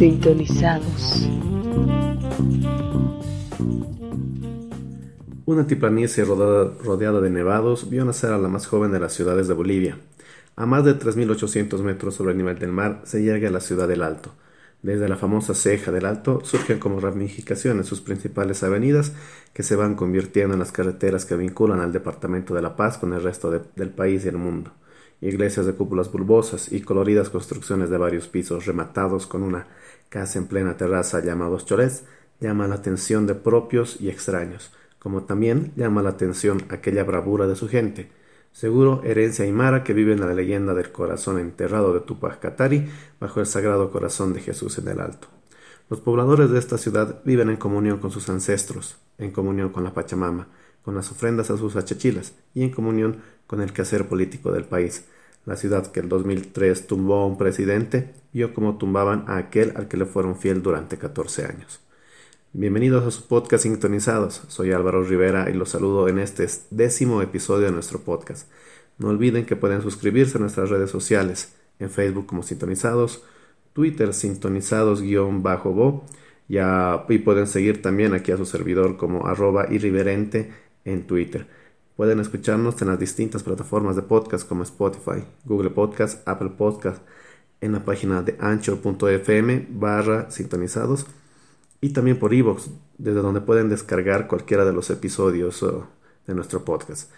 Sintonizados. Una altiplanicie rodeada, de nevados vio nacer a la más joven de las ciudades de Bolivia. A más de 3.800 metros sobre el nivel del mar se llega a la ciudad del Alto. Desde la famosa ceja del Alto surgen como ramificaciones sus principales avenidas que se van convirtiendo en las carreteras que vinculan al departamento de La Paz con el resto del país y el mundo. Iglesias de cúpulas bulbosas y coloridas construcciones de varios pisos rematados con una casa en plena terraza llamados chorés llaman la atención de propios y extraños, como también llama la atención aquella bravura de su gente, seguro herencia aymara que vive en la leyenda del corazón enterrado de Tupac Katari bajo el sagrado corazón de Jesús en el alto. Los pobladores de esta ciudad viven en comunión con sus ancestros, en comunión con la Pachamama, con las ofrendas a sus achachilas y en comunión con el quehacer político del país. La ciudad que en 2003 tumbó a un presidente vio cómo tumbaban a aquel al que le fueron fiel durante 14 años. Bienvenidos a su podcast Sintonizados. Soy Álvaro Rivera y los saludo en este décimo episodio de nuestro podcast. No olviden que pueden suscribirse a nuestras redes sociales, en Facebook como Sintonizados, Twitter Sintonizados-Bo, y pueden seguir también aquí a su servidor como arroba irriverente en Twitter. Pueden escucharnos en las distintas plataformas de podcast como Spotify, Google Podcast, Apple Podcast, en la página de anchor.fm barra sintonizados y también por iVoox, desde donde pueden descargar cualquiera de los episodios de nuestro podcast.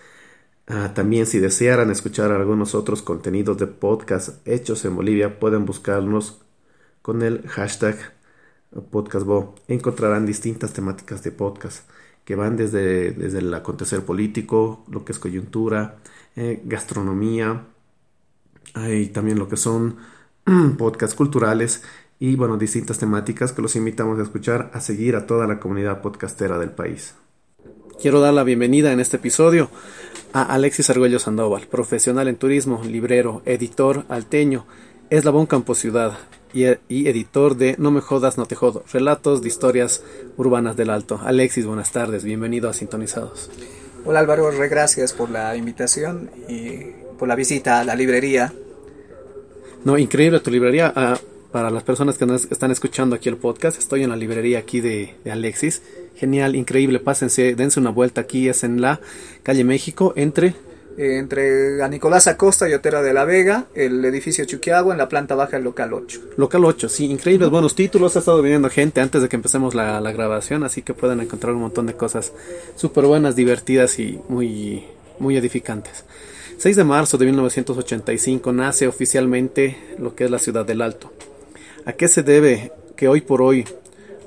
Ah, también si desearan escuchar algunos otros contenidos de podcast hechos en Bolivia, pueden buscarnos con el hashtag podcastbo. Encontrarán distintas temáticas de podcast que van desde, desde el acontecer político, lo que es coyuntura, eh, gastronomía, y también lo que son podcasts culturales y bueno, distintas temáticas que los invitamos a escuchar, a seguir a toda la comunidad podcastera del país. Quiero dar la bienvenida en este episodio a Alexis Argüello Sandoval, profesional en turismo, librero, editor alteño, eslabón Campo Ciudad, y, editor de No me jodas, no te jodo, relatos de historias urbanas del Alto. Alexis, buenas tardes, bienvenido a Sintonizados. Hola Álvaro, re gracias por la invitación y por la visita a la librería. No, increíble tu librería. Ah, para las personas que nos están escuchando aquí el podcast, estoy en la librería aquí de, de Alexis. Genial, increíble, pásense, dense una vuelta aquí, es en la calle México, entre eh, entre a Nicolás Acosta y Otera de la Vega, el edificio Chuquiagua, en la planta baja el local 8. Local 8, sí, increíbles buenos títulos, ha estado viniendo gente antes de que empecemos la, grabación, así que pueden encontrar un montón de cosas súper buenas, divertidas y muy, muy edificantes. 6 de marzo de 1985 nace oficialmente lo que es la ciudad del Alto. ¿A qué se debe que hoy por hoy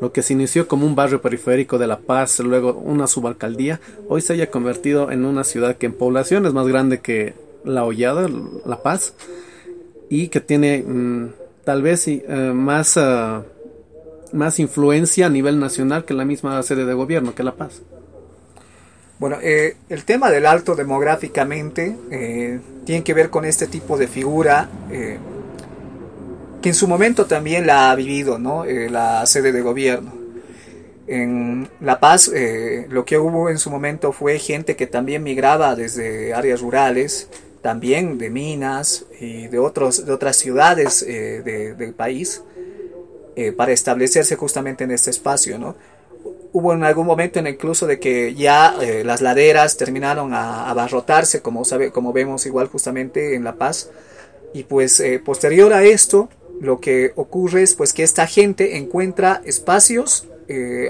lo que se inició como un barrio periférico de La Paz, luego una subalcaldía, hoy se haya convertido en una ciudad que en población es más grande que La Hollada, La Paz, y que tiene mm, tal vez eh, más, ah, más influencia a nivel nacional que la misma sede de gobierno, que La Paz. Bueno, eh, el tema del alto demográficamente eh, tiene que ver con este tipo de figura que en su momento también la ha vivido ¿no? Eh, la sede de gobierno. En La Paz eh, lo que hubo en su momento fue gente que también migraba desde áreas rurales, también de Minas y de, otros, de otras ciudades eh, del país, para establecerse justamente en este espacio. ¿no? Hubo en algún momento en incluso de que ya las laderas terminaron a abarrotarse, como, sabe, como vemos igual justamente en La Paz, y pues posterior a esto, lo que ocurre es pues que esta gente encuentra espacios eh,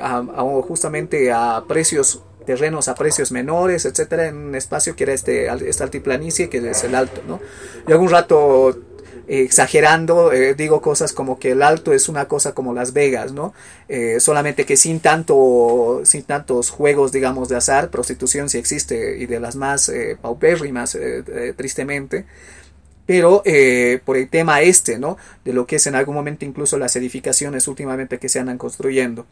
justamente a precios terrenos a precios menores, etcétera, en un espacio que era este, esta altiplanicie que es el alto, ¿no? Y algún rato eh, exagerando, eh, digo cosas como que el alto es una cosa como Las Vegas, ¿no? solamente que sin tanto, sin tantos juegos, digamos, de azar, prostitución sí existe y de las más paupérrimas, tristemente pero eh, por el tema este, ¿no? De lo que es en algún momento incluso las edificaciones últimamente que se andan construyendo.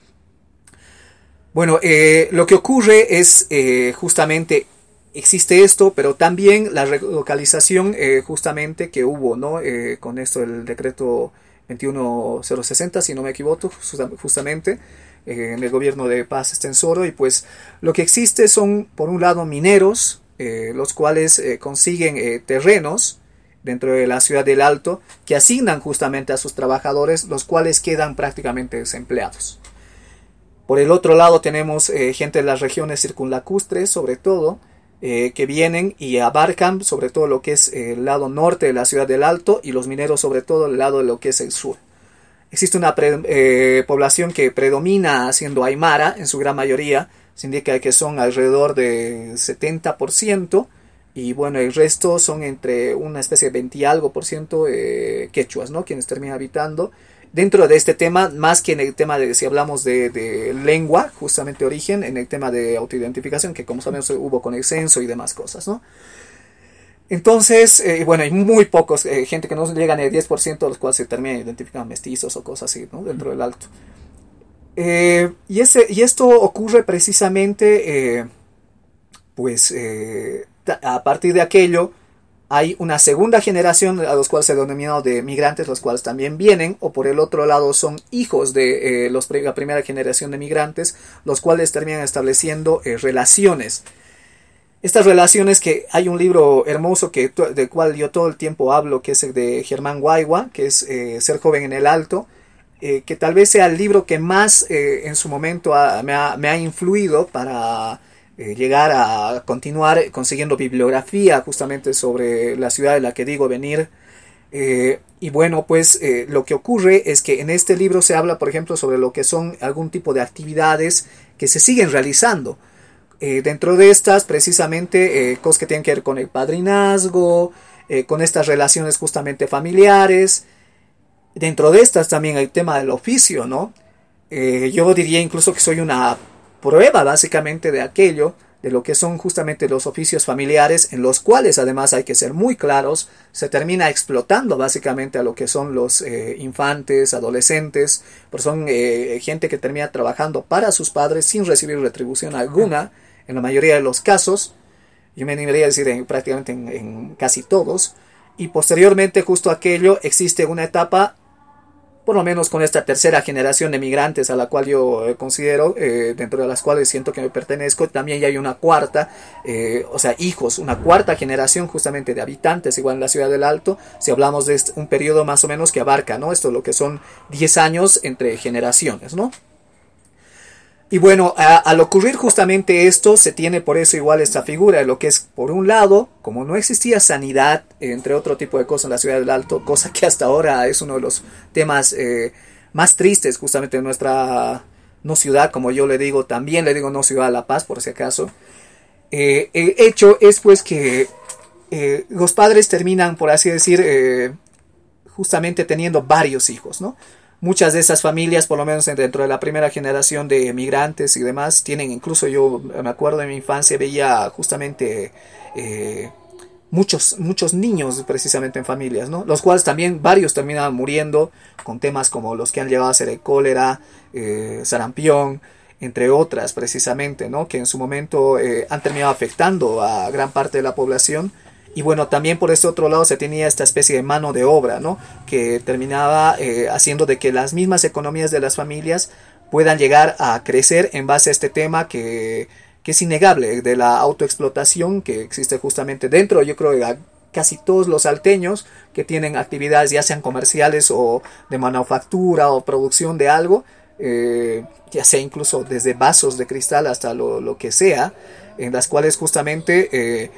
Bueno, eh, lo que ocurre es eh, justamente, existe esto, pero también la relocalización justamente que hubo, ¿no? con esto el decreto 21060, si no me equivoco, justamente, en el gobierno de Paz Estensoro, y pues lo que existe son, por un lado, mineros, los cuales consiguen terrenos, dentro de la ciudad del Alto que asignan justamente a sus trabajadores, los cuales quedan prácticamente desempleados. Por el otro lado tenemos eh, gente de las regiones circunlacustres, sobre todo, eh, que vienen y abarcan sobre todo lo que es el lado norte de la ciudad del Alto y los mineros sobre todo el lado de lo que es el sur. Existe una eh, población que predomina siendo aymara en su gran mayoría, se indica que son alrededor de 70%, y bueno, el resto son entre una especie de 20 y algo por ciento eh, quechuas, ¿no? Quienes terminan habitando. Dentro de este tema, más que en el tema de, si hablamos de, lengua, justamente origen, en el tema de autoidentificación, que como sabemos hubo con el censo y demás cosas, ¿no? Entonces, eh, bueno, hay muy pocos, eh, gente que no llegan al 10%, de los cuales se terminan identificando mestizos o cosas así, ¿no? Dentro del alto. y, ese, y esto ocurre precisamente, pues, a partir de aquello hay una segunda generación a los cuales se denominado de migrantes, los cuales también vienen, o por el otro lado son hijos de eh, los, la primera generación de migrantes, los cuales terminan estableciendo eh, relaciones. Estas relaciones que hay un libro hermoso que, del cual yo todo el tiempo hablo, que es el de Germán Guaigua, que es eh, Ser joven en el alto, que tal vez sea el libro que más en su momento me ha influido para eh, llegar a continuar consiguiendo bibliografía justamente sobre la ciudad de la que digo venir. Eh, y bueno, pues eh, lo que ocurre es que en este libro se habla, por ejemplo, sobre lo que son algún tipo de actividades que se siguen realizando. dentro de estas, precisamente, cosas que tienen que ver con el padrinazgo, con estas relaciones justamente familiares. Dentro de estas también el tema del oficio, ¿no? yo diría incluso que soy una prueba básicamente de aquello, de lo que son justamente los oficios familiares, en los cuales además hay que ser muy claros, se termina explotando básicamente a lo que son los eh, infantes, adolescentes, pues son eh, gente que termina trabajando para sus padres sin recibir retribución alguna, en la mayoría de los casos, yo me animaría a decir prácticamente en casi todos, y posteriormente justo aquello existe una etapa por lo menos con esta tercera generación de migrantes a la cual yo eh, considero, eh, dentro de las cuales siento que me pertenezco, también ya hay una cuarta, eh, o sea, hijos, una cuarta generación justamente de habitantes, igual en la ciudad del Alto, si hablamos de un periodo más o menos que abarca, ¿no? Esto lo que son 10 años entre generaciones, ¿no? Y bueno, al ocurrir justamente esto, se tiene por eso igual esta figura lo que es, por un lado, como no existía sanidad, entre otro tipo de cosas en la ciudad del Alto, cosa que hasta ahora es uno de los temas eh, más tristes justamente de nuestra no ciudad, como yo le digo, también le digo no ciudad de La Paz, por si acaso. Eh, el hecho es pues que eh, los padres terminan, por así decir, justamente teniendo varios hijos, ¿no? Muchas de esas familias, por lo menos dentro de la primera generación de emigrantes y demás, tienen incluso yo me acuerdo de mi infancia veía justamente eh, muchos, muchos niños precisamente en familias, ¿no? Los cuales también varios terminaban muriendo con temas como los que han llegado a ser el cólera, eh, sarampión, entre otras precisamente, ¿no? Que en su momento eh, han terminado afectando a gran parte de la población y bueno, también por este otro lado se tenía esta especie de mano de obra, ¿no? Que terminaba eh, haciendo de que las mismas economías de las familias puedan llegar a crecer en base a este tema que, que es innegable, de la autoexplotación que existe justamente dentro, yo creo, de casi todos los salteños que tienen actividades ya sean comerciales o de manufactura o producción de algo, eh, ya sea incluso desde vasos de cristal hasta lo, lo que sea, en las cuales justamente... Eh,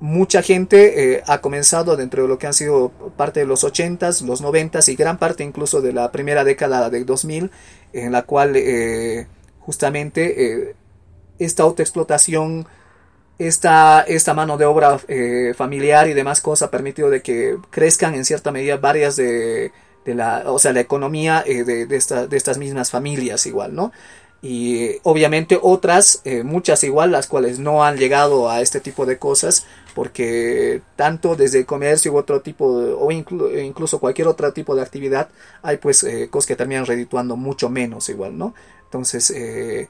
mucha gente eh, ha comenzado dentro de lo que han sido parte de los 80s, los 90s y gran parte incluso de la primera década del 2000, en la cual eh, justamente eh, esta autoexplotación, esta, esta mano de obra familiar y demás cosas ha permitido de que crezcan en cierta medida varias de, de la, o sea, la economía de, de estas mismas familias igual, ¿no? y obviamente otras, muchas igual, las cuales no han llegado a este tipo de cosas, porque tanto desde el comercio u otro tipo o incluso cualquier otro tipo de actividad hay pues eh, cosas que terminan redituando mucho menos igual no entonces eh,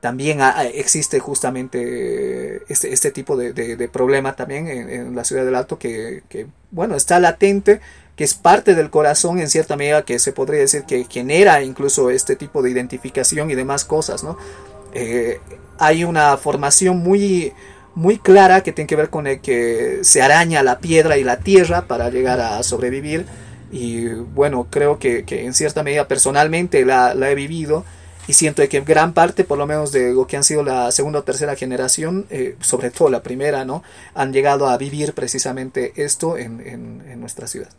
también existe justamente este, este tipo de, problema también en, la ciudad del Alto que, bueno está latente que es parte del corazón en cierta medida que se podría decir que genera incluso este tipo de identificación y demás cosas no eh, hay una formación muy muy clara que tiene que ver con el que se araña la piedra y la tierra para llegar a sobrevivir. Y bueno, creo que, en cierta medida personalmente la, he vivido y siento que gran parte, por lo menos de lo que han sido la segunda o tercera generación, eh, sobre todo la primera, ¿no? Han llegado a vivir precisamente esto en, en, nuestra ciudad.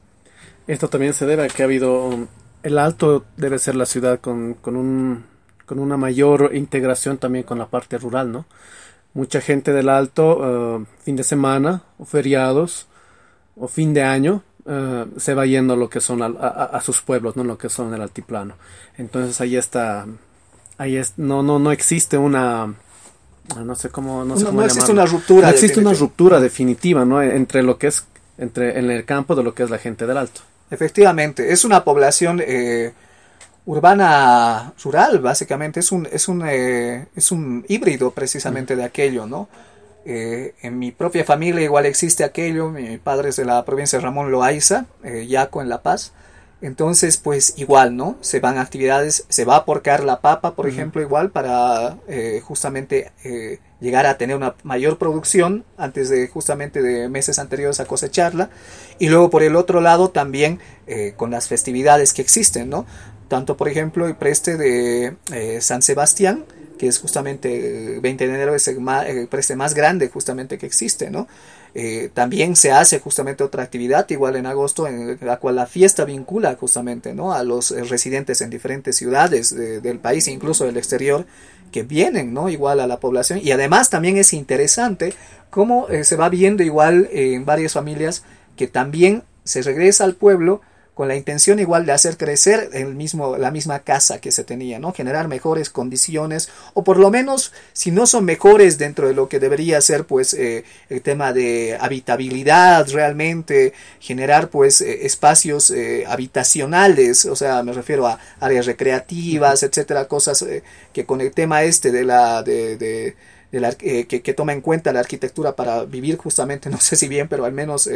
Esto también se debe a que ha habido, el Alto debe ser la ciudad con, con, un, con una mayor integración también con la parte rural, ¿no? Mucha gente del Alto, uh, fin de semana, o feriados, o fin de año, uh, se va yendo a lo que son a, sus pueblos, no lo que son el altiplano. Entonces ahí está, ahí es, no, no, no existe una, no sé cómo, no, sé cómo existe una ruptura, no existe una ruptura definitiva, ¿no? Entre lo que es, entre en el campo de lo que es la gente del Alto. Efectivamente, es una población eh, urbana rural, básicamente. Es un, es un, eh, es un híbrido precisamente de aquello, ¿no? Eh, en mi propia familia igual existe aquello. Mi padre es de la provincia de Ramón Loaiza, eh, Yaco en La Paz. Entonces, pues igual, ¿no? Se van actividades, se va a porcar la papa, por ejemplo, igual para justamente llegar a tener una mayor producción antes de justamente de meses anteriores a cosecharla. Y luego por el otro lado también con las festividades que existen, ¿no? Tanto por ejemplo el preste de eh, San Sebastián, que es justamente el 20 de enero es el, preste más grande justamente que existe, ¿no? Eh, también se hace justamente otra actividad, igual en agosto, en la cual la fiesta vincula justamente ¿no? a los eh, residentes en diferentes ciudades del país, incluso del exterior, que vienen ¿no? igual a la población. Y además también es interesante cómo se va viendo igual en varias familias que también se regresa al pueblo con la intención igual de hacer crecer el mismo, la misma casa que se tenía, ¿no? Generar mejores condiciones, o por lo menos, si no son mejores dentro de lo que debería ser, pues, eh, el tema de habitabilidad realmente, generar, pues, eh, espacios eh, habitacionales, o sea, me refiero a áreas recreativas, etcétera, cosas que con el tema este de la, de, de la, que, que, toma en cuenta la arquitectura para vivir justamente, no sé si bien, pero al menos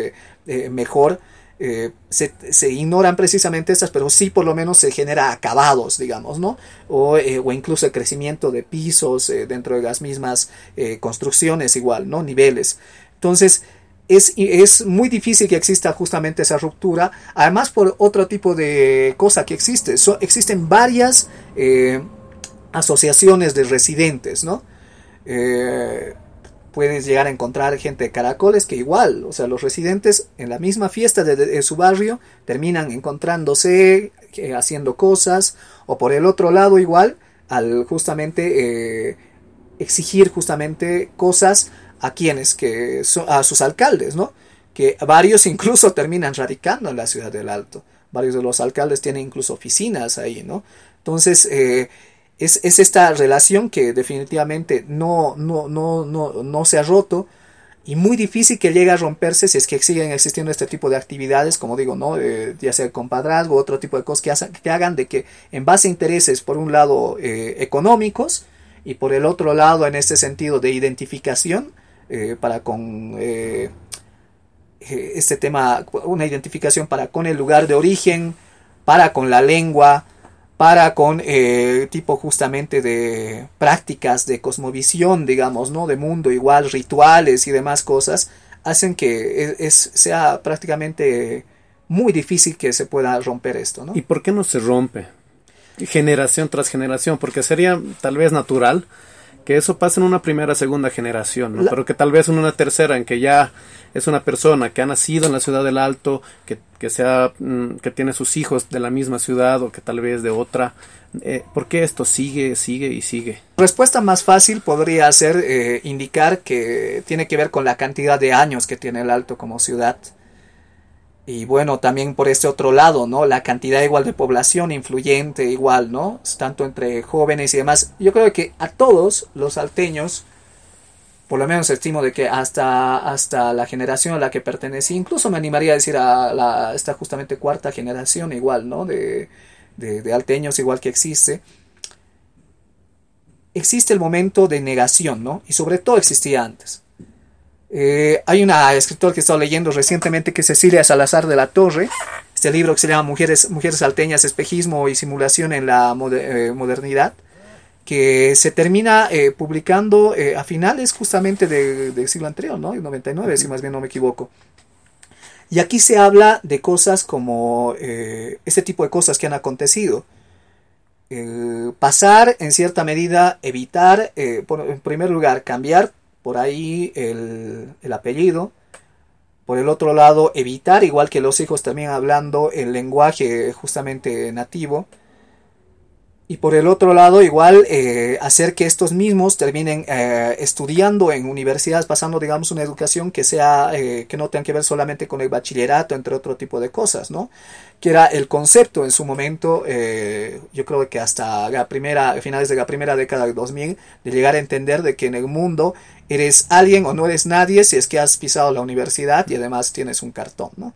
mejor, eh, se, ignoran precisamente estas, pero sí por lo menos se genera acabados, digamos, ¿no? O, eh, o incluso el crecimiento de pisos eh, dentro de las mismas construcciones igual, ¿no? Niveles. Entonces, es, es, muy difícil que exista justamente esa ruptura, además por otro tipo de cosa que existe. existen varias asociaciones de residentes, ¿no? Puedes llegar a encontrar gente de caracoles que igual, o sea, los residentes en la misma fiesta de, su barrio terminan encontrándose, eh, haciendo cosas, o por el otro lado igual, al justamente eh, exigir justamente cosas a quienes, que a sus alcaldes, ¿no? Que varios incluso terminan radicando en la ciudad del Alto. Varios de los alcaldes tienen incluso oficinas ahí, ¿no? Entonces, eh, es, esta relación que definitivamente no, no, no, no, no se ha roto y muy difícil que llegue a romperse si es que siguen existiendo este tipo de actividades, como digo, ¿no? Eh, ya sea compadrazgo, otro tipo de cosas que, hagan de que en base a intereses, por un lado, eh, económicos y por el otro lado, en este sentido de identificación, eh, para con este tema, una identificación para con el lugar de origen, para con la lengua, para con eh, tipo justamente de prácticas de cosmovisión, digamos, ¿no? De mundo igual, rituales y demás cosas, hacen que e, es, sea prácticamente muy difícil que se pueda romper esto, ¿no? ¿Y por qué no se rompe? Generación tras generación, porque sería tal vez natural que eso pase en una primera, segunda generación, ¿no? pero que tal vez en una tercera, en que ya es una persona que ha nacido en la ciudad del Alto, que, que, sea, mm, que tiene sus hijos de la misma ciudad o que tal vez de otra. Eh, ¿Por qué esto sigue, sigue y sigue? Respuesta más fácil podría ser eh, indicar que tiene que ver con la cantidad de años que tiene el Alto como ciudad. Y bueno, también por este otro lado, ¿no? La cantidad igual de población influyente, igual, ¿no? Tanto entre jóvenes y demás. Yo creo que a todos los salteños, por lo menos estimo de que hasta, hasta la generación a la que pertenecí, incluso me animaría a decir a la, esta justamente cuarta generación igual, ¿no? De, de, de alteños igual que existe. Existe el momento de negación, ¿no? Y sobre todo existía antes eh, hay una escritora que he estado leyendo recientemente que es Cecilia Salazar de la Torre. Este libro que se llama Mujeres, Mujeres Salteñas, Espejismo y Simulación en la eh, Modernidad. que se termina eh, publicando eh, a finales justamente del siglo anterior, ¿no? El 99, si más bien no me equivoco. Y aquí se habla de cosas como eh, este tipo de cosas que han acontecido. pasar, en cierta medida, evitar, en primer lugar, cambiar por ahí el, el apellido, por el otro lado, evitar, igual que los hijos también hablando el lenguaje justamente nativo, y por el otro lado, igual eh, hacer que estos mismos terminen eh, estudiando en universidades, pasando, digamos, una educación que sea, eh, que no tenga que ver solamente con el bachillerato, entre otro tipo de cosas, ¿no? Que era el concepto en su momento, yo creo que hasta la primera, finales de la primera década del 2000, de llegar a entender de que en el mundo eres alguien o no eres nadie si es que has pisado la universidad y además tienes un cartón, ¿no?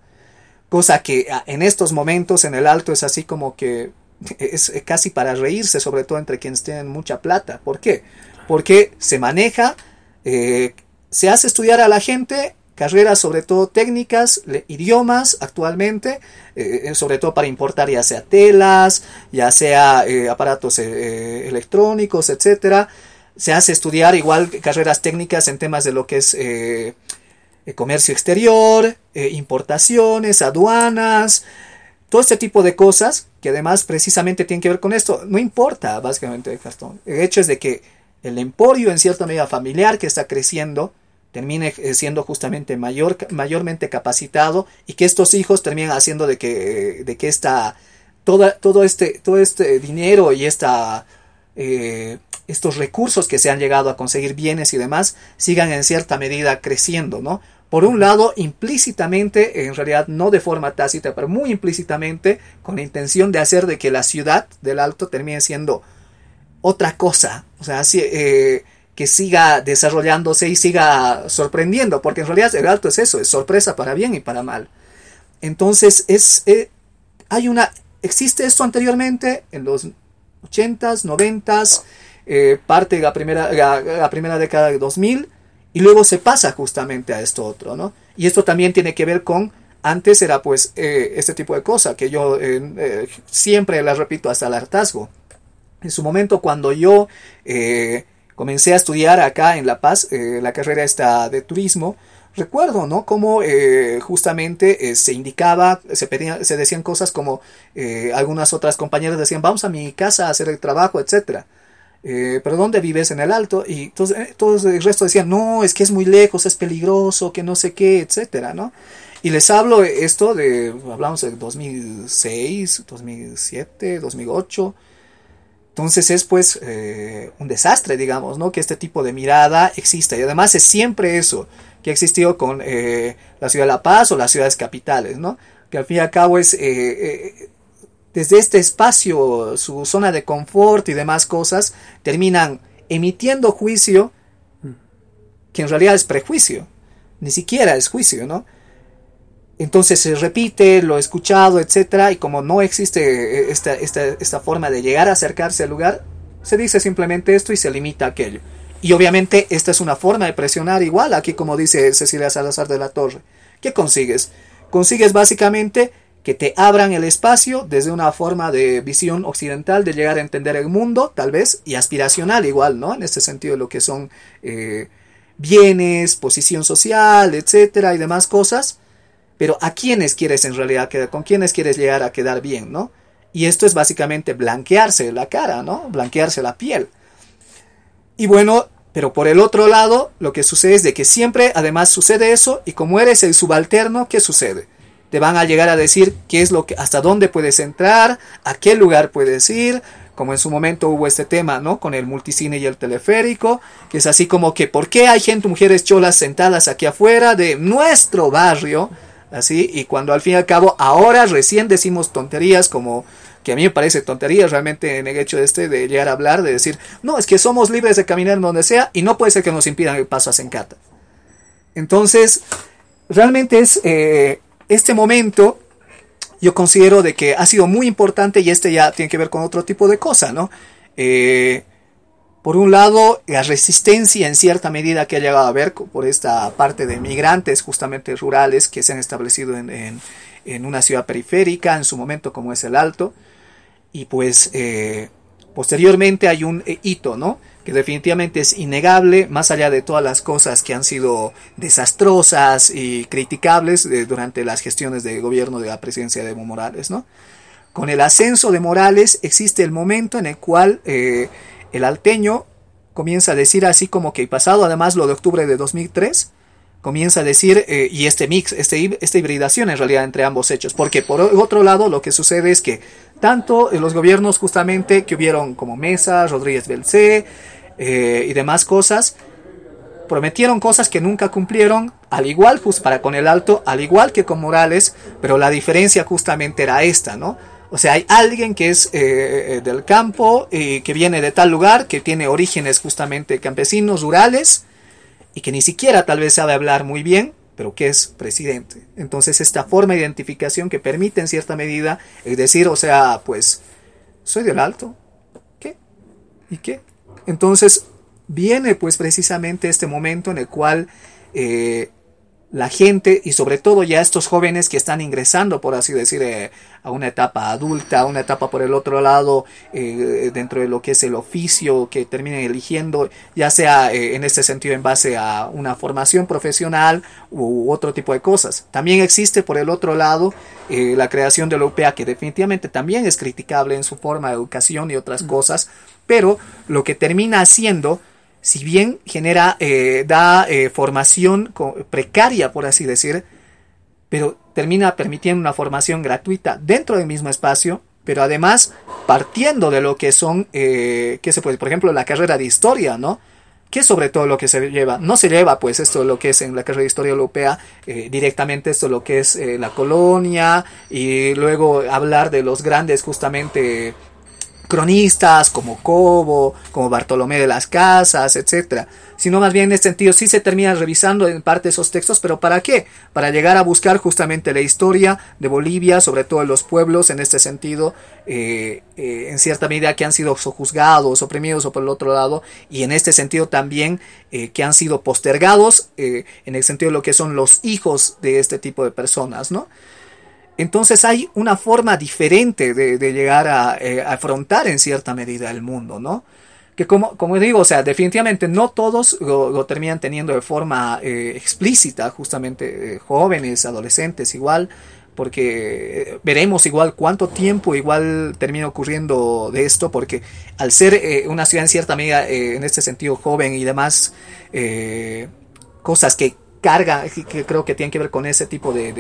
Cosa que ah, en estos momentos en el alto es así como que es casi para reírse, sobre todo entre quienes tienen mucha plata. ¿Por qué? Porque se maneja, eh, se hace estudiar a la gente carreras sobre todo técnicas, idiomas actualmente, eh, sobre todo para importar ya sea telas, ya sea eh, aparatos electrónicos, etcétera. Se hace estudiar igual carreras técnicas en temas de lo que es comercio exterior, importaciones, aduanas, todo este tipo de cosas que además precisamente tienen que ver con esto. No importa básicamente el cartón. El hecho es de que el emporio en cierta medida familiar que está creciendo termine eh, siendo justamente mayor, mayormente capacitado y que estos hijos terminen haciendo de que, de que esta, toda, todo, este, todo este dinero y esta, eh, estos recursos que se han llegado a conseguir bienes y demás sigan en cierta medida creciendo, ¿no? Por un lado, implícitamente, en realidad no de forma tácita, pero muy implícitamente, con la intención de hacer de que la ciudad del Alto termine siendo otra cosa, o sea, eh, que siga desarrollándose y siga sorprendiendo, porque en realidad el Alto es eso, es sorpresa para bien y para mal. Entonces, es, eh, hay una, existe esto anteriormente, en los 80s, 90s, eh, parte de la primera, la primera década de 2000, y luego se pasa justamente a esto otro, ¿no? Y esto también tiene que ver con, antes era pues eh, este tipo de cosa que yo eh, siempre la repito hasta el hartazgo. En su momento cuando yo eh, comencé a estudiar acá en La Paz, la carrera esta de turismo, recuerdo, ¿no? Cómo justamente se indicaba, se, pedía, se decían cosas como algunas otras compañeras decían, vamos a mi casa a hacer el trabajo, etcétera. Eh, pero ¿dónde vives en el alto? Y entonces, eh, todos el resto decían, no, es que es muy lejos, es peligroso, que no sé qué, etcétera, ¿no? Y les hablo esto de, hablamos de 2006, 2007, 2008. Entonces es pues eh, un desastre, digamos, ¿no? Que este tipo de mirada exista. Y además es siempre eso que ha existido con la ciudad de La Paz o las ciudades capitales, ¿no? Que al fin y al cabo es desde este espacio, su zona de confort y demás cosas, terminan emitiendo juicio que en realidad es prejuicio, ni siquiera es juicio, ¿no? Entonces se repite lo escuchado, etcétera, y como no existe esta, esta, esta forma de llegar a acercarse al lugar, se dice simplemente esto y se limita a aquello. Y obviamente esta es una forma de presionar igual, aquí como dice Cecilia Salazar de la Torre. ¿Qué consigues? Consigues básicamente que te abran el espacio desde una forma de visión occidental de llegar a entender el mundo, tal vez, y aspiracional igual, ¿no? En este sentido, lo que son eh, bienes, posición social, etcétera, y demás cosas. Pero ¿a quiénes quieres en realidad quedar? ¿Con quiénes quieres llegar a quedar bien, ¿no? Y esto es básicamente blanquearse la cara, ¿no? Blanquearse la piel. Y bueno, pero por el otro lado, lo que sucede es de que siempre además sucede eso, y como eres el subalterno, ¿qué sucede? Te van a llegar a decir qué es lo que, hasta dónde puedes entrar, a qué lugar puedes ir, como en su momento hubo este tema, ¿no? Con el multicine y el teleférico, que es así como que, ¿por qué hay gente, mujeres cholas sentadas aquí afuera de nuestro barrio? Así, y cuando al fin y al cabo, ahora recién decimos tonterías como que a mí me parece tonterías realmente en el hecho de este de llegar a hablar, de decir, no, es que somos libres de caminar donde sea y no puede ser que nos impidan el paso a Sencata. Entonces, realmente es eh, este momento yo considero de que ha sido muy importante y este ya tiene que ver con otro tipo de cosa, ¿no? Eh, por un lado, la resistencia en cierta medida que ha llegado a haber por esta parte de migrantes justamente rurales que se han establecido en, una ciudad periférica, en su momento como es el Alto, y pues eh, Posteriormente hay un eh, hito, ¿no? Definitivamente es innegable, más allá de todas las cosas que han sido desastrosas y criticables eh, durante las gestiones de gobierno de la presidencia de Evo Morales, ¿no? Con el ascenso de Morales existe el momento en el cual eh, el alteño comienza a decir así como que pasado además lo de octubre de 2003, comienza a decir, eh, y este mix, este, esta hibridación en realidad entre ambos hechos, porque por otro lado lo que sucede es que tanto los gobiernos justamente que hubieron como Mesa, Rodríguez Belcé eh, y demás cosas, prometieron cosas que nunca cumplieron, al igual just para con el Alto, al igual que con Morales, pero la diferencia justamente era esta, ¿no? O sea, hay alguien que es eh, del campo, y que viene de tal lugar, que tiene orígenes justamente campesinos, rurales, y que ni siquiera tal vez sabe hablar muy bien, pero que es presidente. Entonces esta forma de identificación que permite en cierta medida es decir, o sea, pues soy del alto. ¿Qué? ¿Y qué? Entonces viene pues precisamente este momento en el cual eh, la gente y sobre todo ya estos jóvenes que están ingresando, por así decir, eh, a una etapa adulta, a una etapa por el otro lado, eh, dentro de lo que es el oficio que terminen eligiendo, ya sea eh, en este sentido en base a una formación profesional u otro tipo de cosas. También existe por el otro lado la creación de la UPA, que definitivamente también es criticable en su forma de educación y otras cosas, pero lo que termina haciendo si bien genera, eh, da eh, formación precaria, por así decir, pero termina permitiendo una formación gratuita dentro del mismo espacio, pero además partiendo de lo que son, eh, ¿qué se puede? Por ejemplo, la carrera de historia, ¿no? Que sobre todo lo que se lleva, no se lleva pues esto lo que es en la carrera de historia europea, eh, directamente esto lo que es la colonia y luego hablar de los grandes justamente cronistas como Cobo, como Bartolomé de las Casas, etcétera, sino más bien en este sentido sí se termina revisando en parte esos textos, pero ¿para qué? Para llegar a buscar justamente la historia de Bolivia, sobre todo de los pueblos en este sentido, eh, eh, en cierta medida que han sido sojuzgados, oprimidos o por el otro lado, y en este sentido también eh, que han sido postergados en el sentido de lo que son los hijos de este tipo de personas, ¿no? Entonces hay una forma diferente de, llegar eh, a, afrontar en cierta medida el mundo, ¿no? Que como, como digo, o sea, definitivamente no todos lo, terminan teniendo de forma eh, explícita, justamente eh, jóvenes, adolescentes, igual, porque veremos igual cuánto tiempo igual termina ocurriendo de esto, porque al ser una ciudad en cierta medida, en este sentido, joven y demás, cosas que carga, que creo que tienen que ver con ese tipo de,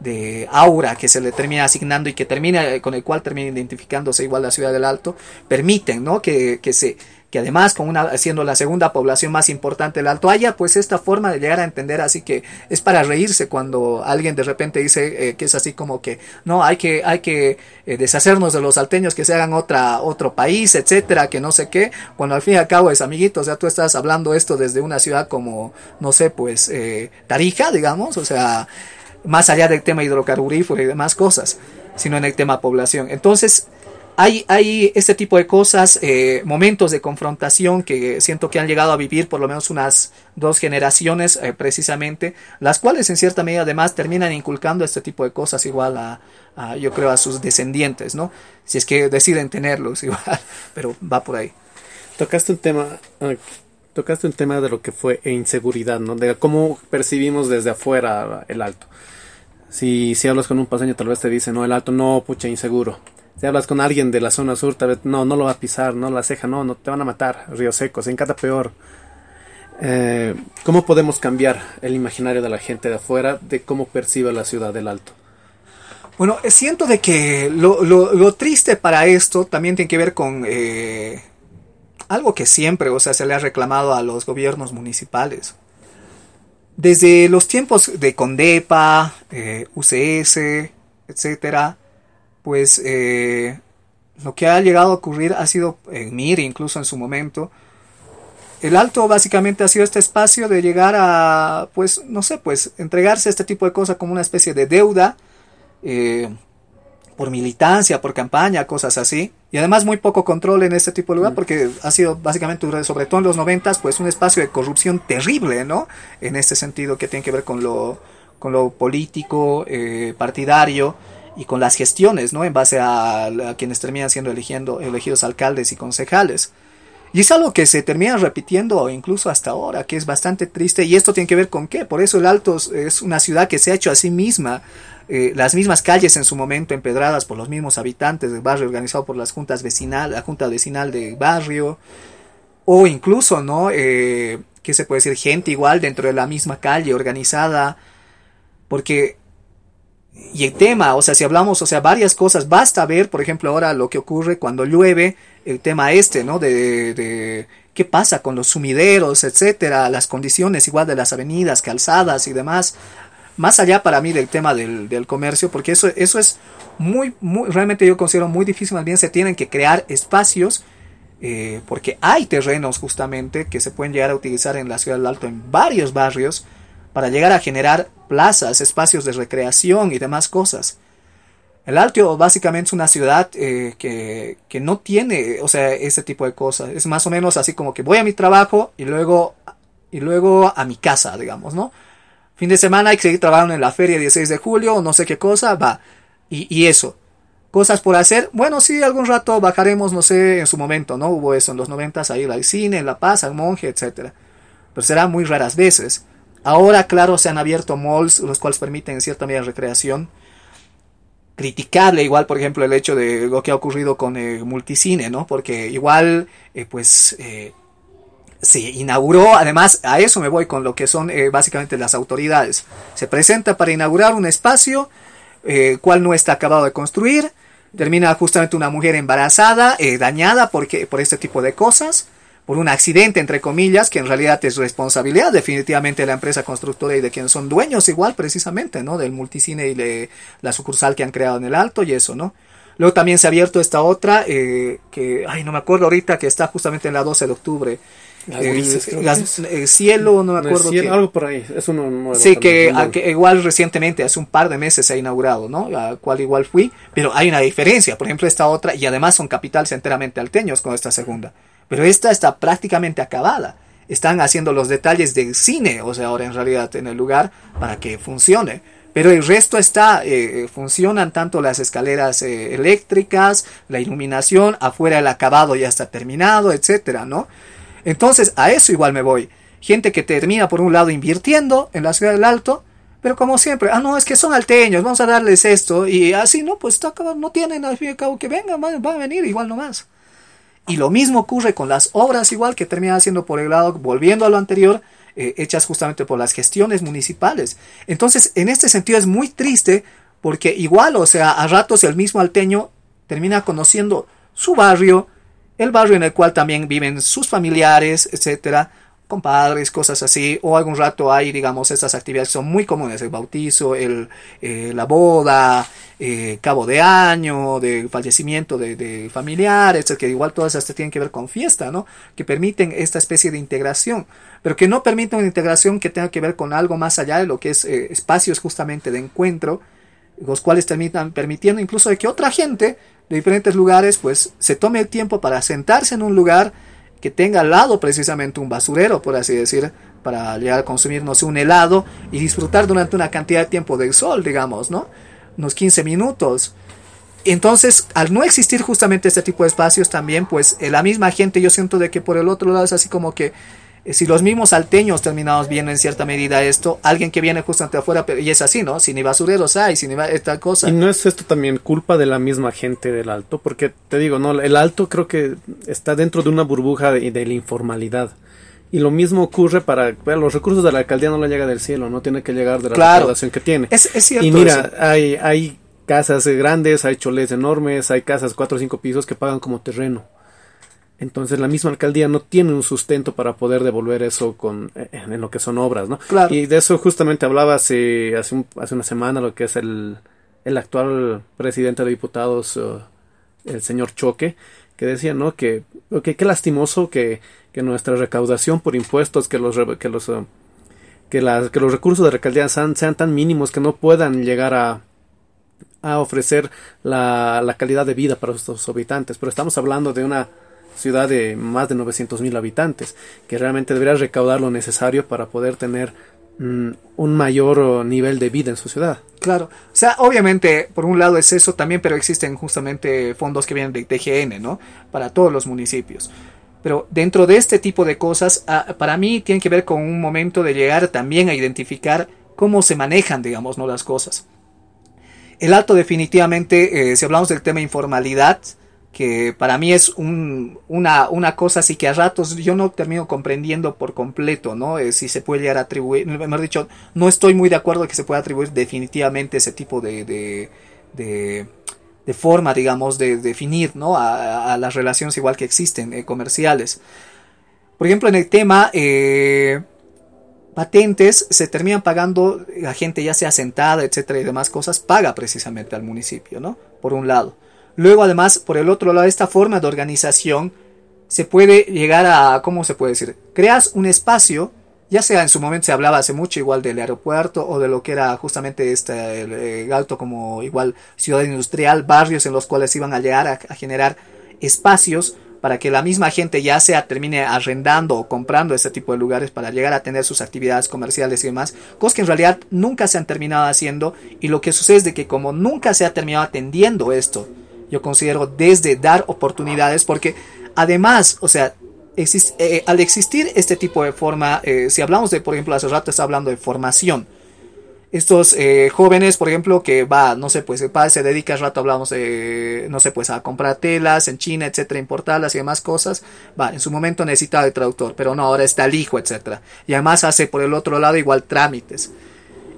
de aura que se le termina asignando y que termina con el cual termina identificándose igual la ciudad del Alto, permiten ¿no? que, que se que además con una siendo la segunda población más importante del Alto haya pues esta forma de llegar a entender así que es para reírse cuando alguien de repente dice eh, que es así como que no hay que hay que eh, deshacernos de los salteños que se hagan otra otro país etcétera que no sé qué cuando al fin y al cabo es amiguito o sea tú estás hablando esto desde una ciudad como no sé pues eh, Tarija digamos o sea más allá del tema hidrocarburífero y demás cosas, sino en el tema población. Entonces, hay, hay este tipo de cosas, eh, momentos de confrontación que siento que han llegado a vivir por lo menos unas dos generaciones eh, precisamente, las cuales en cierta medida además terminan inculcando este tipo de cosas igual a, yo creo, a sus descendientes, ¿no? Si es que deciden tenerlos igual, pero va por ahí. Tocaste un tema, ah, tocaste un tema de lo que fue inseguridad, ¿no? De cómo percibimos desde afuera el alto. Si, si hablas con un paseño, tal vez te dice, no, el alto, no, pucha, inseguro. Si hablas con alguien de la zona sur, tal vez, no, no lo va a pisar, no, la ceja, no, no, te van a matar, Río Seco, se encanta peor. Eh, ¿Cómo podemos cambiar el imaginario de la gente de afuera de cómo percibe la ciudad del alto? Bueno, siento de que lo, lo, triste para esto también tiene que ver con eh, algo que siempre, o sea, se le ha reclamado a los gobiernos municipales. Desde los tiempos de Condepa, eh, UCS, etcétera, pues eh, lo que ha llegado a ocurrir ha sido en MIR, incluso en su momento. El alto básicamente ha sido este espacio de llegar a, pues, no sé, pues, entregarse a este tipo de cosas como una especie de deuda. Eh, por militancia, por campaña, cosas así. Y además muy poco control en este tipo de lugar porque ha sido básicamente, sobre todo en los noventas, pues un espacio de corrupción terrible, ¿no? En este sentido que tiene que ver con lo, con lo político, eh, partidario. Y con las gestiones, ¿no? En base a, quienes terminan siendo eligiendo, elegidos alcaldes y concejales. Y es algo que se termina repitiendo incluso hasta ahora, que es bastante triste. Y esto tiene que ver con qué. Por eso el Alto es una ciudad que se ha hecho a sí misma. Eh, las mismas calles en su momento empedradas por los mismos habitantes del barrio, organizado por las juntas vecinal, la junta vecinal del barrio. O incluso, ¿no? Eh, ¿Qué se puede decir? Gente igual dentro de la misma calle organizada. Porque y el tema, o sea, si hablamos, o sea, varias cosas, basta ver, por ejemplo, ahora lo que ocurre cuando llueve, el tema este, ¿no? De, de qué pasa con los sumideros, etcétera, las condiciones igual de las avenidas, calzadas y demás. Más allá para mí del tema del, del comercio, porque eso, eso es muy, muy, realmente yo considero muy difícil, más bien se tienen que crear espacios, eh, porque hay terrenos justamente que se pueden llegar a utilizar en la ciudad del Alto, en varios barrios, para llegar a generar plazas, espacios de recreación y demás cosas. El Alto básicamente es una ciudad eh, que, que, no tiene, o sea, ese tipo de cosas. Es más o menos así como que voy a mi trabajo y luego, y luego a mi casa, digamos, ¿no? Fin de semana hay que seguir trabajando en la feria 16 de julio no sé qué cosa, va. Y, y eso. Cosas por hacer. Bueno, sí, algún rato bajaremos, no sé, en su momento, ¿no? Hubo eso en los 90 a ir al cine, en La Paz, al monje, etc. Pero será muy raras veces. Ahora, claro, se han abierto malls, los cuales permiten en cierta medida recreación. Criticable igual, por ejemplo, el hecho de lo que ha ocurrido con el multicine, ¿no? Porque igual, eh, pues, eh, se inauguró, además, a eso me voy con lo que son eh, básicamente las autoridades. Se presenta para inaugurar un espacio, eh, cual no está acabado de construir. Termina justamente una mujer embarazada, eh, dañada porque, por este tipo de cosas por un accidente, entre comillas, que en realidad es responsabilidad definitivamente de la empresa constructora y de quienes son dueños igual precisamente, ¿no? Del multicine y de la sucursal que han creado en el Alto y eso, ¿no? Luego también se ha abierto esta otra, eh, que, ay, no me acuerdo ahorita, que está justamente en la 12 de octubre. Las Eh, grises, creo que las- es. eh, cielo, no me acuerdo. qué. algo por ahí. Es uno nuevo. Sí, que, a- que igual recientemente, hace un par de meses se ha inaugurado, ¿no? La cual igual fui, pero hay una diferencia, por ejemplo, esta otra, y además son capitales enteramente alteños con esta segunda, pero esta está prácticamente acabada. Están haciendo los detalles del cine, o sea, ahora en realidad en el lugar, para que funcione. Pero el resto está, eh, funcionan tanto las escaleras eh, eléctricas, la iluminación, afuera el acabado ya está terminado, etcétera, ¿no? Entonces, a eso igual me voy. Gente que termina por un lado invirtiendo en la ciudad del Alto, pero como siempre, ah, no, es que son alteños, vamos a darles esto, y así, no, pues no tienen al fin y al cabo que vengan, van a venir igual nomás. Y lo mismo ocurre con las obras igual que terminan haciendo por el lado, volviendo a lo anterior, eh, hechas justamente por las gestiones municipales. Entonces, en este sentido es muy triste porque igual, o sea, a ratos el mismo alteño termina conociendo su barrio, el barrio en el cual también viven sus familiares, etcétera, compadres, cosas así, o algún rato hay, digamos, estas actividades que son muy comunes, el bautizo, el, eh, la boda, eh, cabo de año, de fallecimiento de, de familiares, que igual todas estas tienen que ver con fiesta, ¿no? Que permiten esta especie de integración, pero que no permiten una integración que tenga que ver con algo más allá de lo que es eh, espacios justamente de encuentro, los cuales terminan permitiendo incluso de que otra gente de diferentes lugares pues se tome el tiempo para sentarse en un lugar que tenga al lado precisamente un basurero, por así decir, para llegar a consumir, no sé, un helado y disfrutar durante una cantidad de tiempo del sol, digamos, ¿no? Unos 15 minutos. Entonces, al no existir justamente este tipo de espacios también, pues eh, la misma gente, yo siento de que por el otro lado es así como que si los mismos alteños terminamos viendo en cierta medida esto, alguien que viene justamente afuera, pero, y es así, ¿no? Si ni basureros hay, si ni va, esta cosa. Y no es esto también culpa de la misma gente del alto, porque te digo, no, el alto creo que está dentro de una burbuja de, de la informalidad. Y lo mismo ocurre para bueno, los recursos de la alcaldía no le llega del cielo, no tiene que llegar de la Claro. recaudación que tiene. Es, es cierto. y mira, eso. hay, hay casas eh, grandes, hay cholés enormes, hay casas cuatro o cinco pisos que pagan como terreno. Entonces la misma alcaldía no tiene un sustento para poder devolver eso con eh, en lo que son obras, ¿no? Claro. Y de eso justamente hablaba hace, hace, un- hace una semana lo que es el, el actual presidente de diputados, el señor Choque, que decía, ¿no? Que, que qué lastimoso que, que nuestra recaudación por impuestos, que los, que los, eh, que, las- que los recursos de la alcaldía sean, sean tan mínimos que no puedan llegar a, a ofrecer la, la calidad de vida para sus habitantes. Pero estamos hablando de una ciudad de más de 900 mil habitantes, que realmente debería recaudar lo necesario para poder tener mm, un mayor oh, nivel de vida en su ciudad. Claro, o sea, obviamente, por un lado es eso también, pero existen justamente fondos que vienen de TGN, ¿no? Para todos los municipios. Pero dentro de este tipo de cosas, ah, para mí tiene que ver con un momento de llegar también a identificar cómo se manejan, digamos, ¿no? las cosas. El alto definitivamente, eh, si hablamos del tema informalidad, que para mí es una, una, cosa así que a ratos yo no termino comprendiendo por completo, ¿no? Eh, si se puede llegar a atribuir, mejor dicho, no estoy muy de acuerdo que se pueda atribuir definitivamente ese tipo de, de, de, forma, digamos, de, definir, ¿no? A, las relaciones igual que existen eh, comerciales. Por ejemplo, en el tema eh, patentes se terminan pagando, la gente ya sea sentada, etcétera y demás cosas, paga precisamente al municipio, ¿no? Por un lado. Luego, además, por el otro lado, esta forma de organización se puede llegar a, ¿cómo se puede decir? Creas un espacio, ya sea en su momento se hablaba hace mucho igual del aeropuerto o de lo que era justamente este alto como igual ciudad industrial, barrios en los cuales iban a llegar a, generar espacios para que la misma gente ya sea termine arrendando o comprando este tipo de lugares para llegar a tener sus actividades comerciales y demás, cosas que en realidad nunca se han terminado haciendo y lo que sucede es de que como nunca se ha terminado atendiendo esto, yo considero desde dar oportunidades, porque además, o sea, eh, al existir este tipo de forma, eh, si hablamos de, por ejemplo, hace rato está hablando de formación, estos eh, jóvenes, por ejemplo, que va, no sé, pues se dedica, al rato hablamos de, no sé, pues a comprar telas en China, etcétera, importarlas y demás cosas, va, en su momento necesitaba de traductor, pero no, ahora está el hijo, etcétera. Y además hace por el otro lado igual trámites.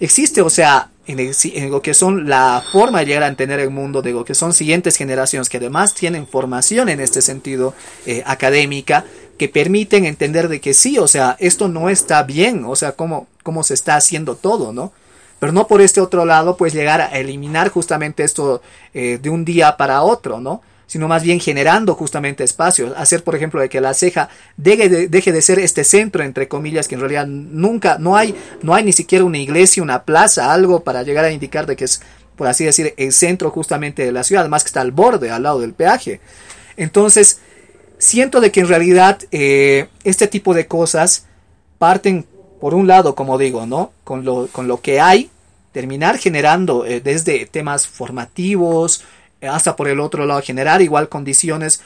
Existe, o sea, en, lo que son la forma de llegar a entender el mundo, de lo que son siguientes generaciones que además tienen formación en este sentido eh, académica, que permiten entender de que sí, o sea, esto no está bien, o sea, cómo, cómo se está haciendo todo, ¿no? Pero no por este otro lado, pues llegar a eliminar justamente esto eh, de un día para otro, ¿no? Sino más bien generando justamente espacios. Hacer, por ejemplo, de que la ceja deje de, ser este centro, entre comillas, que en realidad nunca, no hay, no hay ni siquiera una iglesia, una plaza, algo para llegar a indicar de que es, por así decir, el centro justamente de la ciudad, además que está al borde, al lado del peaje. Entonces, siento de que en realidad eh, este tipo de cosas parten, por un lado, como digo, ¿no? Con lo, con lo que hay, terminar generando eh, desde temas formativos, hasta por el otro lado generar igual condiciones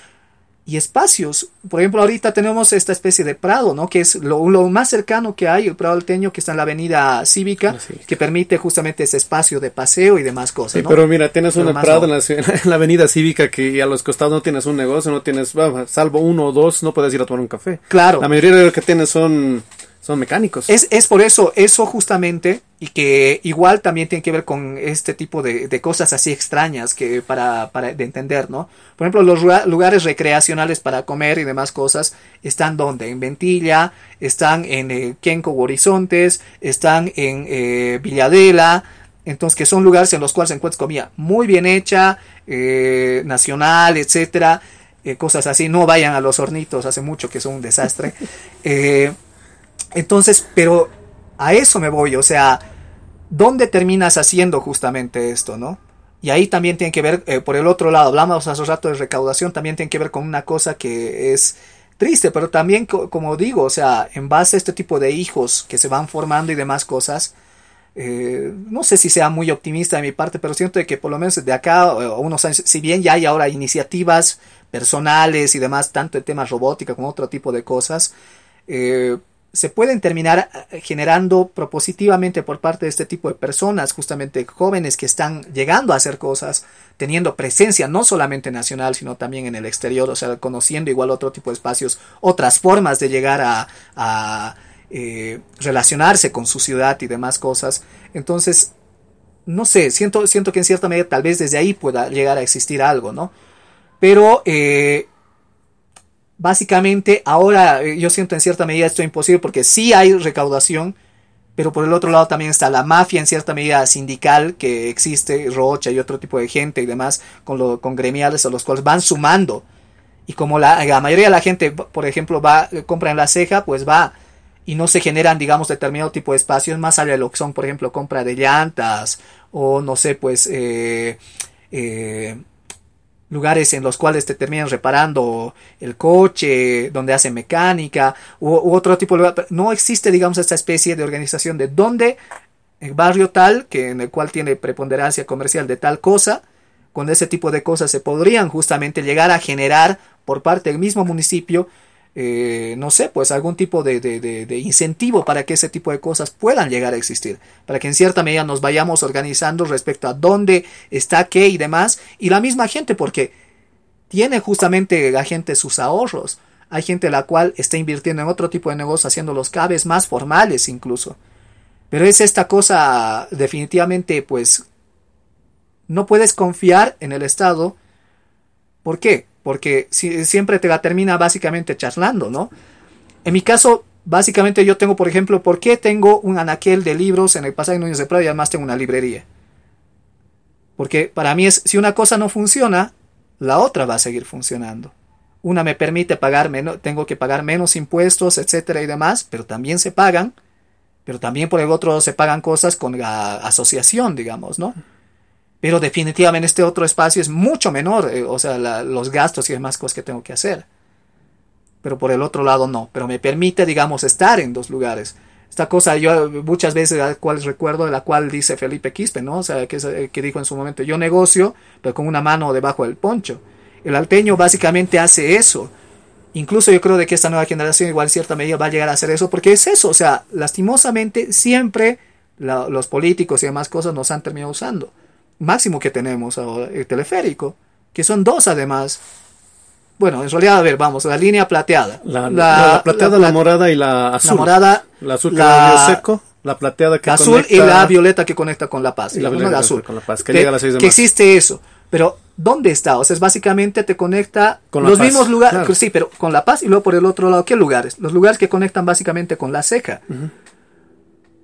y espacios. Por ejemplo, ahorita tenemos esta especie de prado, ¿no? Que es lo, más cercano que hay, el prado alteño, que está en la avenida cívica, que permite justamente ese espacio de paseo y demás cosas. pero mira, tienes un prado en, la, avenida cívica que a los costados no tienes un negocio, no tienes, salvo uno o dos, no puedes ir a tomar un café. Claro. La mayoría de lo que tienes son son mecánicos. Es, es por eso, eso justamente, y que igual también tiene que ver con este tipo de, de cosas así extrañas que para, para de entender, ¿no? Por ejemplo, los lugares recreacionales para comer y demás cosas están donde? En Ventilla, están en eh, Kenco Horizontes, están en eh, Villadela, entonces que son lugares en los cuales se encuentra comida muy bien hecha, eh, nacional, etcétera, eh, cosas así. No vayan a los hornitos, hace mucho que son un desastre. Eh, entonces, pero a eso me voy, o sea, ¿dónde terminas haciendo justamente esto, no? Y ahí también tiene que ver, eh, por el otro lado, hablamos hace rato de recaudación, también tiene que ver con una cosa que es triste, pero también, como digo, o sea, en base a este tipo de hijos que se van formando y demás cosas, eh, no sé si sea muy optimista de mi parte, pero siento que por lo menos de acá a unos años, si bien ya hay ahora iniciativas personales y demás, tanto en temas robótica como otro tipo de cosas, eh, se pueden terminar eh, generando propositivamente por parte de este tipo de personas, justamente jóvenes que están llegando a hacer cosas, teniendo presencia no solamente nacional, sino también en el exterior, o sea, conociendo igual otro tipo de espacios, otras formas de llegar a, eh, relacionarse con su ciudad y demás cosas. Entonces, no sé, siento, siento que en cierta medida tal vez desde ahí pueda llegar a existir algo, ¿no? Pero eh, básicamente ahora eh, yo siento en cierta medida esto imposible porque sí hay recaudación, pero por el otro lado también está la mafia en cierta medida sindical que existe, Rocha y otro tipo de gente y demás con, lo, con gremiales a los cuales van sumando. Y como la, la mayoría de la gente, por ejemplo, va, eh, compra en la ceja, pues va y no se generan, digamos, determinado tipo de espacios más allá de lo que son, por ejemplo, compra de llantas o no sé, pues eh, eh, lugares en los cuales te terminan reparando el coche, donde hacen mecánica u, otro tipo de lugar. No existe, digamos, esta especie de organización de dónde el barrio tal, que en el cual tiene preponderancia comercial de tal cosa, con ese tipo de cosas se podrían justamente llegar a generar por parte del mismo municipio, eh, no sé, pues algún tipo de, de, incentivo para que ese tipo de cosas puedan llegar a existir, para que en cierta medida nos vayamos organizando respecto a dónde está qué y demás, y la misma gente, porque tiene justamente la gente sus ahorros, hay gente la cual está invirtiendo en otro tipo de negocio, haciendo los cabes más formales incluso. Pero es esta cosa definitivamente, pues, no puedes confiar en el Estado. ¿Por qué? Porque siempre te la termina básicamente charlando, ¿no? En mi caso, básicamente yo tengo, por ejemplo, ¿por qué tengo un anaquel de libros en el pasaje Núñez de Prado y además tengo una librería? Porque para mí es, si una cosa no funciona, la otra va a seguir funcionando. Una me permite pagar menos, tengo que pagar menos impuestos, etcétera y demás, pero también se pagan, pero también por el otro se pagan cosas con la asociación, digamos, ¿no? Pero definitivamente este otro espacio es mucho menor, eh, o sea, los gastos y demás cosas que tengo que hacer. Pero por el otro lado no, pero me permite, digamos, estar en dos lugares. Esta cosa yo muchas veces la cual recuerdo, de la cual dice Felipe Quispe, ¿no? O sea, que, que dijo en su momento, yo negocio, pero con una mano debajo del poncho. El alteño básicamente hace eso. Incluso yo creo de que esta nueva generación igual en cierta medida va a llegar a hacer eso porque es eso. O sea, lastimosamente siempre los políticos y demás cosas nos han terminado usando. Máximo que tenemos ahora, el teleférico, que son dos además. Bueno, en realidad, a ver, vamos, la línea plateada. La, plateada, la, morada y la azul. La morada. La azul que la, seco. La plateada que azul y la violeta que conecta con La Paz. Y la, azul. Con la Paz, que, llega a las seis de Que existe eso. Pero ¿dónde está? O sea, es básicamente te conecta con los mismos lugares, sí, pero con La Paz y luego por el otro lado, ¿qué lugares? Los lugares que conectan básicamente con la ceja.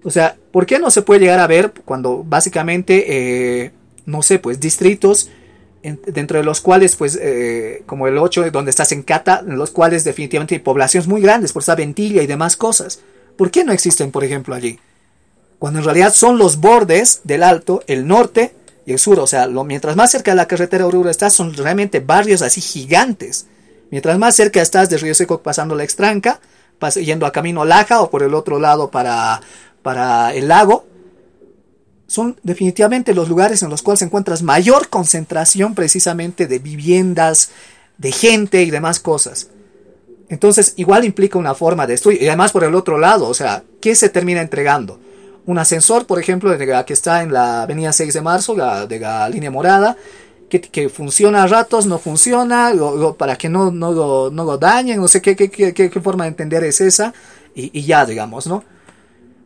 O sea, ¿por qué no se puede llegar a ver cuando básicamente, eh, no sé, pues distritos dentro de los cuales, pues, eh, como el 8, donde estás en Cata, en los cuales definitivamente hay poblaciones muy grandes, por esa ventilla y demás cosas. ¿Por qué no existen, por ejemplo, allí? Cuando en realidad son los bordes del alto, el norte, y el sur, o sea, mientras más cerca de la carretera Oruro estás, son realmente barrios así gigantes. Mientras más cerca estás de Río Seco pasando la extranca, yendo a Camino Laja o por el otro lado para, para el lago, son definitivamente los lugares en los cuales encuentras mayor concentración precisamente de viviendas, de gente y demás cosas. Entonces, igual implica una forma de estudio. Y además por el otro lado, o sea, ¿qué se termina entregando? un ascensor, por ejemplo, de que está en la avenida 6 de marzo, la, de la línea morada, que, funciona a ratos, no funciona, para que no, no, lo, no lo dañen, no sé qué, qué, qué, qué forma de entender es esa, y, ya, digamos, ¿no?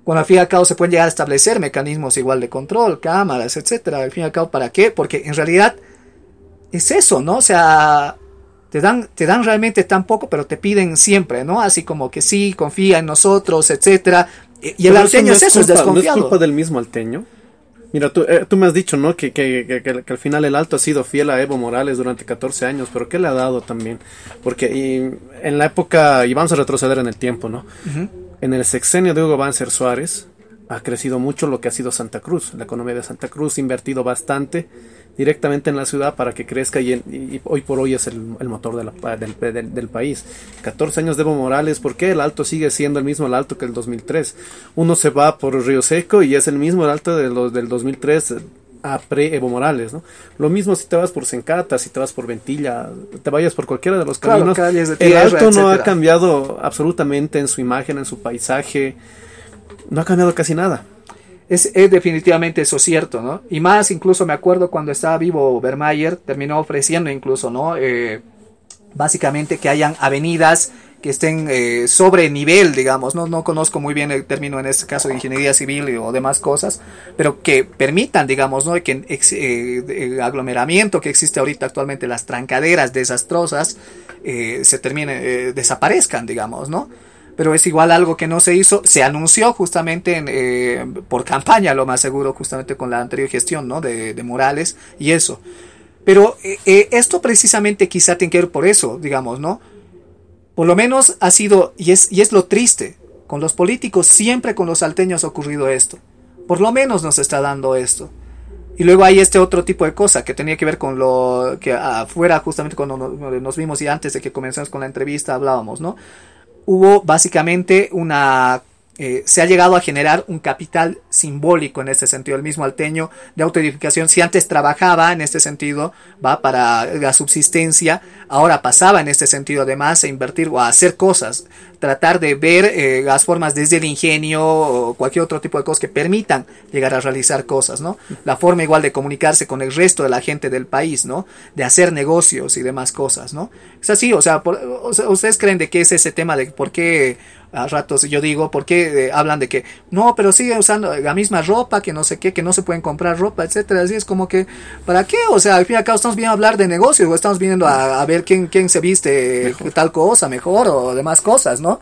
Cuando al fin y al cabo se pueden llegar a establecer mecanismos igual de control, cámaras, etcétera, al fin y al cabo, ¿para qué? Porque en realidad es eso, ¿no? O sea, te dan, te dan realmente tan poco, pero te piden siempre, ¿no? Así como que sí, confía en nosotros, etcétera. Y el alteño es eso, es desconfiado. ¿No es culpa del mismo alteño? Mira, tú, eh, tú me has dicho, ¿no? Que, que, que, que, al final el Alto ha sido fiel a Evo Morales durante 14 años, pero ¿qué le ha dado también? Porque en la época, y vamos a retroceder en el tiempo, ¿no? En el sexenio de Hugo Banzer Suárez ha crecido mucho lo que ha sido Santa Cruz. La economía de Santa Cruz ha invertido bastante directamente en la ciudad para que crezca y, hoy por hoy es el, motor del, país. 14 años de Evo Morales, ¿por qué el alto sigue siendo el mismo el alto que el 2003? Uno se va por Río Seco y es el mismo el alto de los, del 2003 a pre-Evo Morales, ¿no? Lo mismo si te vas por Sencata, si te vas por Ventilla, te vayas por cualquiera de los caminos. el alto no ha cambiado absolutamente en su imagen, en su paisaje, no ha cambiado casi nada. Es, definitivamente eso cierto, ¿no? Y más, incluso me acuerdo cuando estaba vivo Bermayer, terminó ofreciendo incluso, ¿no? Eh, básicamente que hayan avenidas que estén eh, sobre nivel, digamos, ¿no? no conozco muy bien el término en este caso de ingeniería civil o demás cosas, pero que permitan, digamos, ¿no? que eh, el aglomeramiento que existe ahorita actualmente, las trancaderas desastrosas, se terminen, desaparezcan, digamos, ¿no? pero es igual algo que no se hizo. Se anunció justamente eh, por campaña, lo más seguro, justamente con la anterior gestión ¿no? de, Morales y eso. Pero eh, eh, esto precisamente quizá tiene que ver por eso, digamos, ¿no? Por lo menos ha sido, y es, y es lo triste, con los políticos siempre con los salteños ha ocurrido esto. Por lo menos nos está dando esto. Y luego hay este otro tipo de cosa que tenía que ver con lo que afuera, justamente cuando nos vimos y antes de que comenzamos con la entrevista hablábamos, ¿no? hubo básicamente una eh, se ha llegado a generar un capital simbólico en este sentido, el mismo alteño de autoedificación, si antes trabajaba en este sentido, va para la subsistencia, ahora pasaba en este sentido además a invertir o a hacer cosas, tratar de ver eh, las formas desde el ingenio o cualquier otro tipo de cosas que permitan llegar a realizar cosas, ¿no? La forma igual de comunicarse con el resto de la gente del país, ¿no? De hacer negocios y demás cosas, ¿no? Es así, o sea, ustedes creen de que es ese tema de por qué a ratos yo digo, ¿por qué eh, hablan de que no, pero sigue usando la misma ropa, que no sé qué, que no se pueden comprar ropa, etcétera? Así es como que, ¿para qué? O sea, al fin y al cabo estamos viendo a hablar de negocios o estamos viendo a, ver quién, quién se viste tal cosa mejor o demás cosas, ¿no?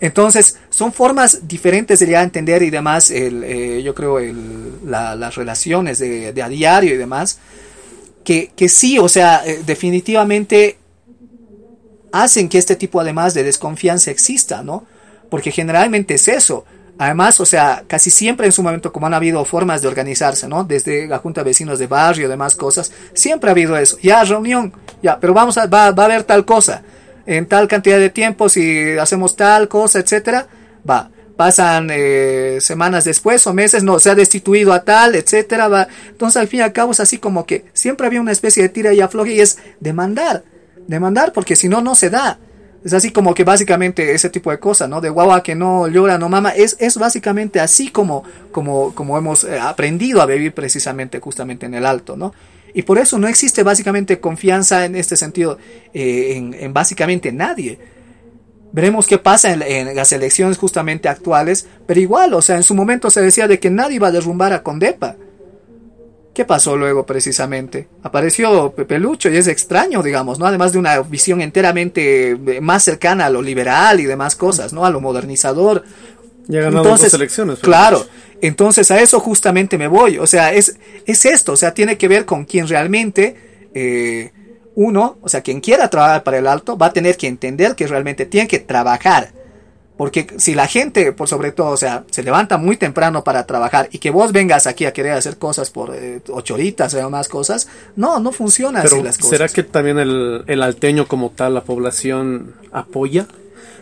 Entonces, son formas diferentes de ya entender y demás, el, eh, yo creo, el, las relaciones de, a diario y demás, que, que sí, o sea, eh, definitivamente hacen que este tipo además de desconfianza exista, ¿no? Porque generalmente es eso. Además, o sea, casi siempre en su momento, como han habido formas de organizarse, ¿no? Desde la Junta de Vecinos de Barrio, demás cosas, siempre ha habido eso. Ya, reunión, ya, pero vamos a, va, va a haber tal cosa. En tal cantidad de tiempo, si hacemos tal cosa, etcétera, va. Pasan eh, semanas después o meses, no, se ha destituido a tal, etcétera, va. Entonces, al fin y al cabo, es así como que siempre había una especie de tira y afloje y es demandar demandar, porque si no, no se da. Es así como que básicamente ese tipo de cosas, ¿no? De guagua que no llora, no mama, es, es básicamente así como, como, como hemos eh, aprendido a vivir precisamente justamente en el alto, ¿no? Y por eso no existe básicamente confianza en este sentido eh, en, en, básicamente nadie. Veremos qué pasa en, en, las elecciones justamente actuales, pero igual, o sea, en su momento se decía de que nadie iba a derrumbar a Condepa. ¿Qué pasó luego precisamente? Apareció Pepe Lucho y es extraño, digamos, ¿no? Además de una visión enteramente eh, más cercana a lo liberal y demás cosas, ¿no? A lo modernizador. Ya entonces, dos elecciones. Claro, entonces a eso justamente me voy. O sea, es, es esto, o sea, tiene que ver con quien realmente eh, uno, o sea, quien quiera trabajar para el alto, va a tener que entender que realmente tiene que trabajar porque si la gente, por sobre todo, o sea, se levanta muy temprano para trabajar y que vos vengas aquí a querer hacer cosas por eh, ocho horitas o más cosas, no, no funciona así las cosas. ¿Será que también el, el, alteño como tal, la población apoya?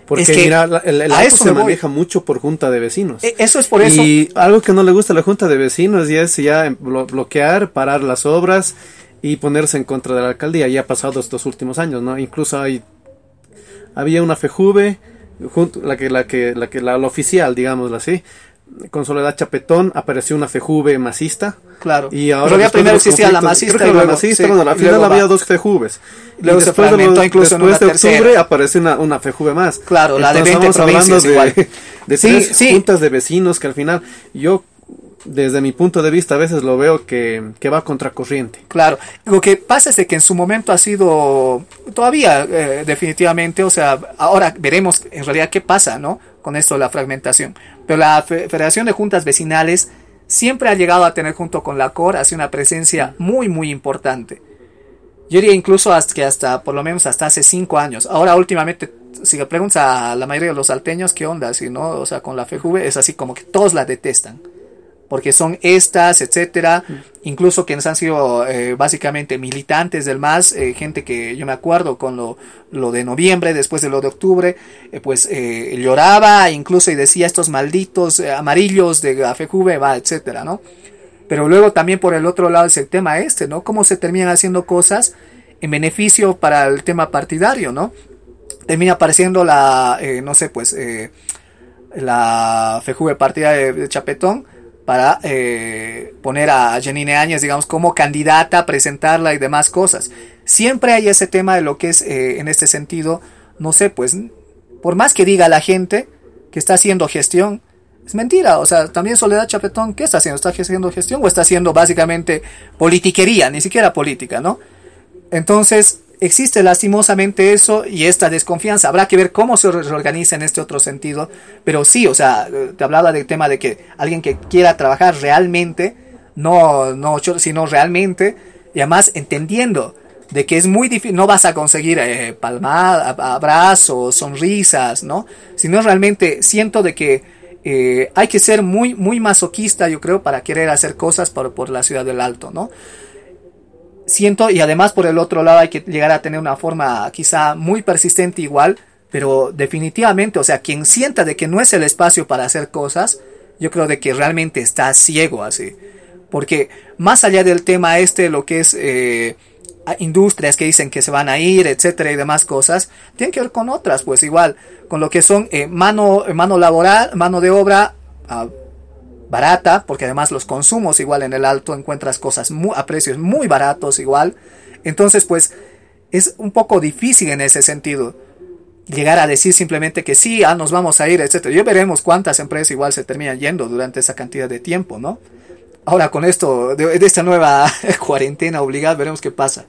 Porque mira, el, el alto se maneja mucho por junta de vecinos. E, eso es por eso. Y algo que no le gusta a la junta de vecinos ya es ya bloquear, parar las obras y ponerse en contra de la alcaldía. Ya ha pasado estos últimos años, ¿no? Incluso hay había una FEJUVE junto, la que la que la que la, oficial, digámoslo así, con Soledad Chapetón apareció una fejuve masista. Claro. Y ahora Pero primero existía la masista. y luego, la masista, bueno, al final había dos fejuves. y después de, incluso después de octubre aparece una, una fejuve más. Claro, la de 20 hablando de, igual. de tres juntas de vecinos que al final yo desde mi punto de vista a veces lo veo que, que, va contracorriente. Claro, lo que pasa es que en su momento ha sido todavía eh, definitivamente, o sea, ahora veremos en realidad qué pasa, ¿no? Con esto de la fragmentación. Pero la Federación de Juntas Vecinales siempre ha llegado a tener junto con la COR así una presencia muy, muy importante. Yo diría incluso hasta que hasta, por lo menos hasta hace cinco años. Ahora últimamente, si le preguntas a la mayoría de los salteños qué onda, si no, o sea, con la FEJUVE es así como que todos la detestan porque son estas, etcétera, incluso quienes han sido eh, básicamente militantes del MAS, eh, gente que yo me acuerdo con lo, lo de noviembre, después de lo de octubre, eh, pues lloraba incluso y decía estos malditos amarillos de la FEJUVE, va, etcétera, ¿no? Pero luego también por el otro lado es el tema este, ¿no? Cómo se terminan haciendo cosas en beneficio para el tema partidario, ¿no? Termina apareciendo la, no sé, pues, la FEJUVE partida de Chapetón, para eh, poner a Janine Áñez, digamos, como candidata, presentarla y demás cosas. Siempre hay ese tema de lo que es, eh, en este sentido, no sé, pues, por más que diga la gente que está haciendo gestión, es mentira. O sea, también Soledad Chapetón, ¿qué está haciendo? ¿Está haciendo gestión o está haciendo básicamente politiquería, ni siquiera política, ¿no? Entonces, existe lastimosamente eso y esta desconfianza. Habrá que ver cómo se reorganiza en este otro sentido. Pero sí, o sea, te hablaba del tema de que alguien que quiera trabajar realmente, no, no, sino realmente, y además entendiendo de que es muy difícil, no vas a conseguir eh, palmadas, abrazos, sonrisas, ¿no? Sino realmente siento de que eh, hay que ser muy, muy masoquista, yo creo, para querer hacer cosas por la ciudad del Alto, ¿no? Siento, y además por el otro lado hay que llegar a tener una forma quizá muy persistente igual, pero definitivamente, o sea, quien sienta de que no es el espacio para hacer cosas, yo creo de que realmente está ciego así. Porque más allá del tema este, lo que es eh, industrias que dicen que se van a ir, etcétera y demás cosas, tienen que ver con otras, pues igual, con lo que son eh, mano, mano laboral, mano de obra ah, barata, porque además los consumos igual en el alto encuentras cosas a precios muy baratos igual. Entonces, pues es un poco difícil en ese sentido llegar a decir simplemente que sí, ah, nos vamos a ir, etcétera. Ya veremos cuántas empresas igual se terminan yendo durante esa cantidad de tiempo, ¿no? Ahora con esto, de, esta nueva cuarentena obligada, veremos qué pasa.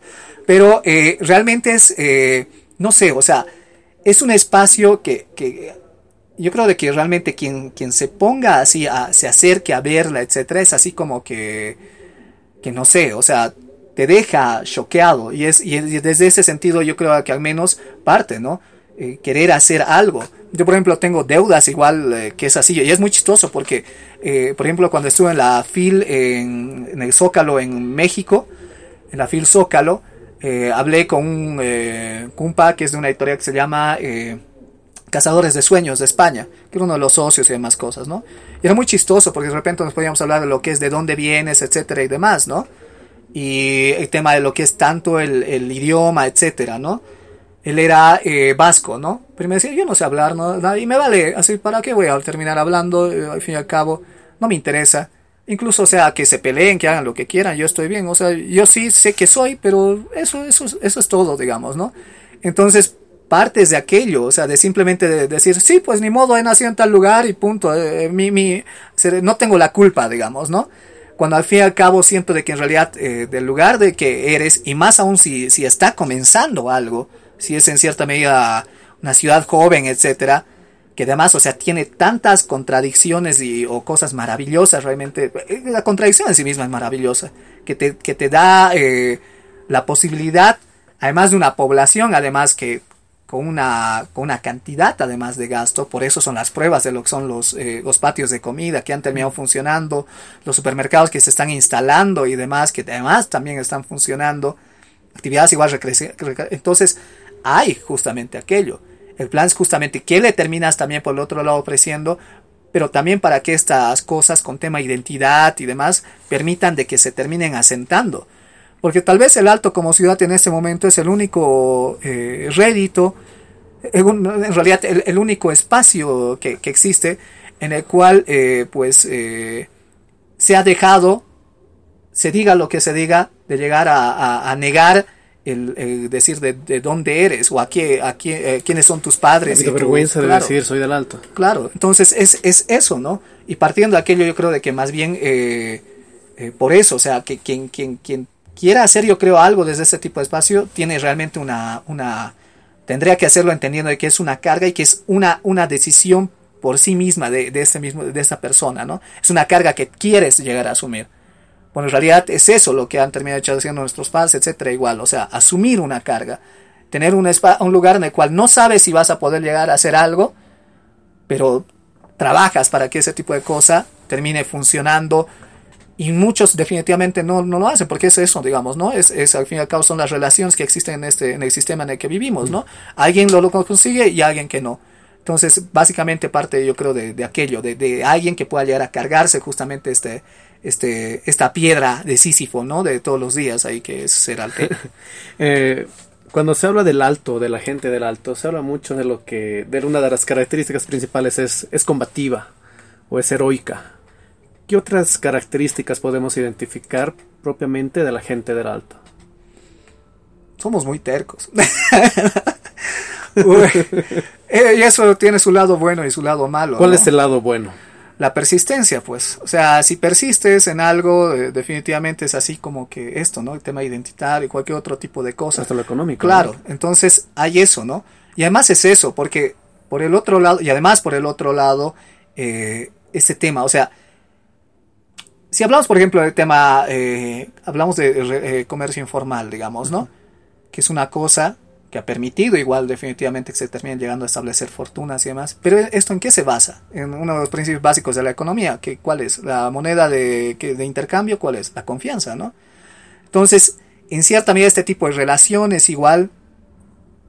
Pero eh, realmente es, eh, no sé, o sea, es un espacio que yo creo de que realmente quien, quien se ponga así, a, se acerque a verla, etcétera, es así como que, que no sé, o sea, te deja choqueado. Y, es, y desde ese sentido yo creo que al menos parte, ¿no? Eh, querer hacer algo. Yo, por ejemplo, tengo deudas igual eh, que es así. Y es muy chistoso porque, eh, por ejemplo, cuando estuve en la FIL en, el Zócalo en México, en la FIL Zócalo, hablé con un compa que es de una editorial que se llama Cazadores de Sueños de España, que era uno de los socios y demás cosas, ¿no? Y era muy chistoso porque de repente nos podíamos hablar de lo que es de dónde vienes, etcétera y demás, ¿no? Y el tema de lo que es tanto el, el idioma, etcétera, ¿no? él era eh, vasco, ¿no? Pero me decía, yo no sé hablar, ¿no? Y me vale, así, ¿para qué voy a terminar hablando? Eh, al fin y al cabo, no me interesa. Incluso, o sea, que se peleen, que hagan lo que quieran, yo estoy bien. O sea, yo sí sé que soy, pero eso, eso, eso es todo, digamos, ¿no? Entonces, partes de aquello, o sea, de simplemente decir, sí, pues ni modo, he nacido en tal lugar y punto. Eh, mi, mi, no tengo la culpa, digamos, ¿no? Cuando al fin y al cabo siento de que en realidad, del lugar de que eres, y más aún si, si está comenzando algo, si es en cierta medida una ciudad joven, etcétera, que además, o sea, tiene tantas contradicciones y, o cosas maravillosas realmente. Eh, la contradicción en sí misma es maravillosa, que te, que te da eh, la posibilidad, además de una población, además que con una, con una cantidad además de gasto, por eso son las pruebas de lo que son los, eh, los patios de comida que han terminado funcionando, los supermercados que se están instalando y demás, que además también están funcionando, actividades igual entonces hay justamente aquello. El plan es justamente que le terminas también por el otro lado ofreciendo, pero también para que estas cosas con tema identidad y demás permitan de que se terminen asentando. Porque tal vez el Alto como ciudad en este momento es el único eh, rédito, en realidad el, único espacio que, existe en el cual eh, pues eh, se ha dejado, se diga lo que se diga, de llegar a negar el, decir de, dónde eres o a, qué, a qué, eh, quiénes son tus padres. Y vergüenza de decir soy del alto. Claro, entonces es, es, eso, ¿no? Y partiendo de aquello yo creo de que más bien eh, eh, por eso, o sea, que quien, quien, quien quiera hacer yo creo algo desde ese tipo de espacio tiene realmente una, una tendría que hacerlo entendiendo de que es una carga y que es una, una decisión por sí misma de, de, ese mismo, de esa persona, ¿no? Es una carga que quieres llegar a asumir. Bueno, en realidad es eso lo que han terminado haciendo nuestros padres, etcétera, igual. O sea, asumir una carga. Tener un, un lugar en el cual no sabes si vas a poder llegar a hacer algo, pero trabajas para que ese tipo de cosa termine funcionando. Y muchos definitivamente no, no lo hacen, porque es eso, digamos, ¿no? Es, es, al fin y al cabo son las relaciones que existen en, este, en el sistema en el que vivimos, ¿no? Alguien lo, lo consigue y alguien que no. Entonces, básicamente parte, yo creo, de, de aquello, de, de, alguien que pueda llegar a cargarse justamente este, este, esta piedra de Sísifo, ¿no? De todos los días ahí que es ser alto. eh, cuando se habla del alto, de la gente del alto, se habla mucho de lo que, de una de las características principales es, es combativa o es heroica. ¿Qué otras características podemos identificar propiamente de la gente del alto? Somos muy tercos. Eh, y eso tiene su lado bueno y su lado malo. ¿Cuál es el lado bueno? la persistencia, pues. O sea, si persistes en algo, eh, definitivamente es así como que esto, ¿no? El tema identitario y cualquier otro tipo de cosas. Hasta lo económico. Claro, entonces hay eso, ¿no? Y además es eso, porque por el otro lado, y además por el otro lado, eh, este tema, o sea, si hablamos, por ejemplo, del tema, eh, hablamos de comercio informal, digamos, ¿no? Que es una cosa que ha permitido igual definitivamente que se terminen llegando a establecer fortunas y demás. Pero esto en qué se basa? En uno de los principios básicos de la economía, que cuál es la moneda de, de intercambio, cuál es la confianza, ¿no? Entonces, en cierta medida este tipo de relaciones igual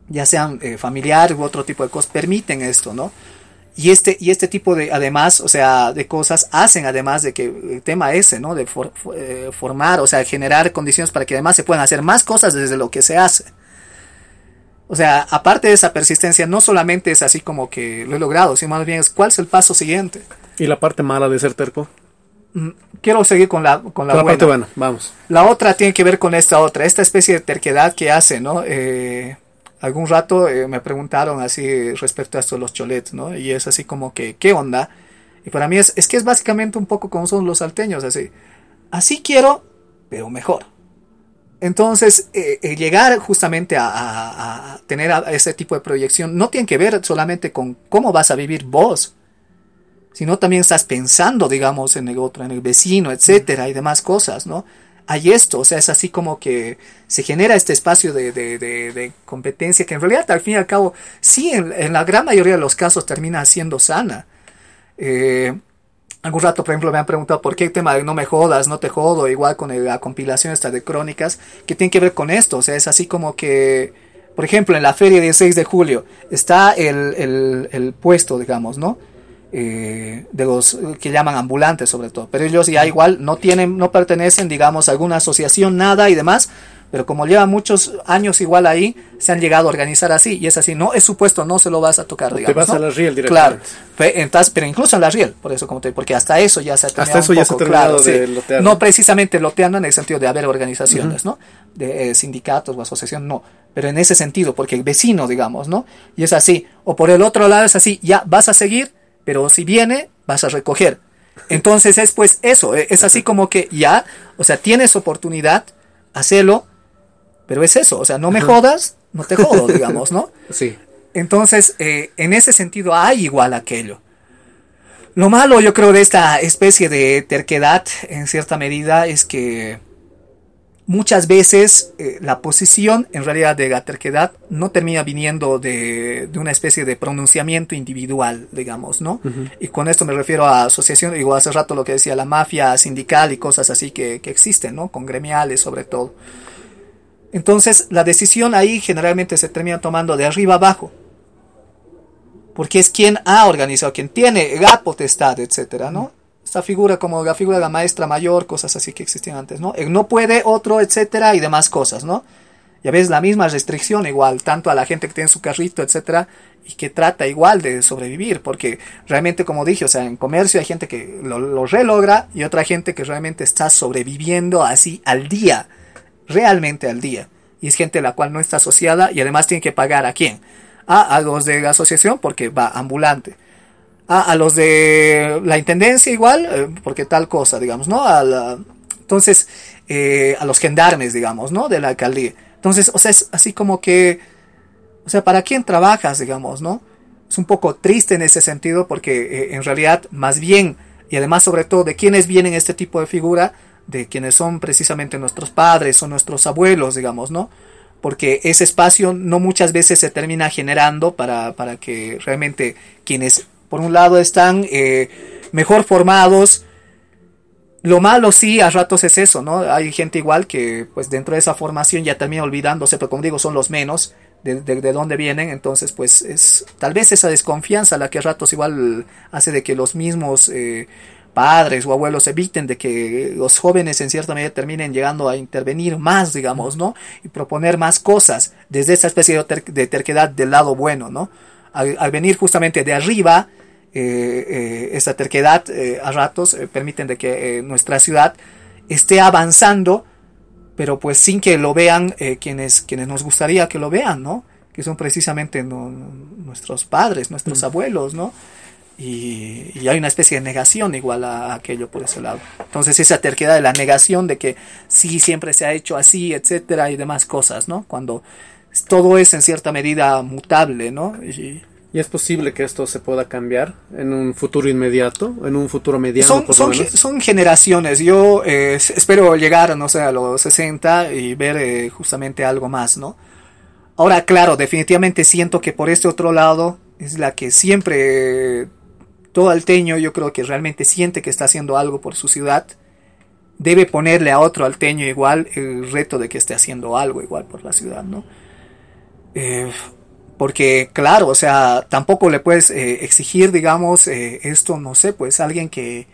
ya sean eh, familiar u otro tipo de cosas, permiten esto, ¿no? Y este, y este tipo de, además, o sea, de cosas hacen además de que el tema ese, ¿no? De eh, formar, o sea, generar condiciones para que además se puedan hacer más cosas desde lo que se hace. O sea, aparte de esa persistencia, no solamente es así como que lo he logrado, sino más bien es cuál es el paso siguiente. ¿Y la parte mala de ser terco? Mm, quiero seguir con la, con la, buena. parte buena, vamos. La otra tiene que ver con esta otra, esta especie de terquedad que hace, ¿no? Eh, algún rato eh, me preguntaron así respecto a esto los cholets, ¿no? Y es así como que, ¿qué onda? Y para mí es, es que es básicamente un poco como son los salteños, así. Así quiero, pero mejor. Entonces, eh, eh, llegar justamente a, tener ese tipo de proyección no tiene que ver solamente con cómo vas a vivir vos, sino también estás pensando, digamos, en el otro, en el vecino, etcétera, y demás cosas, ¿no? Hay esto, o sea, es así como que se genera este espacio de, competencia que en realidad al fin y al cabo, sí, en, la gran mayoría de los casos termina siendo sana. Eh, algún rato, por ejemplo, me han preguntado por qué el tema de no me jodas, no te jodo, igual con la compilación esta de crónicas, que tiene que ver con esto, o sea, es así como que, por ejemplo, en la feria del 6 de julio está el, el puesto, digamos, ¿no? Eh, de los que llaman ambulantes sobre todo, pero ellos ya igual no tienen, no pertenecen, digamos, a alguna asociación, nada y demás, pero como llevan muchos años igual ahí, se han llegado a organizar así, y es así, no es supuesto, no se lo vas a tocar, digamos. Te vas a la Riel directamente. Claro, entonces, pero incluso en la Riel, por eso como te porque hasta eso ya se ha Hasta eso ya se ha terminado de lotear. No precisamente loteando en el sentido de haber organizaciones, ¿no? De eh, sindicatos o asociación, no, pero en ese sentido, porque el vecino, digamos, ¿no? Y es así, o por el otro lado es así, ya vas a seguir, pero si viene, vas a recoger. Entonces es pues eso, e, es así como que ya, o sea, tienes oportunidad, hacelo, pero es eso, o sea, no me jodas, no te jodo, digamos, ¿no? Sí. Entonces, eh, en ese sentido hay igual aquello. Lo malo, yo creo, de esta especie de terquedad, en cierta medida, es que muchas veces eh, la posición en realidad de la terquedad no termina viniendo de, una especie de pronunciamiento individual, digamos, ¿no? Y con esto me refiero a asociación, digo, hace rato lo que decía la mafia sindical y cosas así que, que existen, ¿no? Con gremiales sobre todo. Entonces, la decisión ahí generalmente se termina tomando de arriba abajo. Porque es quien ha organizado, quien tiene la potestad, etcétera, ¿no? Figura como la figura de la maestra mayor, cosas así que existían antes, ¿no? no puede, otro, etcétera, y demás cosas, ¿no? Ya ves, la misma restricción igual, tanto a la gente que tiene su carrito, etcétera, y que trata igual de sobrevivir, porque realmente, como dije, o sea, en comercio hay gente que lo, lo relogra y otra gente que realmente está sobreviviendo así al día, realmente al día, y es gente la cual no está asociada y además tiene que pagar a quién, a, a los de la asociación porque va ambulante a, los de la intendencia igual, eh, porque tal cosa, digamos, ¿no? A entonces, eh, a los gendarmes, digamos, ¿no? De la alcaldía. Entonces, o sea, es así como que, o sea, ¿para quién trabajas, digamos, ¿no? Es un poco triste en ese sentido porque eh, en realidad, más bien, y además sobre todo de quiénes vienen este tipo de figura, de quienes son precisamente nuestros padres o nuestros abuelos, digamos, ¿no? Porque ese espacio no muchas veces se termina generando para, para que realmente quienes por un lado están eh, mejor formados. Lo malo sí, a ratos es eso, ¿no? Hay gente igual que pues dentro de esa formación ya termina olvidándose, pero como digo, son los menos de, de, dónde vienen, entonces pues es tal vez esa desconfianza la que a ratos igual hace de que los mismos eh, padres o abuelos eviten de que los jóvenes en cierta medida terminen llegando a intervenir más, digamos, ¿no? Y proponer más cosas desde esa especie de terquedad del lado bueno, ¿no? Al, venir justamente de arriba, eh, eh, esta terquedad eh, a ratos permiten de que nuestra ciudad esté avanzando, pero pues sin que lo vean quienes, quienes nos gustaría que lo vean, ¿no? Que son precisamente nuestros padres, nuestros mm. abuelos, ¿no? Y, y, hay una especie de negación igual a, aquello por ese lado. Entonces esa terquedad de la negación de que sí, siempre se ha hecho así, etcétera, y demás cosas, ¿no? Cuando todo es en cierta medida mutable, ¿no? Y, es posible que esto se pueda cambiar en un futuro inmediato, en un futuro mediano. Son, son, generaciones. Yo eh, espero llegar, no sé, a los 60 y ver eh, justamente algo más, ¿no? Ahora, claro, definitivamente siento que por este otro lado es la que siempre todo alteño, yo creo que realmente siente que está haciendo algo por su ciudad, debe ponerle a otro alteño igual el reto de que esté haciendo algo igual por la ciudad, ¿no? Eh, Porque, claro, o sea, tampoco le puedes eh, exigir, digamos, eh, esto, no sé, pues alguien que,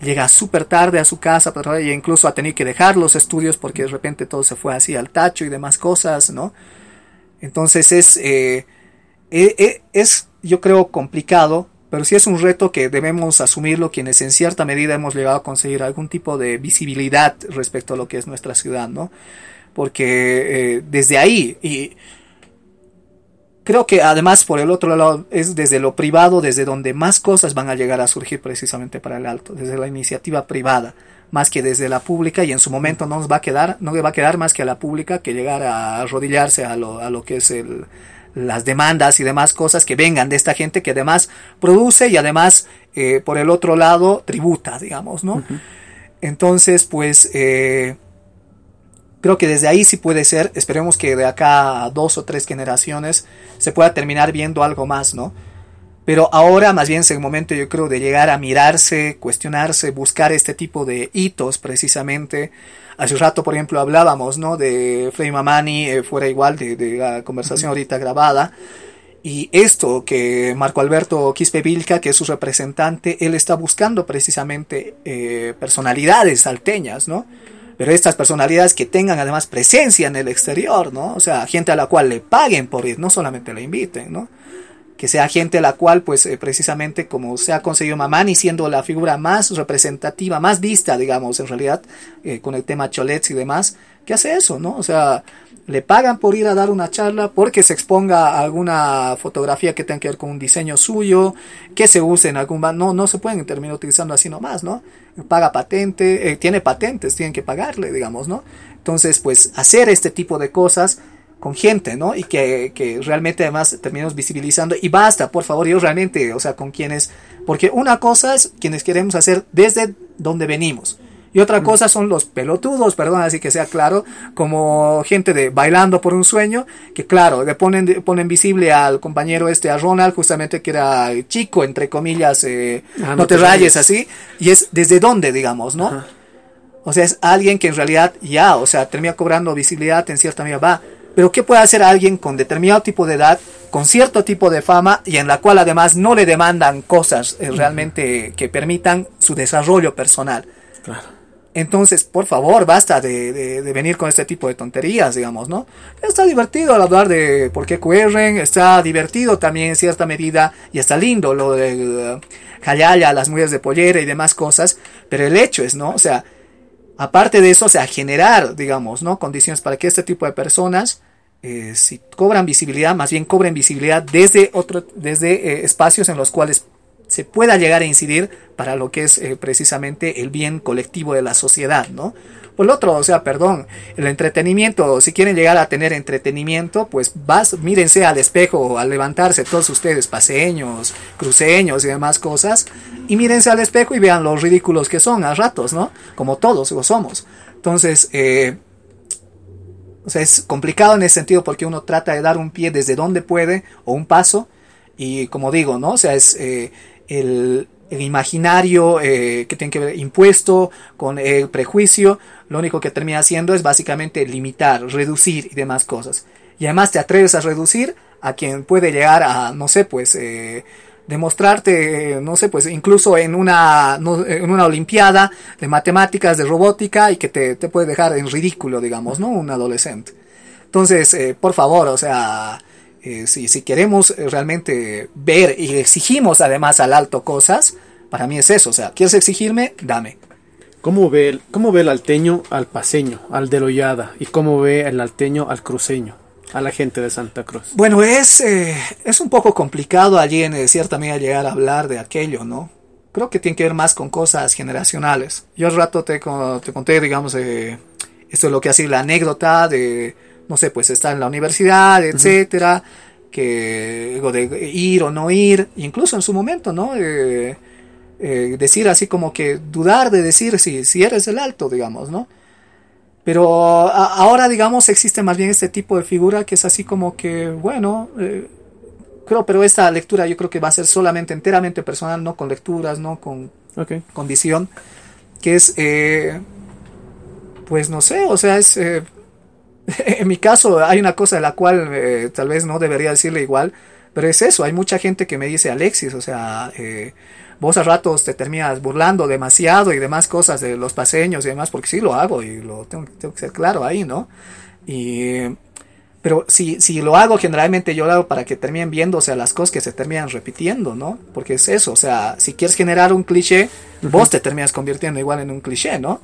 llega súper tarde a su casa, pero incluso a tener que dejar los estudios porque de repente todo se fue así al tacho y demás cosas, ¿no? Entonces es, eh, es yo creo, complicado, pero sí es un reto que debemos asumirlo quienes en cierta medida hemos llegado a conseguir algún tipo de visibilidad respecto a lo que es nuestra ciudad, ¿no? Porque desde ahí, y Creo que además por el otro lado es desde lo privado, desde donde más cosas van a llegar a surgir precisamente para el alto, desde la iniciativa privada, más que desde la pública y en su momento no nos va a quedar, no le va a quedar más que a la pública que llegar a arrodillarse a lo, a lo que es el, las demandas y demás cosas que vengan de esta gente que además produce y además eh, por el otro lado tributa, digamos, ¿no? Entonces, pues eh, Creo que desde ahí sí puede ser, esperemos que de acá a dos o tres generaciones se pueda terminar viendo algo más, ¿no? Pero ahora más bien es el momento yo creo de llegar a mirarse, cuestionarse, buscar este tipo de hitos precisamente. Hace un rato, por ejemplo, hablábamos, ¿no? De Frei Mamani, eh, fuera igual de, la conversación ahorita grabada. Y esto que Marco Alberto Quispe Vilca, que es su representante, él está buscando precisamente eh, personalidades salteñas, ¿no? Pero estas personalidades que tengan además presencia en el exterior, ¿no? O sea, gente a la cual le paguen por ir, no solamente la inviten, ¿no? Que sea gente a la cual, pues, eh, precisamente como se ha conseguido Mamani, siendo la figura más representativa, más vista, digamos, en realidad, eh, con el tema Cholets y demás, que hace eso, ¿no? O sea, le pagan por ir a dar una charla, porque se exponga alguna fotografía que tenga que ver con un diseño suyo, que se use en algún... No, no se pueden terminar utilizando así nomás, ¿no? Paga patente, eh, tiene patentes, tienen que pagarle, digamos, ¿no? Entonces, pues hacer este tipo de cosas con gente, ¿no? Y que, que realmente además terminemos visibilizando. Y basta, por favor, yo realmente, o sea, con quienes... Porque una cosa es quienes queremos hacer desde donde venimos. Y otra cosa son los pelotudos, perdón, así que sea claro, como gente de bailando por un sueño, que claro, le ponen, ponen visible al compañero este, a Ronald, justamente que era chico, entre comillas, eh, ah, no, te, rayes, así, y es desde dónde, digamos, ¿no? O sea, es alguien que en realidad ya, o sea, termina cobrando visibilidad en cierta medida, va. Pero ¿qué puede hacer alguien con determinado tipo de edad, con cierto tipo de fama y en la cual además no le demandan cosas eh, realmente que permitan su desarrollo personal? Claro. Entonces, por favor, basta de, venir con este tipo de tonterías, digamos, ¿no? Está divertido al hablar de por qué cuerren, está divertido también en cierta medida y está lindo lo de Jayaya, las mujeres de pollera y demás cosas, pero el hecho es, ¿no? O sea, aparte de eso, o sea, generar, digamos, ¿no? Condiciones para que este tipo de personas, eh, si cobran visibilidad, más bien cobren visibilidad desde, otro, desde eh, espacios en los cuales se pueda llegar a incidir para lo que es eh, precisamente el bien colectivo de la sociedad, ¿no? Por lo otro, o sea, perdón, el entretenimiento, si quieren llegar a tener entretenimiento, pues vas, mírense al espejo al levantarse todos ustedes, paseños, cruceños y demás cosas, y mírense al espejo y vean los ridículos que son a ratos, ¿no? Como todos lo somos. Entonces, eh, o sea, es complicado en ese sentido porque uno trata de dar un pie desde donde puede o un paso, y como digo, ¿no? O sea, es... Eh, el, imaginario eh, que tiene que ver impuesto con el prejuicio, lo único que termina haciendo es básicamente limitar, reducir y demás cosas. Y además te atreves a reducir a quien puede llegar a, no sé, pues, eh, demostrarte, no sé, pues, incluso en una, en una olimpiada de matemáticas, de robótica, y que te, te, puede dejar en ridículo, digamos, ¿no? Un adolescente. Entonces, eh, por favor, o sea, eh, si, si, queremos eh, realmente ver y exigimos además al alto cosas, para mí es eso, o sea, ¿quieres exigirme? Dame. ¿Cómo ve, el, cómo ve el alteño al paseño, al de Loyada? ¿Y cómo ve el alteño al cruceño? a la gente de Santa Cruz? Bueno, es, eh, es un poco complicado allí en cierta medida llegar a hablar de aquello, ¿no? Creo que tiene que ver más con cosas generacionales. Yo al rato te, te conté, digamos, esto es lo que hace la anécdota de no sé, pues está en la universidad, etcétera, que de ir o no ir, incluso en su momento, ¿no? Eh, eh, decir así como que dudar de decir si, si eres el alto, digamos, ¿no? Pero ahora, digamos, existe más bien este tipo de figura que es así como que, bueno, eh, creo, pero esta lectura yo creo que va a ser solamente enteramente personal, no con lecturas, no con condición, que es, pues no sé, o sea, es en mi caso hay una cosa de la cual eh, tal vez no debería decirle igual, pero es eso, hay mucha gente que me dice, Alexis, o sea, eh, vos a ratos te terminas burlando demasiado y demás cosas de los paseños y demás, porque sí lo hago y lo tengo, tengo que ser claro ahí, ¿no? Y, pero si, si lo hago, generalmente yo lo hago para que terminen viendo, o sea, las cosas que se terminan repitiendo, ¿no? Porque es eso, o sea, si quieres generar un cliché, vos te terminas convirtiendo igual en un cliché, ¿no?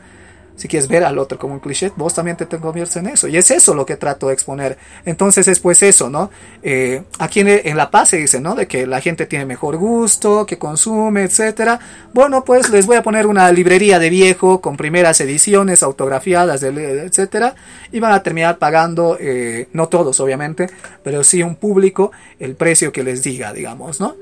Si quieres ver al otro como un cliché, vos también te conviertes en eso. Y es eso lo que trato de exponer. Entonces es pues eso, ¿no? Eh, aquí en, La Paz se dice, ¿no? De que la gente tiene mejor gusto, que consume, etcétera. Bueno, pues les voy a poner una librería de viejo con primeras ediciones autografiadas, etcétera. Y van a terminar pagando, eh, no todos obviamente, pero sí un público, el precio que les diga, digamos, ¿no?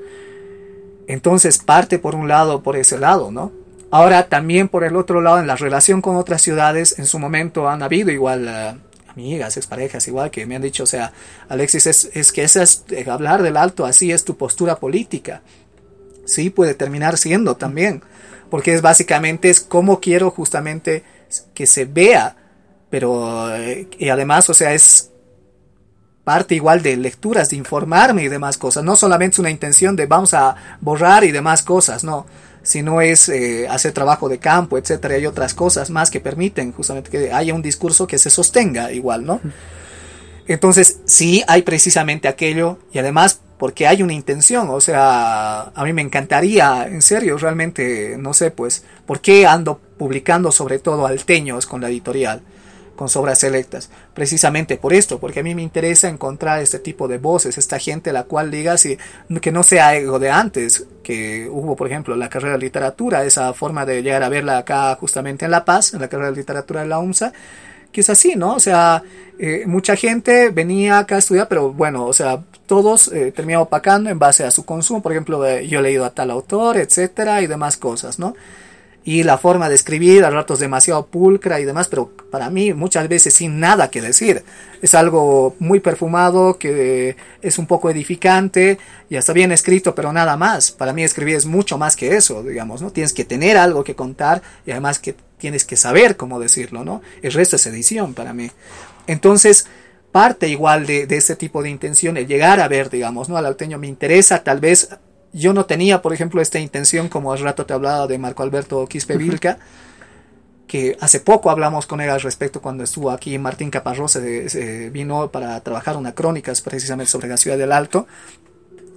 Entonces parte por un lado, por ese lado, ¿no? Ahora también por el otro lado, en la relación con otras ciudades, en su momento han habido igual uh, amigas, exparejas, igual que me han dicho, o sea, Alexis, es, es que esa es, eh, hablar del alto así es tu postura política. Sí, puede terminar siendo también, porque es básicamente es cómo quiero justamente que se vea, pero eh, y además, o sea, es parte igual de lecturas, de informarme y demás cosas, no solamente es una intención de vamos a borrar y demás cosas, no si no es eh, hacer trabajo de campo, etcétera, hay otras cosas más que permiten justamente que haya un discurso que se sostenga igual, ¿no? Entonces, sí hay precisamente aquello y además porque hay una intención, o sea, a mí me encantaría, en serio, realmente, no sé, pues, ¿por qué ando publicando sobre todo alteños con la editorial? Con sobras selectas. Precisamente por esto, porque a mí me interesa encontrar este tipo de voces, esta gente la cual diga si, que no sea ego de antes, que hubo, por ejemplo, la carrera de literatura, esa forma de llegar a verla acá justamente en La Paz, en la carrera de literatura de la UNSA, que es así, ¿no? O sea, eh, mucha gente venía acá a estudiar, pero bueno, o sea, todos eh, terminaban opacando en base a su consumo. Por ejemplo, eh, yo he leído a tal autor, etcétera, y demás cosas, ¿no? Y la forma de escribir a ratos demasiado pulcra y demás, pero para mí muchas veces sin nada que decir. Es algo muy perfumado, que es un poco edificante, y está bien escrito, pero nada más. Para mí escribir es mucho más que eso, digamos, ¿no? Tienes que tener algo que contar y además que tienes que saber cómo decirlo, ¿no? El resto es edición para mí. Entonces, parte igual de, de ese tipo de intención, el llegar a ver, digamos, ¿no? Al alteño me interesa tal vez yo no tenía, por ejemplo, esta intención, como hace rato te hablaba de Marco Alberto Quispe Vilca, que hace poco hablamos con él al respecto cuando estuvo aquí Martín Caparrós, se, vino para trabajar una crónica precisamente sobre la ciudad del Alto,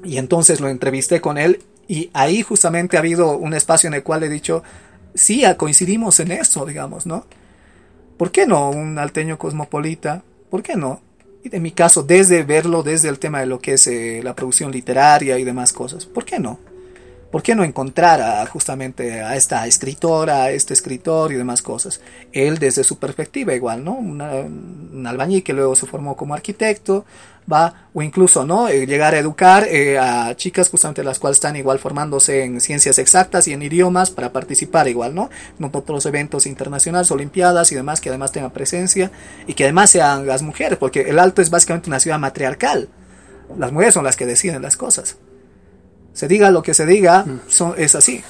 y entonces lo entrevisté con él, y ahí justamente ha habido un espacio en el cual he dicho, sí, coincidimos en eso, digamos, ¿no? ¿Por qué no un alteño cosmopolita? ¿Por qué no? En mi caso, desde verlo desde el tema de lo que es eh, la producción literaria y demás cosas. ¿Por qué no? ¿Por qué no encontrar a, justamente a esta escritora, a este escritor y demás cosas? Él desde su perspectiva igual, ¿no? un albañil que luego se formó como arquitecto, va, o incluso, ¿no? Eh, llegar a educar eh, a chicas justamente las cuales están igual formándose en ciencias exactas y en idiomas para participar igual, ¿no? En otros eventos internacionales, olimpiadas y demás que además tengan presencia y que además sean las mujeres, porque el Alto es básicamente una ciudad matriarcal. Las mujeres son las que deciden las cosas se diga lo que se diga, son, es así.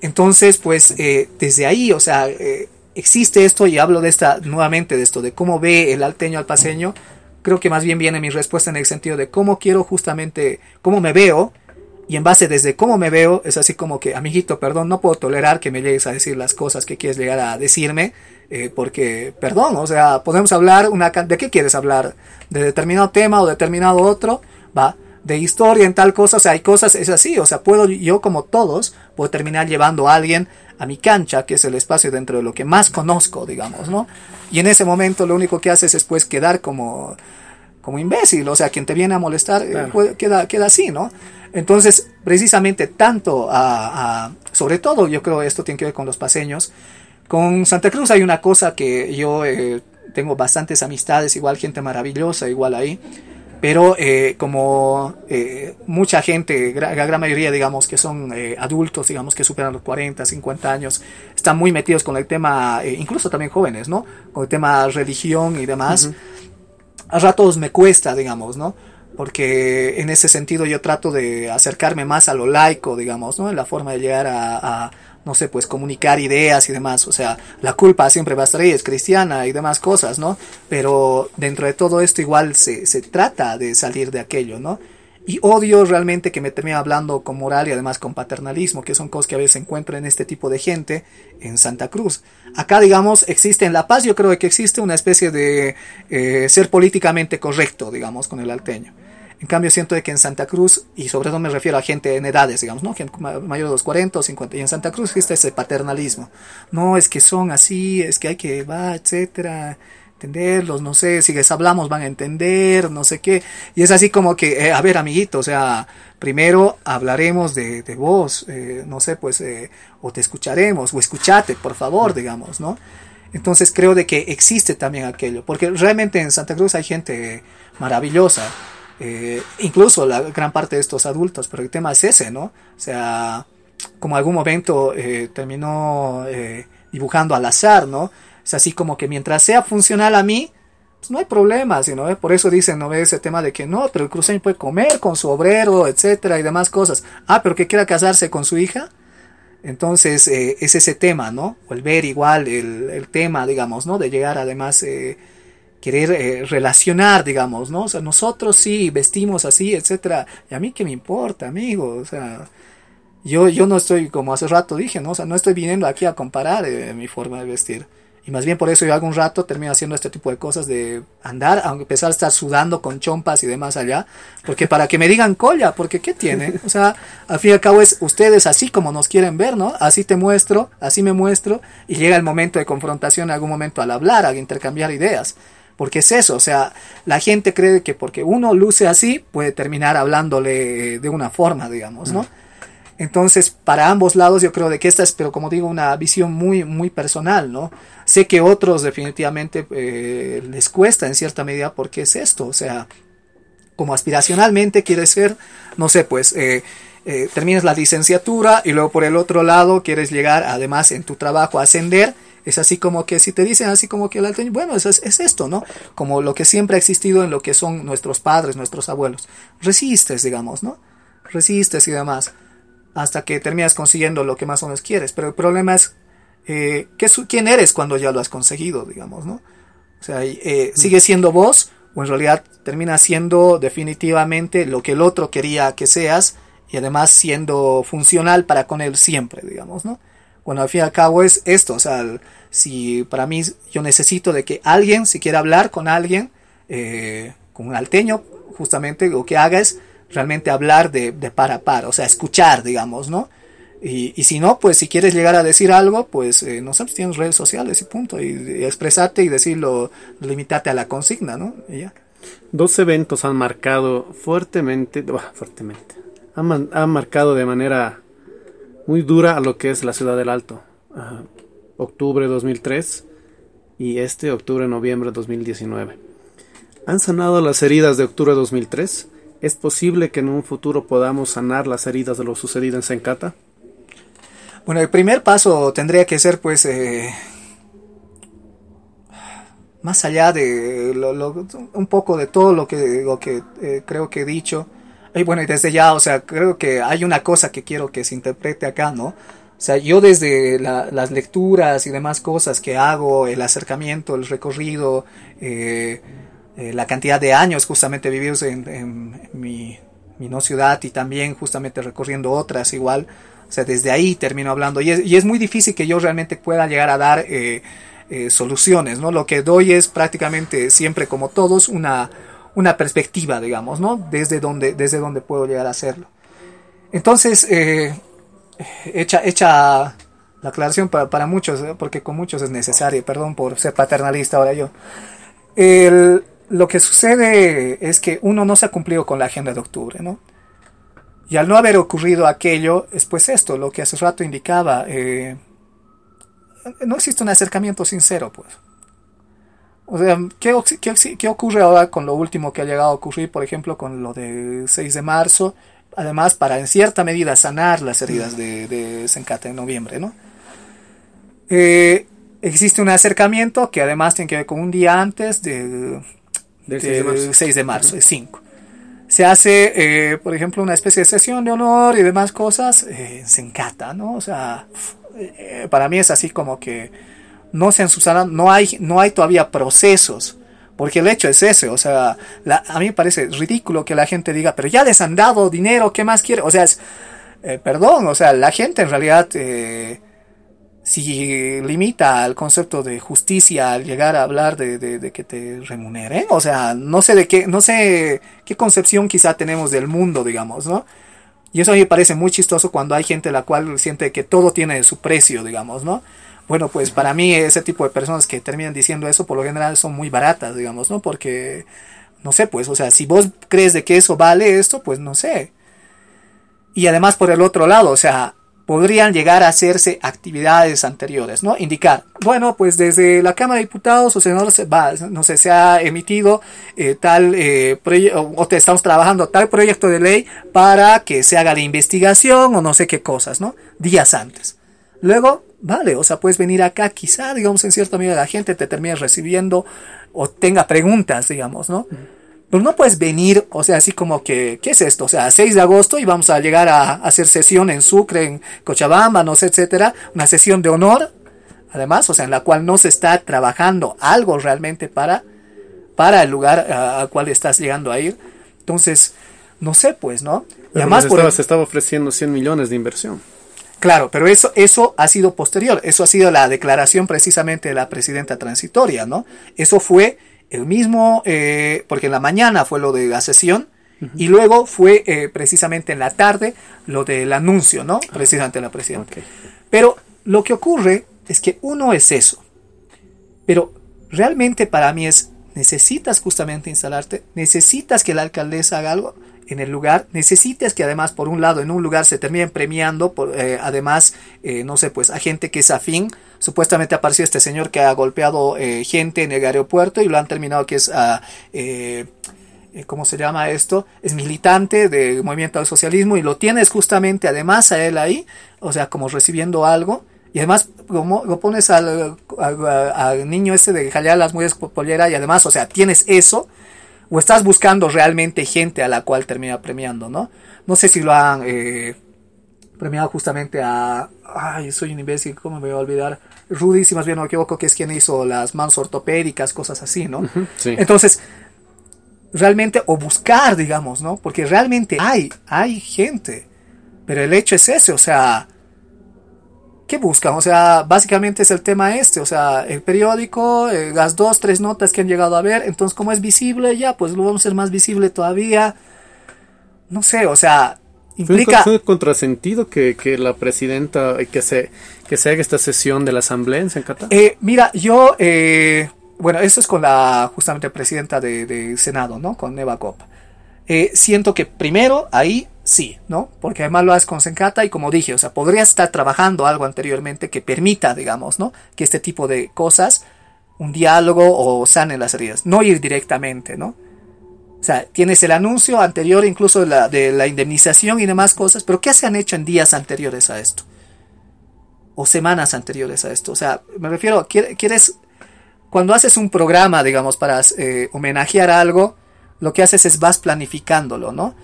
Entonces, pues eh, desde ahí, o sea, eh, existe esto y hablo de esta nuevamente de esto, de cómo ve el alteño al paseño. Creo que más bien viene mi respuesta en el sentido de cómo quiero justamente, cómo me veo, y en base desde cómo me veo, es así como que, amiguito, perdón, no puedo tolerar que me llegues a decir las cosas que quieres llegar a decirme, eh, porque, perdón, o sea, podemos hablar una ¿de qué quieres hablar? ¿De determinado tema o determinado otro? Va, de historia en tal cosa, o sea, hay cosas, es así, o sea, puedo yo como todos, puedo terminar llevando a alguien a mi cancha, que es el espacio dentro de lo que más conozco, digamos, ¿no? Y en ese momento lo único que haces es pues quedar como, como imbécil, o sea, quien te viene a molestar eh, queda, queda así, ¿no? Entonces, precisamente tanto a, sobre todo yo creo esto tiene que ver con los paseños, con Santa Cruz hay una cosa que yo eh, tengo bastantes amistades, igual gente maravillosa, igual ahí, pero eh, como eh, mucha gente, la gran mayoría, digamos, que son eh, adultos, digamos, que superan los 40, 50 años, están muy metidos con el tema, incluso también jóvenes, ¿no? Con el tema religión y demás. A ratos me cuesta, digamos, ¿no? Porque en ese sentido yo trato de acercarme más a lo laico, digamos, ¿no? En la forma de llegar a, no sé, pues comunicar ideas y demás. O sea, la culpa siempre va a estar ahí, es cristiana y demás cosas, ¿no? Pero dentro de todo esto igual se, se trata de salir de aquello, ¿no? Y odio realmente que me termine hablando con moral y además con paternalismo, que son cosas que a veces se encuentran en este tipo de gente en Santa Cruz. Acá, digamos, existe en La Paz, yo creo que existe una especie de eh, ser políticamente correcto, digamos, con el alteño. En cambio, siento de que en Santa Cruz, y sobre todo me refiero a gente en edades, digamos, ¿no? Gente mayor de los 40 o 50, y en Santa Cruz existe ese paternalismo. No, es que son así, es que hay que, va, etcétera entenderlos, no sé, si les hablamos van a entender, no sé qué. Y es así como que, eh, a ver, amiguito, o sea, primero hablaremos de, de vos, eh, no sé, pues, eh, o te escucharemos, o escuchate, por favor, digamos, ¿no? Entonces creo de que existe también aquello, porque realmente en Santa Cruz hay gente maravillosa, incluso la gran parte de estos adultos, pero el tema es ese, ¿no? O sea, como algún momento terminó dibujando al azar, ¿no? Es así como que mientras sea funcional a mí, pues no hay problema, sino, por eso dicen, ¿no? Ese tema de que no, pero el cruceño puede comer con su obrero, etcétera, y demás cosas. Ah, pero que quiera casarse con su hija. Entonces, eh, es ese tema, ¿no? O el ver igual el, tema, digamos, ¿no? De llegar además, eh, querer eh, relacionar, digamos, ¿no? O sea, nosotros sí vestimos así, etcétera. Y a mí qué me importa, amigo, o sea. Yo, yo no estoy, como hace rato dije, ¿no? O sea, no estoy viniendo aquí a comparar mi forma de vestir. Y más bien por eso yo algún rato termino haciendo este tipo de cosas de andar, aunque empezar a estar sudando con chompas y demás allá, porque para que me digan colla, porque ¿qué tiene? O sea, al fin y al cabo es ustedes así como nos quieren ver, ¿no? Así te muestro, así me muestro, y llega el momento de confrontación en algún momento al hablar, al intercambiar ideas. Porque es eso, o sea, la gente cree que porque uno luce así, puede terminar hablándole de una forma, digamos, ¿no? Entonces, para ambos lados yo creo de que esta es, pero como digo, una visión muy, muy personal, ¿no? Sé que otros definitivamente eh, les cuesta en cierta medida porque es esto, o sea, como aspiracionalmente quieres ser, no sé, pues eh, eh, terminas la licenciatura y luego por el otro lado quieres llegar además en tu trabajo a ascender. Es así como que si te dicen así como que el alto, bueno, es, es esto, ¿no? Como lo que siempre ha existido en lo que son nuestros padres, nuestros abuelos. Resistes, digamos, ¿no? Resistes y demás hasta que terminas consiguiendo lo que más o menos quieres. Pero el problema es eh, quién eres cuando ya lo has conseguido, digamos, ¿no? O sea, eh, sigue siendo vos o en realidad termina siendo definitivamente lo que el otro quería que seas y además siendo funcional para con él siempre, digamos, ¿no? Bueno, al fin y al cabo es esto, o sea, si para mí yo necesito de que alguien, si quiere hablar con alguien, eh, con un alteño, justamente lo que haga es realmente hablar de, de par a par, o sea, escuchar, digamos, ¿no? Y, y, si no, pues si quieres llegar a decir algo, pues eh, no sabes, tienes redes sociales y punto, y, expresarte y decirlo, limitarte a la consigna, ¿no? Y ya. Dos eventos han marcado fuertemente, fuertemente, han, han, marcado de manera muy dura a lo que es la ciudad del Alto. Uh, octubre 2003 y este octubre-noviembre 2019. ¿Han sanado las heridas de octubre 2003? ¿Es posible que en un futuro podamos sanar las heridas de lo sucedido en Sencata? Bueno, el primer paso tendría que ser pues eh, más allá de un poco de todo lo que, lo que eh, creo que he dicho. Y bueno, y desde ya, o sea, creo que hay una cosa que quiero que se interprete acá, ¿no? O sea, yo desde las lecturas y demás cosas que hago, el acercamiento, el recorrido, eh, eh, la cantidad de años justamente vividos en, mi, no ciudad y también justamente recorriendo otras igual. O sea, desde ahí termino hablando. Y es, muy difícil que yo realmente pueda llegar a dar eh, soluciones, ¿no? Lo que doy es prácticamente siempre como todos una, una perspectiva, digamos, ¿no? Desde donde, desde donde puedo llegar a hacerlo. Entonces, hecha, hecha la aclaración para, para muchos, porque con muchos es necesario, perdón por ser paternalista ahora yo. Lo que sucede es que uno no se ha cumplido con la agenda de octubre, ¿no? Y al no haber ocurrido aquello, es pues esto, lo que hace rato indicaba, eh, no existe un acercamiento sincero, pues. O sea, ¿qué, ¿qué, ocurre ahora con lo último que ha llegado a ocurrir, por ejemplo, con lo del 6 de marzo? Además, para en cierta medida sanar las heridas de, de Sencata en noviembre, ¿no? Eh, existe un acercamiento que además tiene que ver con un día antes de, del 6 de marzo, 6 de marzo 5. Se hace, eh, por ejemplo, una especie de sesión de honor y demás cosas, eh, se encata, ¿no? O sea, Eh, para mí es así como que no se subsanado, no hay, no hay todavía procesos. Porque el hecho es ese, o sea, a mí me parece ridículo que la gente diga, pero ya les han dado dinero, ¿qué más quiere? O sea, eh, perdón, o sea, la gente en realidad, eh, si limita al concepto de justicia al llegar a hablar de, de, que te remuneren, o sea, no sé de qué, no sé qué concepción quizá tenemos del mundo, digamos, ¿no? Y eso a mí me parece muy chistoso cuando hay gente la cual siente que todo tiene su precio, digamos, ¿no? Bueno, pues para mí ese tipo de personas que terminan diciendo eso por lo general son muy baratas, digamos, ¿no? Porque, no sé, pues, o sea, si vos crees de que eso vale esto, pues no sé. Y además por el otro lado, o sea, podrían llegar a hacerse actividades anteriores, ¿no? Indicar, bueno, pues desde la Cámara de Diputados o senadores se va, no sé, se ha emitido eh, tal eh, proyecto, o te estamos trabajando tal proyecto de ley para que se haga la investigación o no sé qué cosas, ¿no? Días antes. Luego, vale, o sea, puedes venir acá, quizá, digamos, en cierta medida la gente te termine recibiendo o tenga preguntas, digamos, ¿no? Pero no puedes venir, o sea, así como que, ¿qué es esto? O sea, 6 de agosto y vamos a llegar a, hacer sesión en Sucre, en Cochabamba, no sé, etcétera, una sesión de honor, además, o sea, en la cual no se está trabajando algo realmente para, para el lugar al cual estás llegando a ir. Entonces, no sé, pues, ¿no? y además, por se estaba ofreciendo 100 millones de inversión. Claro, pero eso, eso ha sido posterior, eso ha sido la declaración precisamente de la presidenta transitoria, ¿no? Eso fue el mismo, eh, porque en la mañana fue lo de la sesión, y luego fue eh, precisamente en la tarde lo del anuncio, ¿no? Ah. Precisamente la presidenta. Pero lo que ocurre es que uno es eso, pero realmente para mí es, necesitas justamente instalarte, necesitas que la alcaldesa haga algo, en el lugar, necesitas que además, por un lado, en un lugar se terminen premiando, por, eh, además, eh, no sé, pues a gente que es afín. Supuestamente apareció este señor que ha golpeado eh, gente en el aeropuerto y lo han terminado que es, ah, ¿cómo se llama esto? Es militante del movimiento al socialismo y lo tienes justamente además a él ahí, o sea, como recibiendo algo. Y además, como lo pones al, niño ese de jallar las mujeres pollera y además, o sea, tienes eso o estás buscando realmente gente a la cual termina premiando, ¿no? No sé si lo han eh, premiado justamente a... Ay, soy un imbécil, ¿cómo me voy a olvidar? Rudy, si más bien no me equivoco, que es quien hizo las manos ortopédicas, cosas así, ¿no? Sí. Entonces, realmente, o buscar, digamos, ¿no? Porque realmente hay, hay gente. Pero el hecho es ese, o sea, ¿qué buscan? O sea, básicamente es el tema este, o sea, el periódico, eh, las dos, tres notas que han llegado a ver, entonces como es visible, ya, pues lo vamos a hacer más visible todavía. No sé, o sea, implica... ¿Fue, contrasentido que, que, la presidenta, que se, que se haga esta sesión de la asamblea en San Eh, mira, yo, eh, bueno, eso es con la justamente presidenta del de Senado, ¿no? Con Neva Copa. Eh, siento que primero ahí sí, ¿no? Porque además lo haces con Sencata y como dije, o sea, podría estar trabajando algo anteriormente que permita, digamos, ¿no? Que este tipo de cosas, un diálogo o sane las heridas, no ir directamente, ¿no? O sea, tienes el anuncio anterior incluso de la, de la indemnización y demás cosas, pero ¿qué se han hecho en días anteriores a esto? O semanas anteriores a esto. O sea, me refiero, quieres, cuando haces un programa, digamos, para eh, homenajear algo, lo que haces es vas planificándolo, ¿no?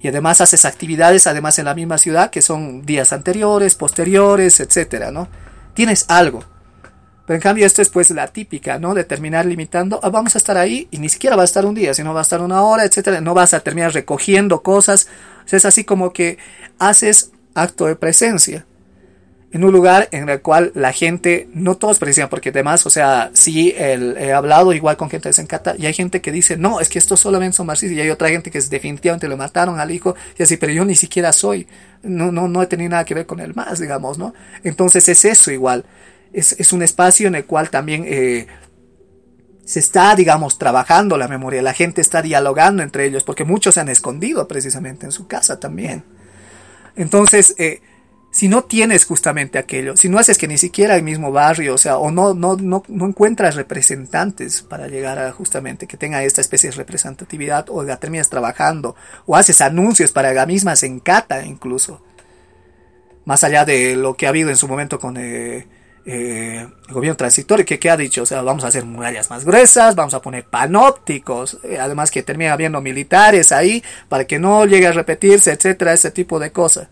Y además haces actividades, además en la misma ciudad, que son días anteriores, posteriores, etcétera, ¿no? Tienes algo. Pero en cambio esto es pues la típica, ¿no? De terminar limitando, ah, vamos a estar ahí y ni siquiera va a estar un día, sino va a estar una hora, etcétera. No vas a terminar recogiendo cosas. Es así como que haces acto de presencia en un lugar en el cual la gente, no todos precisamente, porque además, o sea, sí he hablado igual con gente de Sencata y hay gente que dice, no, es que estos solamente son marxistas y hay otra gente que es, definitivamente le mataron al hijo y así, pero yo ni siquiera soy, no, no, no he tenido nada que ver con él más, digamos, ¿no? Entonces es eso igual, es, es un espacio en el cual también eh, se está, digamos, trabajando la memoria, la gente está dialogando entre ellos, porque muchos se han escondido precisamente en su casa también. Entonces, eh, si no tienes justamente aquello, si no haces que ni siquiera el mismo barrio, o sea, o no, no, no, no encuentras representantes para llegar a justamente que tenga esta especie de representatividad, o la terminas trabajando, o haces anuncios para la misma Sencata incluso, más allá de lo que ha habido en su momento con eh, eh, el gobierno transitorio, que, que, ha dicho, o sea, vamos a hacer murallas más gruesas, vamos a poner panópticos, eh, además que termina habiendo militares ahí, para que no llegue a repetirse, etcétera, ese tipo de cosas.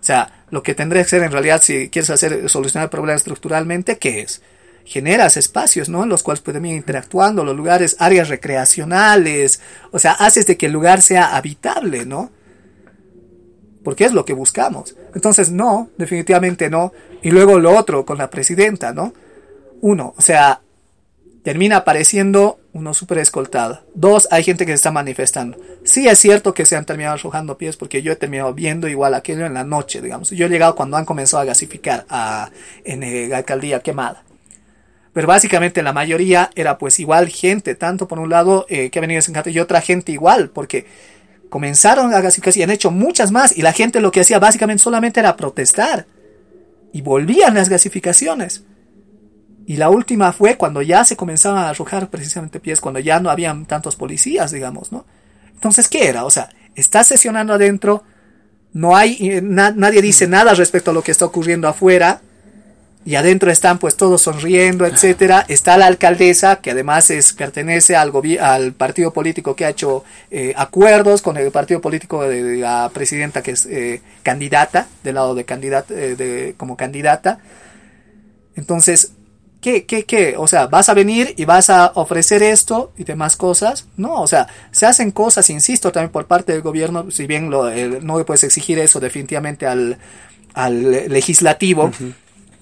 O sea, lo que tendría que ser en realidad, si quieres hacer solucionar el problema estructuralmente, ¿qué es? Generas espacios, ¿no? En los cuales pueden ir interactuando, los lugares, áreas recreacionales, o sea, haces de que el lugar sea habitable, ¿no? Porque es lo que buscamos. Entonces, no, definitivamente no. Y luego lo otro con la presidenta, ¿no? Uno, o sea, termina apareciendo uno súper escoltado. Dos, hay gente que se está manifestando. Sí es cierto que se han terminado arrojando pies porque yo he terminado viendo igual aquello en la noche, digamos. Yo he llegado cuando han comenzado a gasificar a, en eh, la alcaldía quemada. Pero básicamente la mayoría era pues igual gente, tanto por un lado eh, que ha venido a y otra gente igual, porque comenzaron a gasificar y han hecho muchas más y la gente lo que hacía básicamente solamente era protestar y volvían las gasificaciones. Y la última fue cuando ya se comenzaban a arrojar precisamente pies, cuando ya no habían tantos policías, digamos, ¿no? Entonces, ¿qué era? O sea, está sesionando adentro, no hay, eh, nadie dice nada respecto a lo que está ocurriendo afuera, y adentro están pues todos sonriendo, etcétera. Está la alcaldesa, que además es, pertenece al, al partido político que ha hecho eh, acuerdos con el partido político de, la presidenta que es eh, candidata, del lado de candidata, de, como candidata. Entonces, ¿Qué, qué, qué? O sea, ¿vas a venir y vas a ofrecer esto y demás cosas? No, o sea, se hacen cosas, insisto, también por parte del gobierno, si bien lo, no le puedes exigir eso definitivamente al, al legislativo,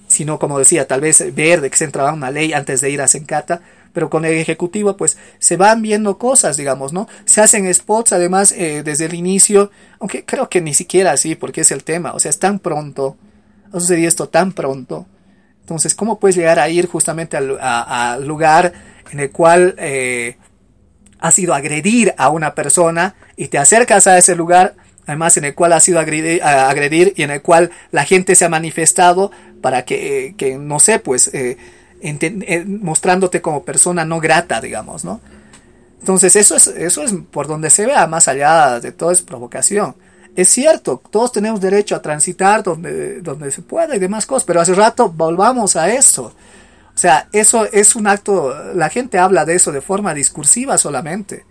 sino como decía, tal vez ver de que se entraba una ley antes de ir a Sencata, pero con el ejecutivo pues se van viendo cosas, digamos, ¿no? Se hacen spots además eh, desde el inicio, aunque creo que ni siquiera así, porque es el tema, o sea, es tan pronto, ha sucedido esto tan pronto entonces, ¿cómo puedes llegar a ir justamente al, lugar en el cual eh, has ido agredir a una persona y te acercas a ese lugar, además en el cual has ido a agredir, y en el cual la gente se ha manifestado para que, no sé, pues, eh, eh, mostrándote como persona no grata, digamos, ¿no? Entonces, eso es, eso es por donde se vea, más allá de todo es provocación. Es cierto, todos tenemos derecho a transitar donde, donde se pueda y demás cosas, pero hace rato volvamos a eso. O sea, eso es un acto, la gente habla de eso de forma discursiva solamente.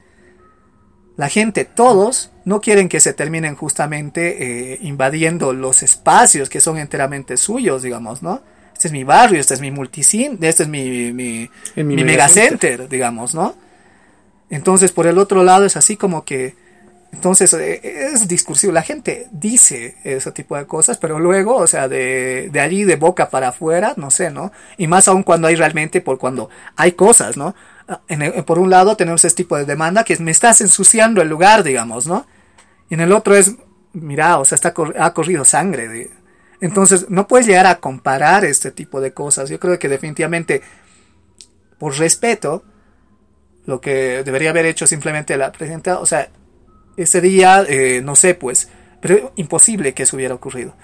La gente, todos, no quieren que se terminen justamente eh, invadiendo los espacios que son enteramente suyos, digamos, ¿no? Este es mi barrio, este es mi multicin, este es mi, mi, mi megacenter, digamos, ¿no? Entonces, por el otro lado, es así como que entonces eh, es discursivo, la gente dice ese tipo de cosas, pero luego, o sea, de, de allí, de boca para afuera, no sé, ¿no? Y más aún cuando hay realmente, por cuando hay cosas, ¿no? En por un lado tenemos ese tipo de demanda que es, me estás ensuciando el lugar, digamos, ¿no? Y en el otro es, mira, o sea, está, ha corrido sangre. De, entonces, no puedes llegar a comparar este tipo de cosas. Yo creo que definitivamente, por respeto, lo que debería haber hecho simplemente la presidenta, o sea, ese día, eh, no sé, pues, pero imposible que eso hubiera ocurrido.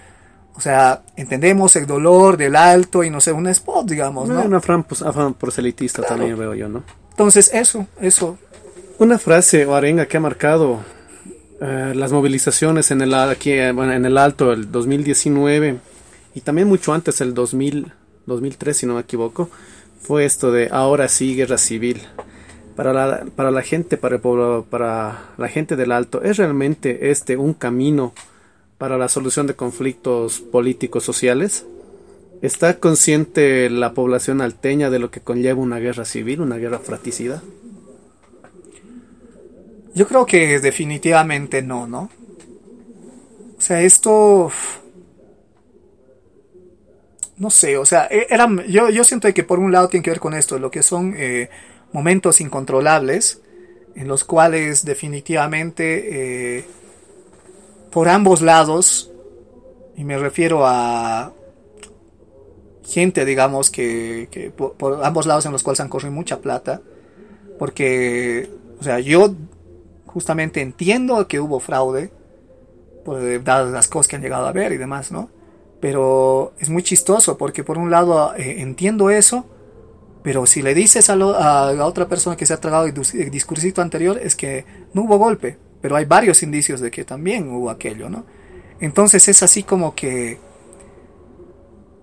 O sea, entendemos el dolor del alto y no sé, un spot, digamos, ¿no? Una afán, pues, proselitista también veo yo, ¿no? Entonces, eso, eso. Una frase o arenga que ha marcado eh, las movilizaciones en el, aquí, eh, en el alto, el 2019 y también mucho antes, el 2000, 2003, si no me equivoco, fue esto de ahora sí guerra civil para la, para la gente, para el pueblo, para la gente del Alto, ¿es realmente este un camino para la solución de conflictos políticos sociales? ¿Está consciente la población alteña de lo que conlleva una guerra civil, una guerra fratricida? Yo creo que definitivamente no, ¿no? O sea, esto... No sé, o sea, e, era, yo, yo siento que por un lado tiene que ver con esto, lo que son eh, momentos incontrolables en los cuales definitivamente eh, por ambos lados, y me refiero a gente, digamos, que, por, ambos lados en los cuales han corrido mucha plata, porque, o sea, yo justamente entiendo que hubo fraude, por, dadas las cosas que han llegado a ver y demás, ¿no? Pero es muy chistoso porque por un lado eh, entiendo eso, pero si le dices a, la otra persona que se ha tragado el, discursito anterior, es que no hubo golpe, pero hay varios indicios de que también hubo aquello, ¿no? Entonces es así como que,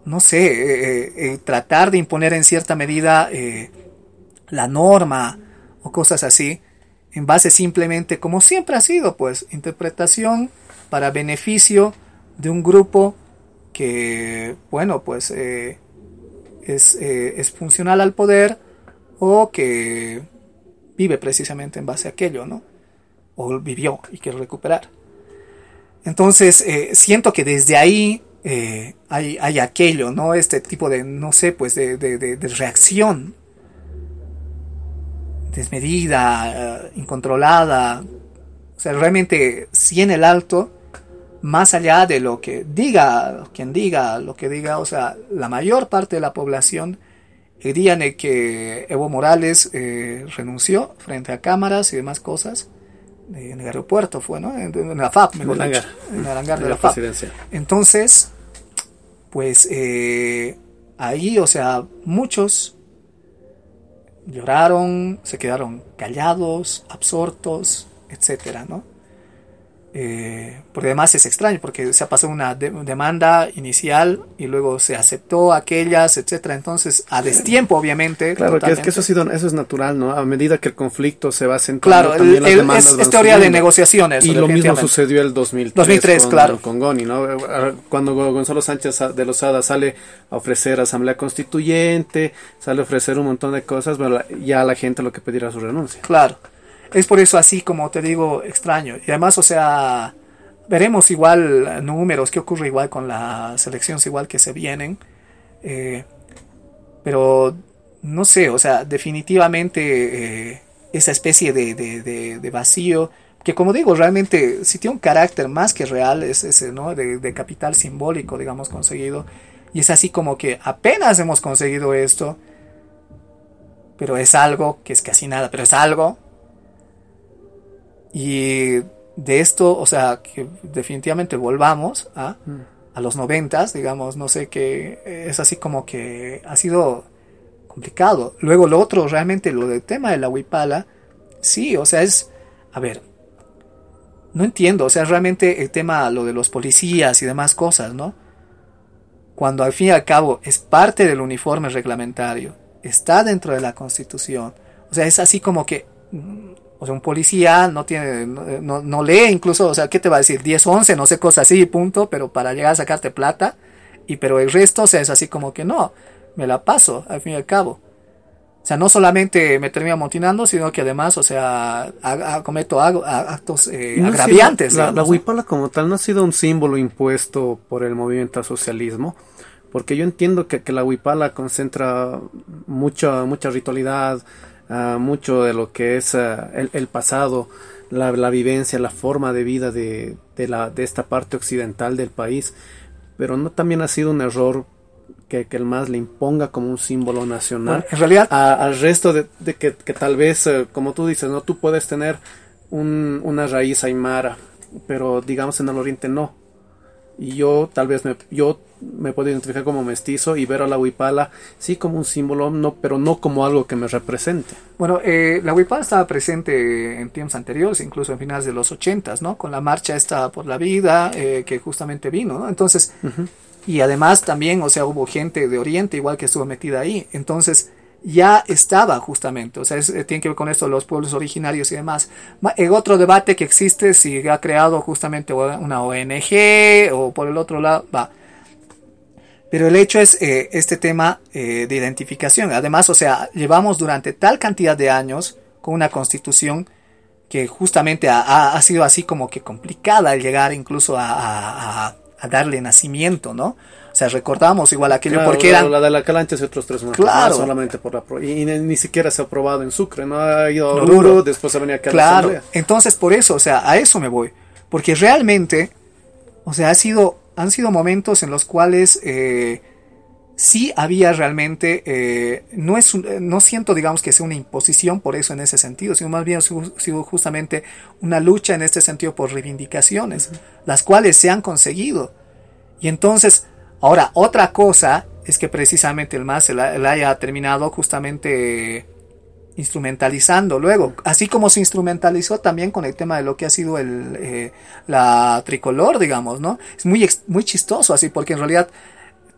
no sé, eh, eh, eh, tratar de imponer en cierta medida la norma o cosas así, en base simplemente, como siempre ha sido, pues, interpretación para beneficio de un grupo que, bueno, pues es, eh, es, funcional al poder o que vive precisamente en base a aquello, ¿no? O vivió y quiere recuperar. Entonces, eh, siento que desde ahí hay, hay, aquello, ¿no? Este tipo de, no sé, pues de, de, de reacción desmedida, incontrolada. O sea, realmente, si en el alto, más allá de lo que diga, quien diga, lo que diga, o sea, la mayor parte de la población, el día en el que Evo Morales eh, renunció frente a cámaras y demás cosas, eh, en el aeropuerto fue, ¿no? En, la FAP, mejor en dicho, en el hangar de, la, FAP. Entonces, pues eh, ahí, o sea, muchos lloraron, se quedaron callados, absortos, etcétera, ¿no? Eh, porque además es extraño, porque se ha pasado una demanda inicial y luego se aceptó aquellas, etcétera. Entonces, a destiempo, obviamente. Claro, que es que eso, ha sido, eso es natural, ¿no? A medida que el conflicto se va acentuando. Claro, también el, las es, teoría de negociaciones. Y lo mismo sucedió el 2003, 2003 con, claro. con Goni, ¿no? Cuando Gonzalo Sánchez de Lozada sale a ofrecer asamblea constituyente, sale a ofrecer un montón de cosas, pero ya la gente lo que pedirá su renuncia. Claro. Es por eso así como te digo extraño. Y además, o sea, veremos igual números, qué ocurre igual con las elecciones igual que se vienen. Eh, pero no sé, o sea, definitivamente eh, esa especie de, de, vacío, que como digo, realmente si tiene un carácter más que real, es ese, ¿no? De, capital simbólico, digamos, conseguido. Y es así como que apenas hemos conseguido esto, pero es algo que es casi nada, pero es algo y de esto, o sea, que definitivamente volvamos a, mm. a los noventas, digamos, no sé, que es así como que ha sido complicado. Luego lo otro, realmente lo del tema de la huipala, sí, o sea, es, a ver, no entiendo, o sea, realmente el tema, lo de los policías y demás cosas, ¿no? Cuando al fin y al cabo es parte del uniforme reglamentario, está dentro de la constitución, o sea, es así como que o sea, un policía no tiene, no, no, lee incluso, o sea, ¿qué te va a decir? 10, 11, no sé, cosas así, punto, pero para llegar a sacarte plata, y pero el resto, o sea, es así como que no, me la paso, al fin y al cabo. O sea, no solamente me termino amotinando, sino que además, o sea, cometo actos eh, agraviantes. la, la, huipala como tal no ha sido un símbolo impuesto por el movimiento socialismo, porque yo entiendo que, que la huipala concentra mucha, mucha ritualidad, mucho de lo que es el, el, pasado, la, la, vivencia, la forma de vida de, de, la, de esta parte occidental del país, pero no también ha sido un error que, que el MAS le imponga como un símbolo nacional en realidad al resto de, de que, que, tal vez, eh, como tú dices, no tú puedes tener un, una raíz aymara, pero digamos en el oriente no y yo tal vez me, yo me puedo identificar como mestizo y ver a la huipala sí como un símbolo, no, pero no como algo que me represente. Bueno, eh, la huipala estaba presente en tiempos anteriores, incluso en finales de los ochentas, ¿no? Con la marcha esta por la vida eh, que justamente vino, ¿no? Entonces, y además también, o sea, hubo gente de Oriente igual que estuvo metida ahí. Entonces, ya estaba justamente, o sea, eh, tiene que ver con esto los pueblos originarios y demás. El otro debate que existe si ha creado justamente una ONG o por el otro lado, va. Pero el hecho es eh, este tema eh, de identificación. Además, o sea, llevamos durante tal cantidad de años con una constitución que justamente ha, sido así como que complicada el llegar incluso a darle nacimiento, ¿no? O sea, recordamos igual aquello porque eran... La de la Calancha y otros tres más. Claro. solamente por la... Y, ni, siquiera se ha aprobado en Sucre, ¿no? Ha ido a Oruro, después se venía acá Claro, entonces por eso, o sea, a eso me voy. Porque realmente, o sea, ha sido, han sido momentos en los cuales... Eh, sí había realmente, eh, no, es no siento, digamos, que sea una imposición por eso en ese sentido, sino más bien sido justamente una lucha en este sentido por reivindicaciones, las cuales se han conseguido. Y entonces, Ahora, otra cosa es que precisamente el MAS la, haya terminado justamente instrumentalizando luego, así como se instrumentalizó también con el tema de lo que ha sido el, eh, la tricolor, digamos, ¿no? Es muy, muy chistoso así, porque en realidad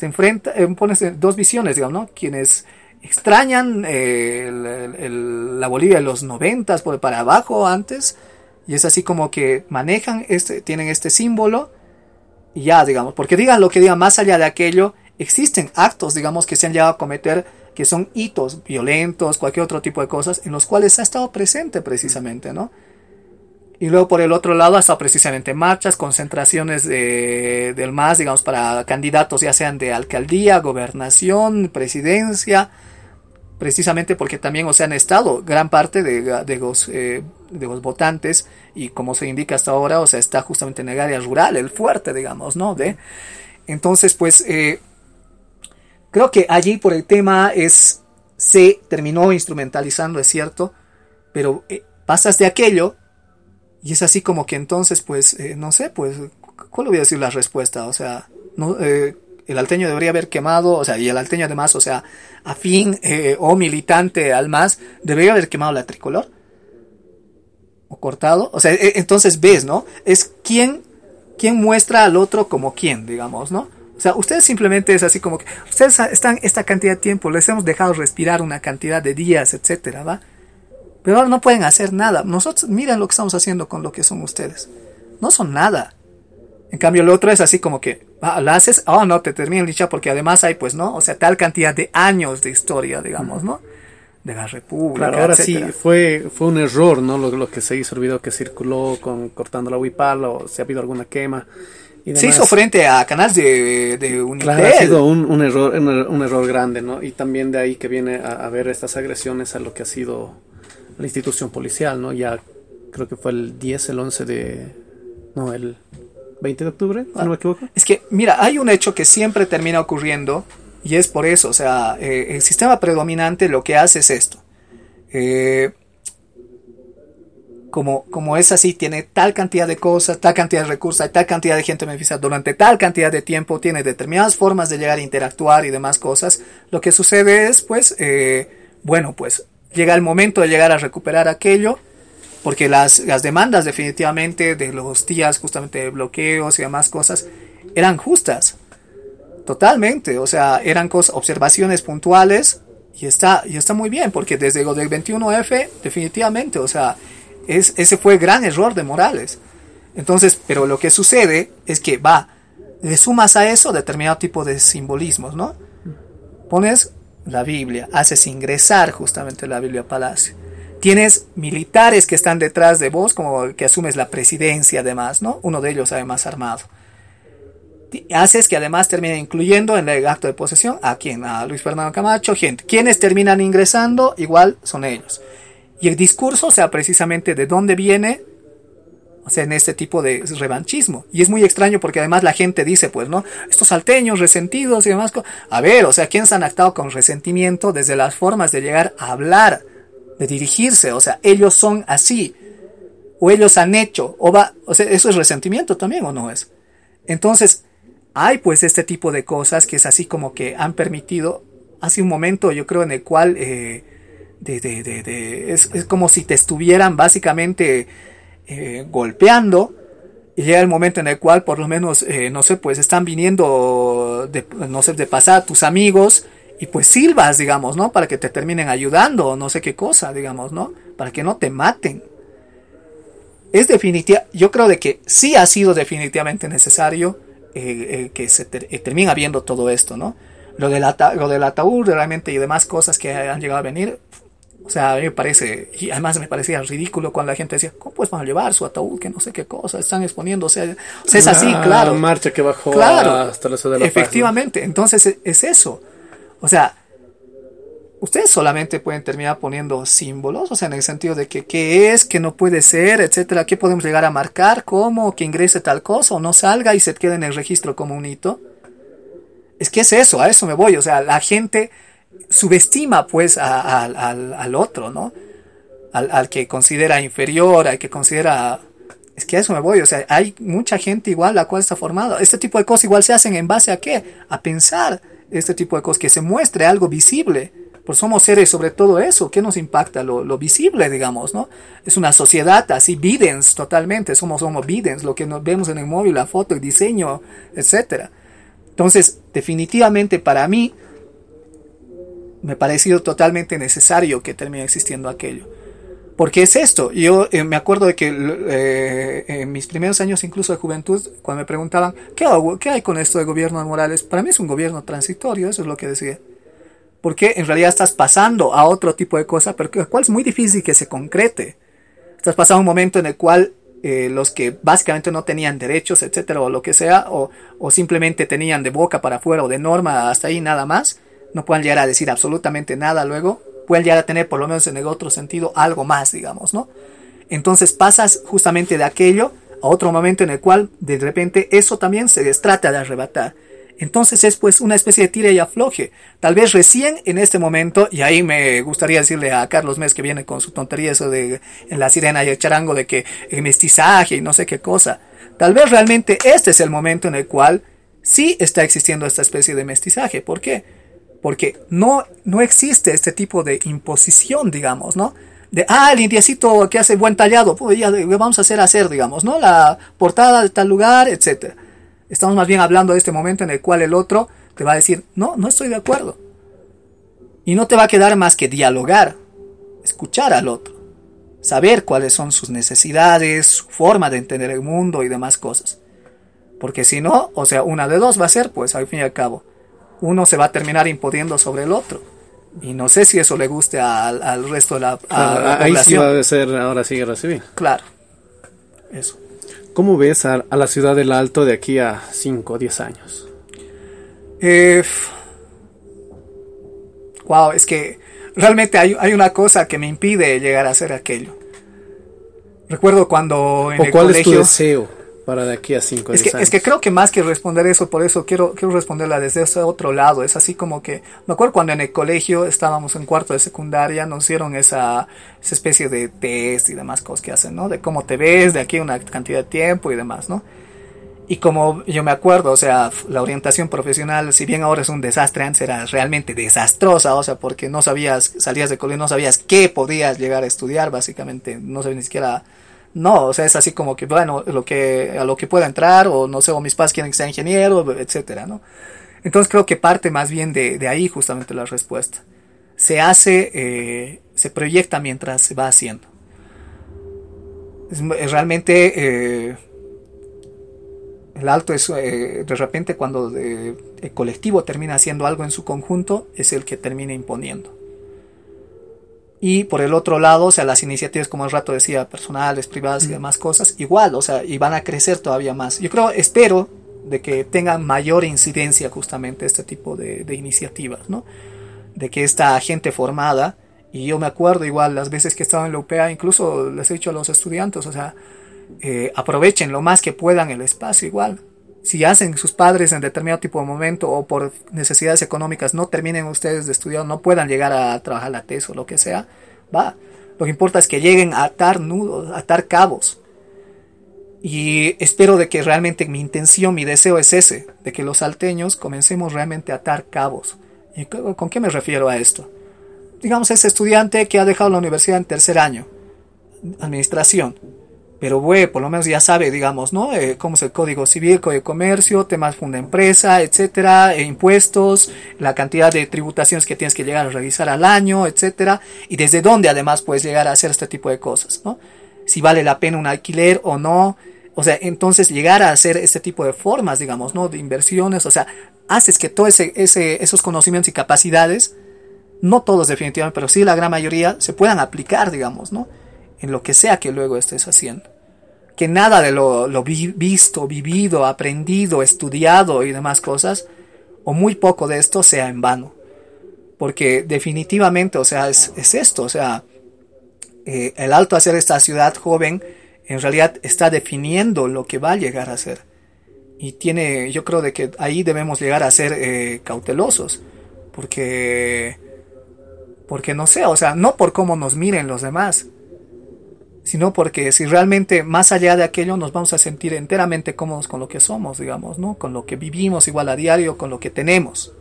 te enfrenta, eh, pones dos visiones, digamos, ¿no? Quienes extrañan eh, la Bolivia de los noventas por para abajo antes, y es así como que manejan este, tienen este símbolo, y ya, digamos, porque digan lo que digan, más allá de aquello, existen actos, digamos, que se han llegado a cometer que son hitos violentos, cualquier otro tipo de cosas, en los cuales ha estado presente precisamente, ¿no? Y luego por el otro lado ha estado precisamente marchas, concentraciones de, del MAS, digamos, para candidatos ya sean de alcaldía, gobernación, presidencia, precisamente porque también, o sea, han estado gran parte de, de los, eh, de los votantes y como se indica hasta ahora, o sea, está justamente en el área rural, el fuerte, digamos, ¿no? De, entonces, pues, eh, creo que allí por el tema es, se terminó instrumentalizando, es cierto, pero eh, pasas de aquello y es así como que entonces, pues, eh, no sé, pues, ¿cuál voy a decir la respuesta? O sea, no, eh, el alteño debería haber quemado, o sea, y el alteño además, o sea, afín eh, o militante al más, debería haber quemado la tricolor. O cortado. O sea, e, entonces ves, ¿no? Es quién, quién muestra al otro como quién, digamos, ¿no? O sea, ustedes simplemente es así como que, ustedes están esta cantidad de tiempo, les hemos dejado respirar una cantidad de días, etcétera, ¿va? Pero ahora no pueden hacer nada. Nosotros, miren lo que estamos haciendo con lo que son ustedes. No son nada. En cambio, lo otro es así como que, ah, la haces, oh, no, te termina dicha porque además hay, pues, ¿no? O sea, tal cantidad de años de historia, digamos, ¿no? De la República. Claro, ahora sí, fue, fue un error, ¿no? Lo, lo, que se hizo, el video que circuló con cortando la huipala o si ha habido alguna quema. Y se hizo frente a canales de, de Unitel. Claro, ha sido un, un error, un, un, error grande, ¿no? Y también de ahí que viene a, a ver estas agresiones a lo que ha sido la institución policial, ¿no? Ya creo que fue el 10, el 11 de... No, el 20 de octubre, si no me equivoco. Es que, mira, hay un hecho que siempre termina ocurriendo y es por eso, o sea, eh, el sistema predominante lo que hace es esto. Eh, como, como es así, tiene tal cantidad de cosas, tal cantidad de recursos, hay tal cantidad de gente beneficiada durante tal cantidad de tiempo, tiene determinadas formas de llegar a interactuar y demás cosas. Lo que sucede es, pues, eh, bueno, pues llega el momento de llegar a recuperar aquello, porque las, las demandas definitivamente de los días justamente de bloqueos y demás cosas eran justas. Totalmente, o sea, eran cosas, observaciones puntuales y está, y está muy bien, porque desde lo del 21F, definitivamente, o sea, es, ese fue el gran error de Morales. Entonces, pero lo que sucede es que va, le sumas a eso determinado tipo de simbolismos, ¿no? Pones la Biblia, haces ingresar justamente la Biblia a Palacio. Tienes militares que están detrás de vos, como que asumes la presidencia además, ¿no? Uno de ellos además armado. Haces que además termine incluyendo en el acto de posesión a quien, a Luis Fernando Camacho, gente. Quienes terminan ingresando, igual son ellos. Y el discurso, o sea, precisamente de dónde viene, o sea, en este tipo de revanchismo. Y es muy extraño porque además la gente dice, pues, ¿no? Estos salteños resentidos y demás. A ver, o sea, ¿quién se han actado con resentimiento desde las formas de llegar a hablar, de dirigirse? O sea, ellos son así. O ellos han hecho. O va, o sea, eso es resentimiento también o no es. Entonces, hay pues este tipo de cosas que es así como que han permitido, hace un momento yo creo en el cual eh, de, de, de, es, es como si te estuvieran básicamente eh, golpeando y llega el momento en el cual por lo menos, eh, no sé, pues están viniendo, de, no sé, de pasar tus amigos y pues silbas, digamos, ¿no? Para que te terminen ayudando, no sé qué cosa, digamos, ¿no? Para que no te maten. Es definitiva, yo creo de que sí ha sido definitivamente necesario eh, que se ter, termine habiendo todo esto, ¿no? Lo del, lo del ataúd realmente y demás cosas que han llegado a venir, o sea, a mí me parece, y además me parecía ridículo cuando la gente decía, ¿cómo pues van a llevar su ataúd? Que no sé qué cosa, están exponiendo, o sea, o sea es así, la claro. marcha que bajó claro, hasta la ciudad de la Efectivamente, Paz, ¿no? entonces es, es eso. O sea, ustedes solamente pueden terminar poniendo símbolos, o sea, en el sentido de que qué es, qué no puede ser, etcétera, qué podemos llegar a marcar, cómo, que ingrese tal cosa o no salga y se quede en el registro como un hito. Es que es eso, a eso me voy, o sea, la gente subestima pues a, al, al, otro, ¿no? Al, al, que considera inferior, al que considera... Es que a eso me voy, o sea, hay mucha gente igual la cual está formada. Este tipo de cosas igual se hacen en base a qué? A pensar este tipo de cosas, que se muestre algo visible. Pues somos seres sobre todo eso, ¿qué nos impacta? Lo, lo visible, digamos, ¿no? Es una sociedad así, videns totalmente, somos somos videns, lo que nos vemos en el móvil, la foto, el diseño, etcétera. Entonces, definitivamente para mí, me ha parecido totalmente necesario que termine existiendo aquello. Porque es esto. Yo eh, me acuerdo de que eh, en mis primeros años incluso de juventud, cuando me preguntaban, ¿qué, hago, ¿qué hay con esto de gobierno de Morales? Para mí es un gobierno transitorio, eso es lo que decía. Porque en realidad estás pasando a otro tipo de cosa, pero el cual es muy difícil que se concrete. Estás pasando un momento en el cual eh, los que básicamente no tenían derechos, etcétera, o lo que sea, o, o simplemente tenían de boca para afuera o de norma hasta ahí nada más, no puedan llegar a decir absolutamente nada luego, pueden llegar a tener por lo menos en el otro sentido algo más, digamos, ¿no? Entonces pasas justamente de aquello a otro momento en el cual de repente eso también se les trata de arrebatar. Entonces es pues una especie de tira y afloje. Tal vez recién en este momento, y ahí me gustaría decirle a Carlos Mes que viene con su tontería eso de en la sirena y el charango de que el mestizaje y no sé qué cosa. Tal vez realmente este es el momento en el cual sí está existiendo esta especie de mestizaje. ¿Por qué? Porque no, no existe este tipo de imposición, digamos, ¿no? De, ah, el indiecito que hace buen tallado, pues ya vamos a hacer hacer, digamos, ¿no? La portada de tal lugar, etc. Estamos más bien hablando de este momento en el cual el otro te va a decir, no, no estoy de acuerdo. Y no te va a quedar más que dialogar, escuchar al otro, saber cuáles son sus necesidades, su forma de entender el mundo y demás cosas. Porque si no, o sea, una de dos va a ser, pues al fin y al cabo, uno se va a terminar imponiendo sobre el otro. Y no sé si eso le guste al, resto de la, Ahí sí va a ser ahora sí guerra civil. Claro, eso. ¿Cómo ves a, la ciudad del Alto de aquí a 5 o 10 años? Eh, wow, es que realmente hay, hay, una cosa que me impide llegar a hacer aquello. Recuerdo cuando en ¿O cuál es tu deseo? Para de aquí a cinco es que, años. Es que creo que más que responder eso, por eso quiero, quiero responderla desde ese otro lado. Es así como que, me acuerdo cuando en el colegio estábamos en cuarto de secundaria, nos dieron esa, esa especie de test y demás cosas que hacen, ¿no? De cómo te ves, de aquí una cantidad de tiempo y demás, ¿no? Y como yo me acuerdo, o sea, la orientación profesional, si bien ahora es un desastre, antes era realmente desastrosa, o sea, porque no sabías, salías de colegio, no sabías qué podías llegar a estudiar, básicamente, no sabías ni siquiera no, o sea, es así como que, bueno, lo que, a lo que pueda entrar, o no sé, o mis padres quieren que sea ingeniero, etcétera, ¿no? Entonces creo que parte más bien de, ahí justamente la respuesta. Se hace, eh, se proyecta mientras se va haciendo. Es, realmente eh, el alto es eh, de repente cuando el colectivo termina haciendo algo en su conjunto, es el que termina imponiendo. Y por el otro lado, o sea, las iniciativas, como el rato decía, personales, privadas y demás cosas, igual, o sea, y van a crecer todavía más. Yo creo, espero de que tengan mayor incidencia justamente este tipo de, iniciativas, ¿no? De que esta gente formada, y yo me acuerdo igual las veces que estaba en la UPA, incluso les he dicho a los estudiantes, o sea, eh, aprovechen lo más que puedan el espacio igual si hacen sus padres en determinado tipo de momento o por necesidades económicas no terminen ustedes de estudiar, no puedan llegar a trabajar la tesis o lo que sea, va. Lo que importa es que lleguen a atar nudos, a atar cabos. Y espero de que realmente mi intención, mi deseo es ese, de que los salteños comencemos realmente a atar cabos. ¿Y con qué me refiero a esto? Digamos, ese estudiante que ha dejado la universidad en tercer año, administración, pero bueno, por lo menos ya sabe, digamos, ¿no? Eh, cómo es el código civil, código de comercio, temas funda empresa, etcétera, e impuestos, la cantidad de tributaciones que tienes que llegar a revisar al año, etcétera, y desde dónde además puedes llegar a hacer este tipo de cosas, ¿no? Si vale la pena un alquiler o no, o sea, entonces llegar a hacer este tipo de formas, digamos, ¿no? De inversiones, o sea, haces que todos ese, ese, esos conocimientos y capacidades, no todos definitivamente, pero sí la gran mayoría, se puedan aplicar, digamos, ¿no? En lo que sea que luego estés haciendo. Que nada de lo, visto, vivido, aprendido, estudiado y demás cosas, o muy poco de esto sea en vano. Porque definitivamente, o sea, es, esto, o sea, eh, el alto hacer esta ciudad joven en realidad está definiendo lo que va a llegar a ser. Y tiene, yo creo de que ahí debemos llegar a ser eh, cautelosos, porque, porque no sé, o sea, no por cómo nos miren los demás, sino porque si realmente más allá de aquello nos vamos a sentir enteramente cómodos con lo que somos, digamos, ¿no? Con lo que vivimos igual a diario, con lo que tenemos.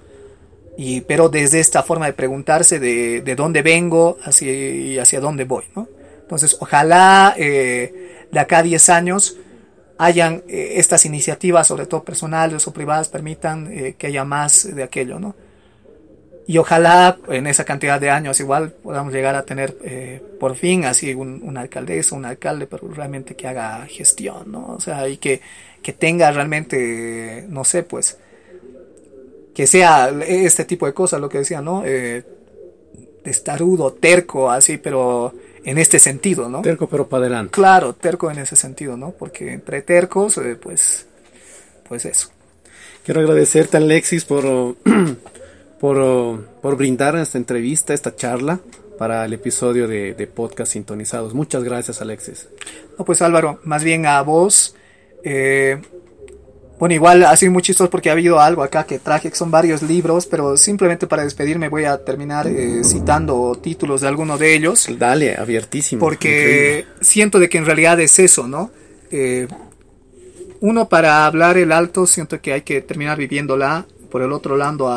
Y, pero desde esta forma de preguntarse de, de dónde vengo y hacia dónde voy, ¿no? Entonces, ojalá eh, de acá a 10 años hayan eh, estas iniciativas, sobre todo personales o privadas, permitan eh, que haya más de aquello, ¿no? Y ojalá en esa cantidad de años igual podamos llegar a tener eh, por fin así un, una alcaldesa, un alcalde, pero realmente que haga gestión, ¿no? O sea, y que, que tenga realmente, no sé, pues, que sea este tipo de cosas, lo que decía, ¿no? Eh, testarudo, terco, así, pero en este sentido, ¿no? Terco, pero para adelante. Claro, terco en ese sentido, ¿no? Porque entre tercos, eh, pues, pues eso. Quiero agradecerte, Alexis, por, por, por brindar esta entrevista, esta charla para el episodio de, de, Podcast Sintonizados. Muchas gracias, Alexis. No, pues Álvaro, más bien a vos. Eh, bueno, igual ha sido muy chistoso porque ha habido algo acá que traje, que son varios libros, pero simplemente para despedirme voy a terminar eh, citando títulos de alguno de ellos. Dale, abiertísimo. Porque increíble. siento de que en realidad es eso, ¿no? Eh, uno, para hablar el alto, siento que hay que terminar viviéndola. Por el otro lado,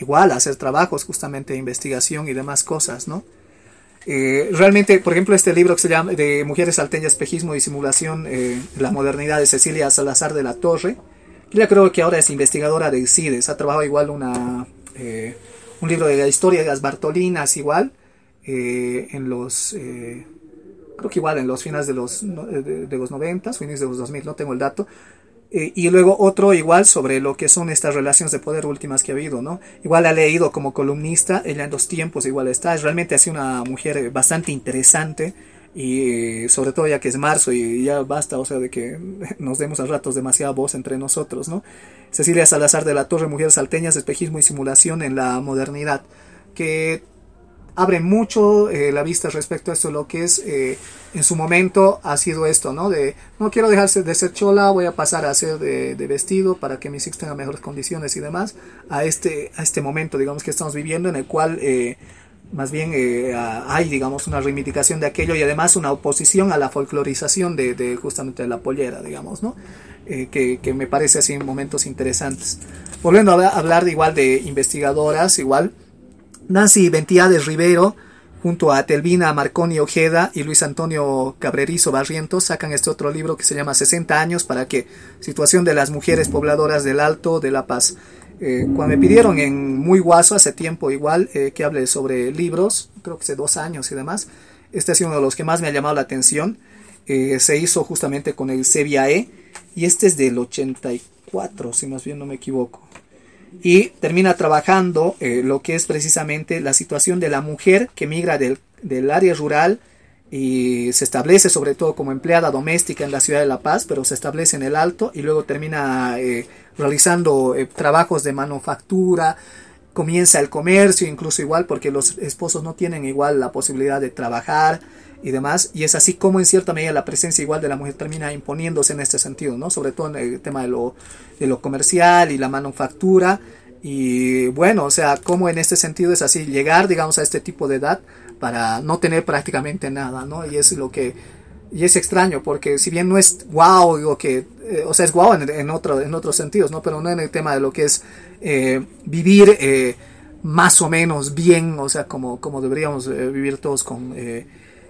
igual hacer trabajos justamente de investigación y demás cosas, ¿no? Eh, realmente, por ejemplo, este libro que se llama de Mujeres Salteñas, Espejismo y Simulación, eh, la modernidad de Cecilia Salazar de la Torre. Ella creo que ahora es investigadora de CIDES, ha trabajado igual una, eh, un libro de la historia de las Bartolinas, igual, eh, en los, creo que igual en los finales de los, de, de los 90, fines de los 2000, no tengo el dato, eh, y luego otro igual sobre lo que son estas relaciones de poder últimas que ha habido, ¿no? Igual ha leído como columnista, ella en los tiempos igual está, es realmente así una mujer bastante interesante y eh, sobre todo ya que es marzo y ya basta, o sea, de que nos demos a ratos demasiada voz entre nosotros, ¿no? Cecilia Salazar de la Torre, Mujeres Salteñas, Espejismo y Simulación en la Modernidad, que abre mucho eh, la vista respecto a esto, lo que es eh, en su momento ha sido esto, ¿no? De no quiero dejarse de ser chola, voy a pasar a ser de, vestido para que mis hijos tengan mejores condiciones y demás, a este, a este momento, digamos, que estamos viviendo en el cual eh, más bien eh, hay, digamos, una reivindicación de aquello y además una oposición a la folclorización de, justamente la pollera, digamos, ¿no? Eh, que, que, me parece así en momentos interesantes. Volviendo a hablar igual de investigadoras, igual, Nancy Ventiades Rivero, junto a Telvina Marconi Ojeda y Luis Antonio Cabrerizo Barrientos, sacan este otro libro que se llama 60 años para que situación de las mujeres pobladoras del Alto de La Paz. Eh, cuando me pidieron en muy guaso hace tiempo igual eh, que hable sobre libros, creo que hace dos años y demás, este ha sido uno de los que más me ha llamado la atención. Eh, se hizo justamente con el CBAE y este es del 84, si más bien no me equivoco y termina trabajando eh, lo que es precisamente la situación de la mujer que migra del, del, área rural y se establece sobre todo como empleada doméstica en la ciudad de La Paz, pero se establece en el Alto y luego termina eh, realizando eh, trabajos de manufactura, comienza el comercio, incluso igual porque los esposos no tienen igual la posibilidad de trabajar y demás, y es así como en cierta medida la presencia igual de la mujer termina imponiéndose en este sentido, ¿no? Sobre todo en el tema de lo, de lo comercial y la manufactura, y bueno, o sea, como en este sentido es así, llegar, digamos, a este tipo de edad para no tener prácticamente nada, ¿no? Y es lo que, y es extraño, porque si bien no es wow, digo que, eh, o sea, es wow en, en, otro, en otros sentidos, ¿no? Pero no en el tema de lo que es eh, vivir eh, más o menos bien, o sea, como, como deberíamos vivir todos con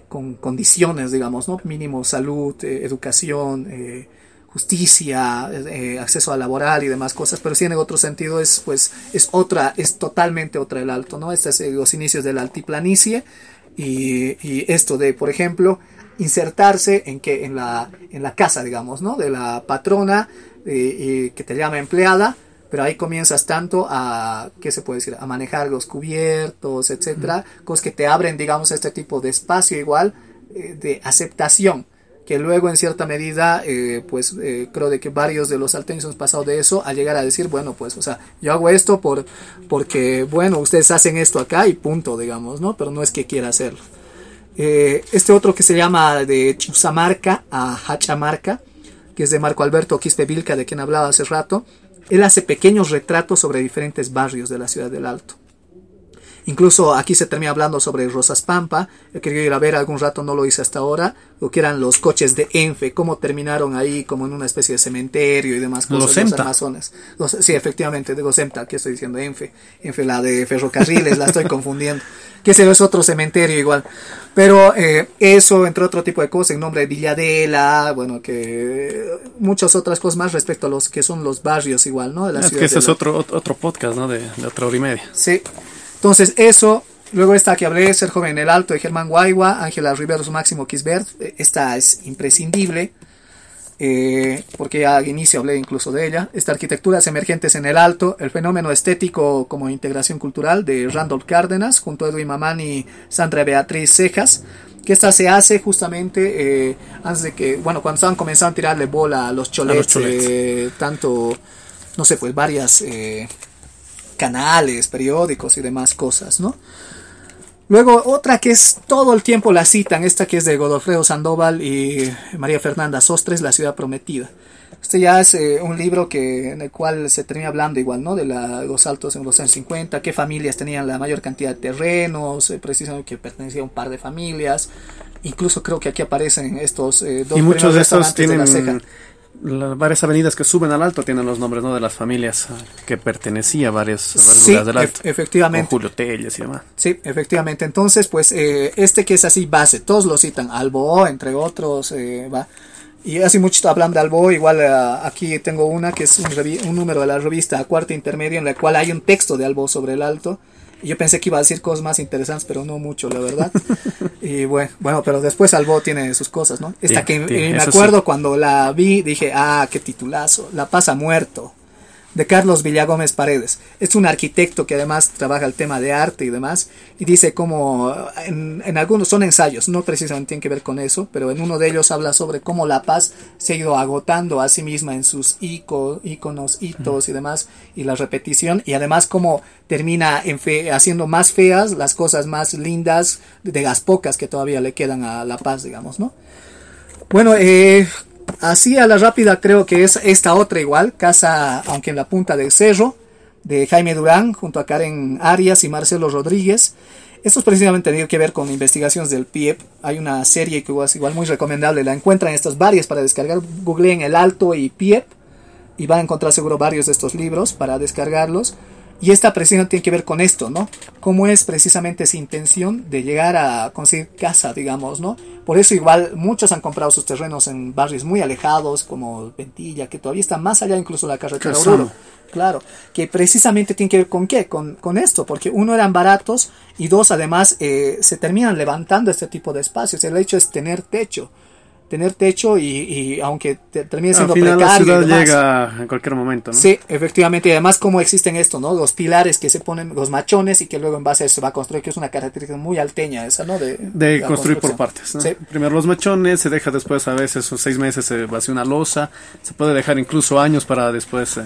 con condiciones, digamos, ¿no? Mínimo salud, eh, educación, eh, justicia, eh, acceso a laboral y demás cosas, pero sí en otro sentido es, pues, es otra, es totalmente otra el alto, ¿no? Estos es los inicios de la altiplanicie y, y, esto de, por ejemplo, insertarse en que, en la, en la casa, digamos, ¿no? De la patrona que te llama empleada, pero ahí comienzas tanto a, ¿qué se puede decir? A manejar los cubiertos, etcétera, mm. cosas que te abren, digamos, este tipo de espacio igual eh, de aceptación, que luego en cierta medida, eh, pues eh, creo de que varios de los salteños hemos pasado de eso a llegar a decir, bueno, pues, o sea, yo hago esto por, porque, bueno, ustedes hacen esto acá y punto, digamos, ¿no? Pero no es que quiera hacerlo. este otro que se llama de Chusamarca a Hachamarca, que es de Marco Alberto Quispe Vilca, de quien hablaba hace rato, él hace pequeños retratos sobre diferentes barrios de la ciudad del Alto. Incluso aquí se termina hablando sobre Rosas Pampa. He querido ir a ver algún rato, no lo hice hasta ahora. Lo que eran los coches de Enfe, cómo terminaron ahí como en una especie de cementerio y demás cosas. Los Emta. Amazonas. Los, sí, efectivamente, de los Emta, ¿qué estoy diciendo? Enfe. Enfe, la de ferrocarriles, la estoy confundiendo. Que ese es otro cementerio igual. Pero eh, eso, entre otro tipo de cosas, en nombre de Villadela, bueno, que muchas otras cosas más respecto a los que son los barrios igual, ¿no? De la es que ese es otro, otro podcast, ¿no? De, de otra hora y media. Sí. Entonces, eso, luego esta que hablé, Ser joven en el alto, de Germán Guaigua, Ángela Riveros Máximo Kisbert, eh, esta es imprescindible. Eh, porque ya al inicio hablé incluso de ella, esta arquitecturas emergentes en el alto, el fenómeno estético como integración cultural de Randolph Cárdenas, junto a Edwin Mamán y Sandra Beatriz Cejas, que esta se hace justamente eh, antes de que, bueno, cuando estaban comenzando a tirarle bola a los cholets, eh, tanto, no sé, pues varias canales, periódicos y demás cosas, ¿no? Luego otra que es todo el tiempo la citan, esta que es de Godofredo Sandoval y María Fernanda Sostres, La ciudad prometida. Este ya es eh, un libro que, en el cual se termina hablando igual, ¿no? De los altos en los años 50, qué familias tenían la mayor cantidad de terrenos, eh, precisamente que pertenecía a un par de familias. Incluso creo que aquí aparecen estos eh, dos Y muchos de estos tienen las varias avenidas que suben al alto tienen los nombres ¿no? de las familias que pertenecían a varios, lugares del alto. efectivamente. Julio Telles y demás. Sí, efectivamente. Entonces, pues eh, este que es así base, todos lo citan, Albo, entre otros, eh, va. Y así mucho hablan de Albo, igual eh, aquí tengo una que es un, un, número de la revista Cuarto Intermedio en la cual hay un texto de Albo sobre el alto. Yo pensé que iba a decir cosas más interesantes, pero no mucho, la verdad. y bueno, bueno, pero después Albo tiene sus cosas, ¿no? Esta que me acuerdo cuando la vi, dije, ah, qué titulazo, La pasa muerto de Carlos Villagómez Paredes. Es un arquitecto que además trabaja el tema de arte y demás, y dice como en, algunos son ensayos, no precisamente tienen que ver con eso, pero en uno de ellos habla sobre cómo la paz se ha ido agotando a sí misma en sus iconos, hitos y demás, y la repetición, y además cómo termina en fe, haciendo más feas las cosas más lindas de las pocas que todavía le quedan a la paz, digamos, ¿no? Bueno, eh, Así a la rápida creo que es esta otra igual, Casa, aunque en la punta del cerro, de Jaime Durán, junto a Karen Arias y Marcelo Rodríguez. Esto es precisamente tiene que ver con investigaciones del PIEP. Hay una serie que es igual muy recomendable, la encuentran estas varias para descargar. Googleen el Alto y PIEP y van a encontrar seguro varios de estos libros para descargarlos. Y esta presión tiene que ver con esto, ¿no? Cómo es precisamente esa intención de llegar a conseguir casa, digamos, ¿no? Por eso igual muchos han comprado sus terrenos en barrios muy alejados, como Ventilla, que todavía está más allá incluso de la carretera Oruro. Claro, que precisamente tiene que ver con qué, con, con esto, porque uno eran baratos y dos además eh, se terminan levantando este tipo de espacios. El hecho es tener techo tener techo y, aunque termine siendo Al final precario. La ciudad llega en cualquier momento, ¿no? Sí, efectivamente. Y además, como existen esto, ¿no? Los pilares que se ponen, los machones y que luego en base a eso se va a construir, que es una característica muy alteña esa, ¿no? De, construir por partes. ¿no? Primero los machones, se deja después a veces, o seis meses se vacía una losa, se puede dejar incluso años para después. Eh,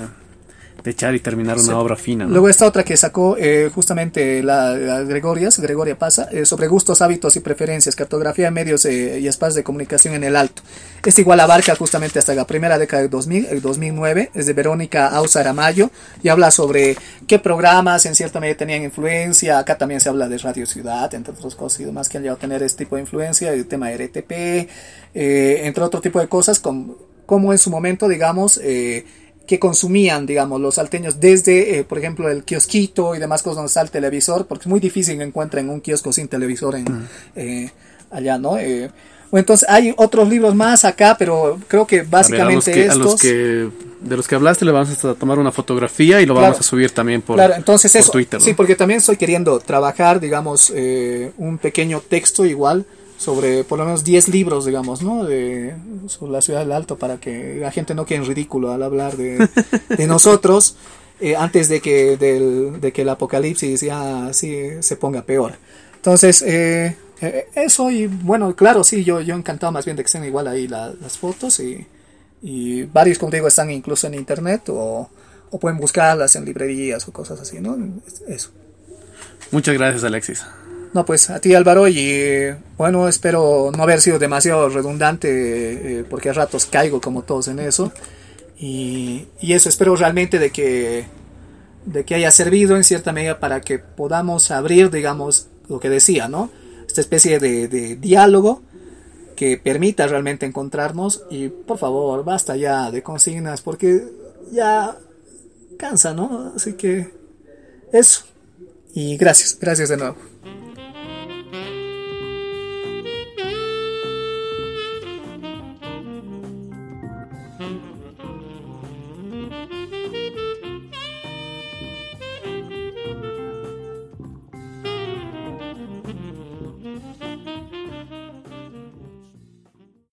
de echar y terminar una obra fina. Luego esta otra que sacó eh, justamente la, Gregorias, Gregoria Pasa, eh, sobre gustos, hábitos y preferencias, cartografía de medios eh, y espacios de comunicación en el alto. Este igual abarca justamente hasta la primera década del 2000, el 2009, es de Verónica Ausa Aramayo y habla sobre qué programas en cierta medida tenían influencia. Acá también se habla de Radio Ciudad, entre otras cosas y demás que han llegado a tener este tipo de influencia, el tema de RTP, entre otro tipo de cosas, como, como en su momento, digamos, que consumían, digamos, los salteños desde, eh, por ejemplo, el kiosquito y demás cosas donde está el televisor, porque es muy difícil que encuentren un kiosco sin televisor en, eh, allá, ¿no? Eh, entonces hay otros libros más acá, pero creo que básicamente estos... los que, de los que hablaste le vamos a tomar una fotografía y lo vamos a subir también por, claro, entonces eso, Twitter. Sí, porque también estoy queriendo trabajar, digamos, un pequeño texto igual sobre por lo menos 10 libros, digamos, ¿no? De, sobre la ciudad del Alto para que la gente no quede en ridículo al hablar de, de nosotros eh, antes de que, del, de que el apocalipsis ya así se ponga peor. Entonces, eh, eh, eso y bueno, claro, sí, yo, yo encantado más bien de que estén igual ahí las fotos y, y varios, como digo, están incluso en internet o, o pueden buscarlas en librerías o cosas así, ¿no? Eso. Muchas gracias, Alexis. No, pues a ti Álvaro y bueno, espero no haber sido demasiado redundante eh, porque a ratos caigo como todos en eso. Y, eso espero realmente de que, de que haya servido en cierta medida para que podamos abrir, digamos, lo que decía, ¿no? Esta especie de, de diálogo que permita realmente encontrarnos y por favor, basta ya de consignas porque ya cansa, ¿no? Así que eso. Y gracias, gracias de nuevo.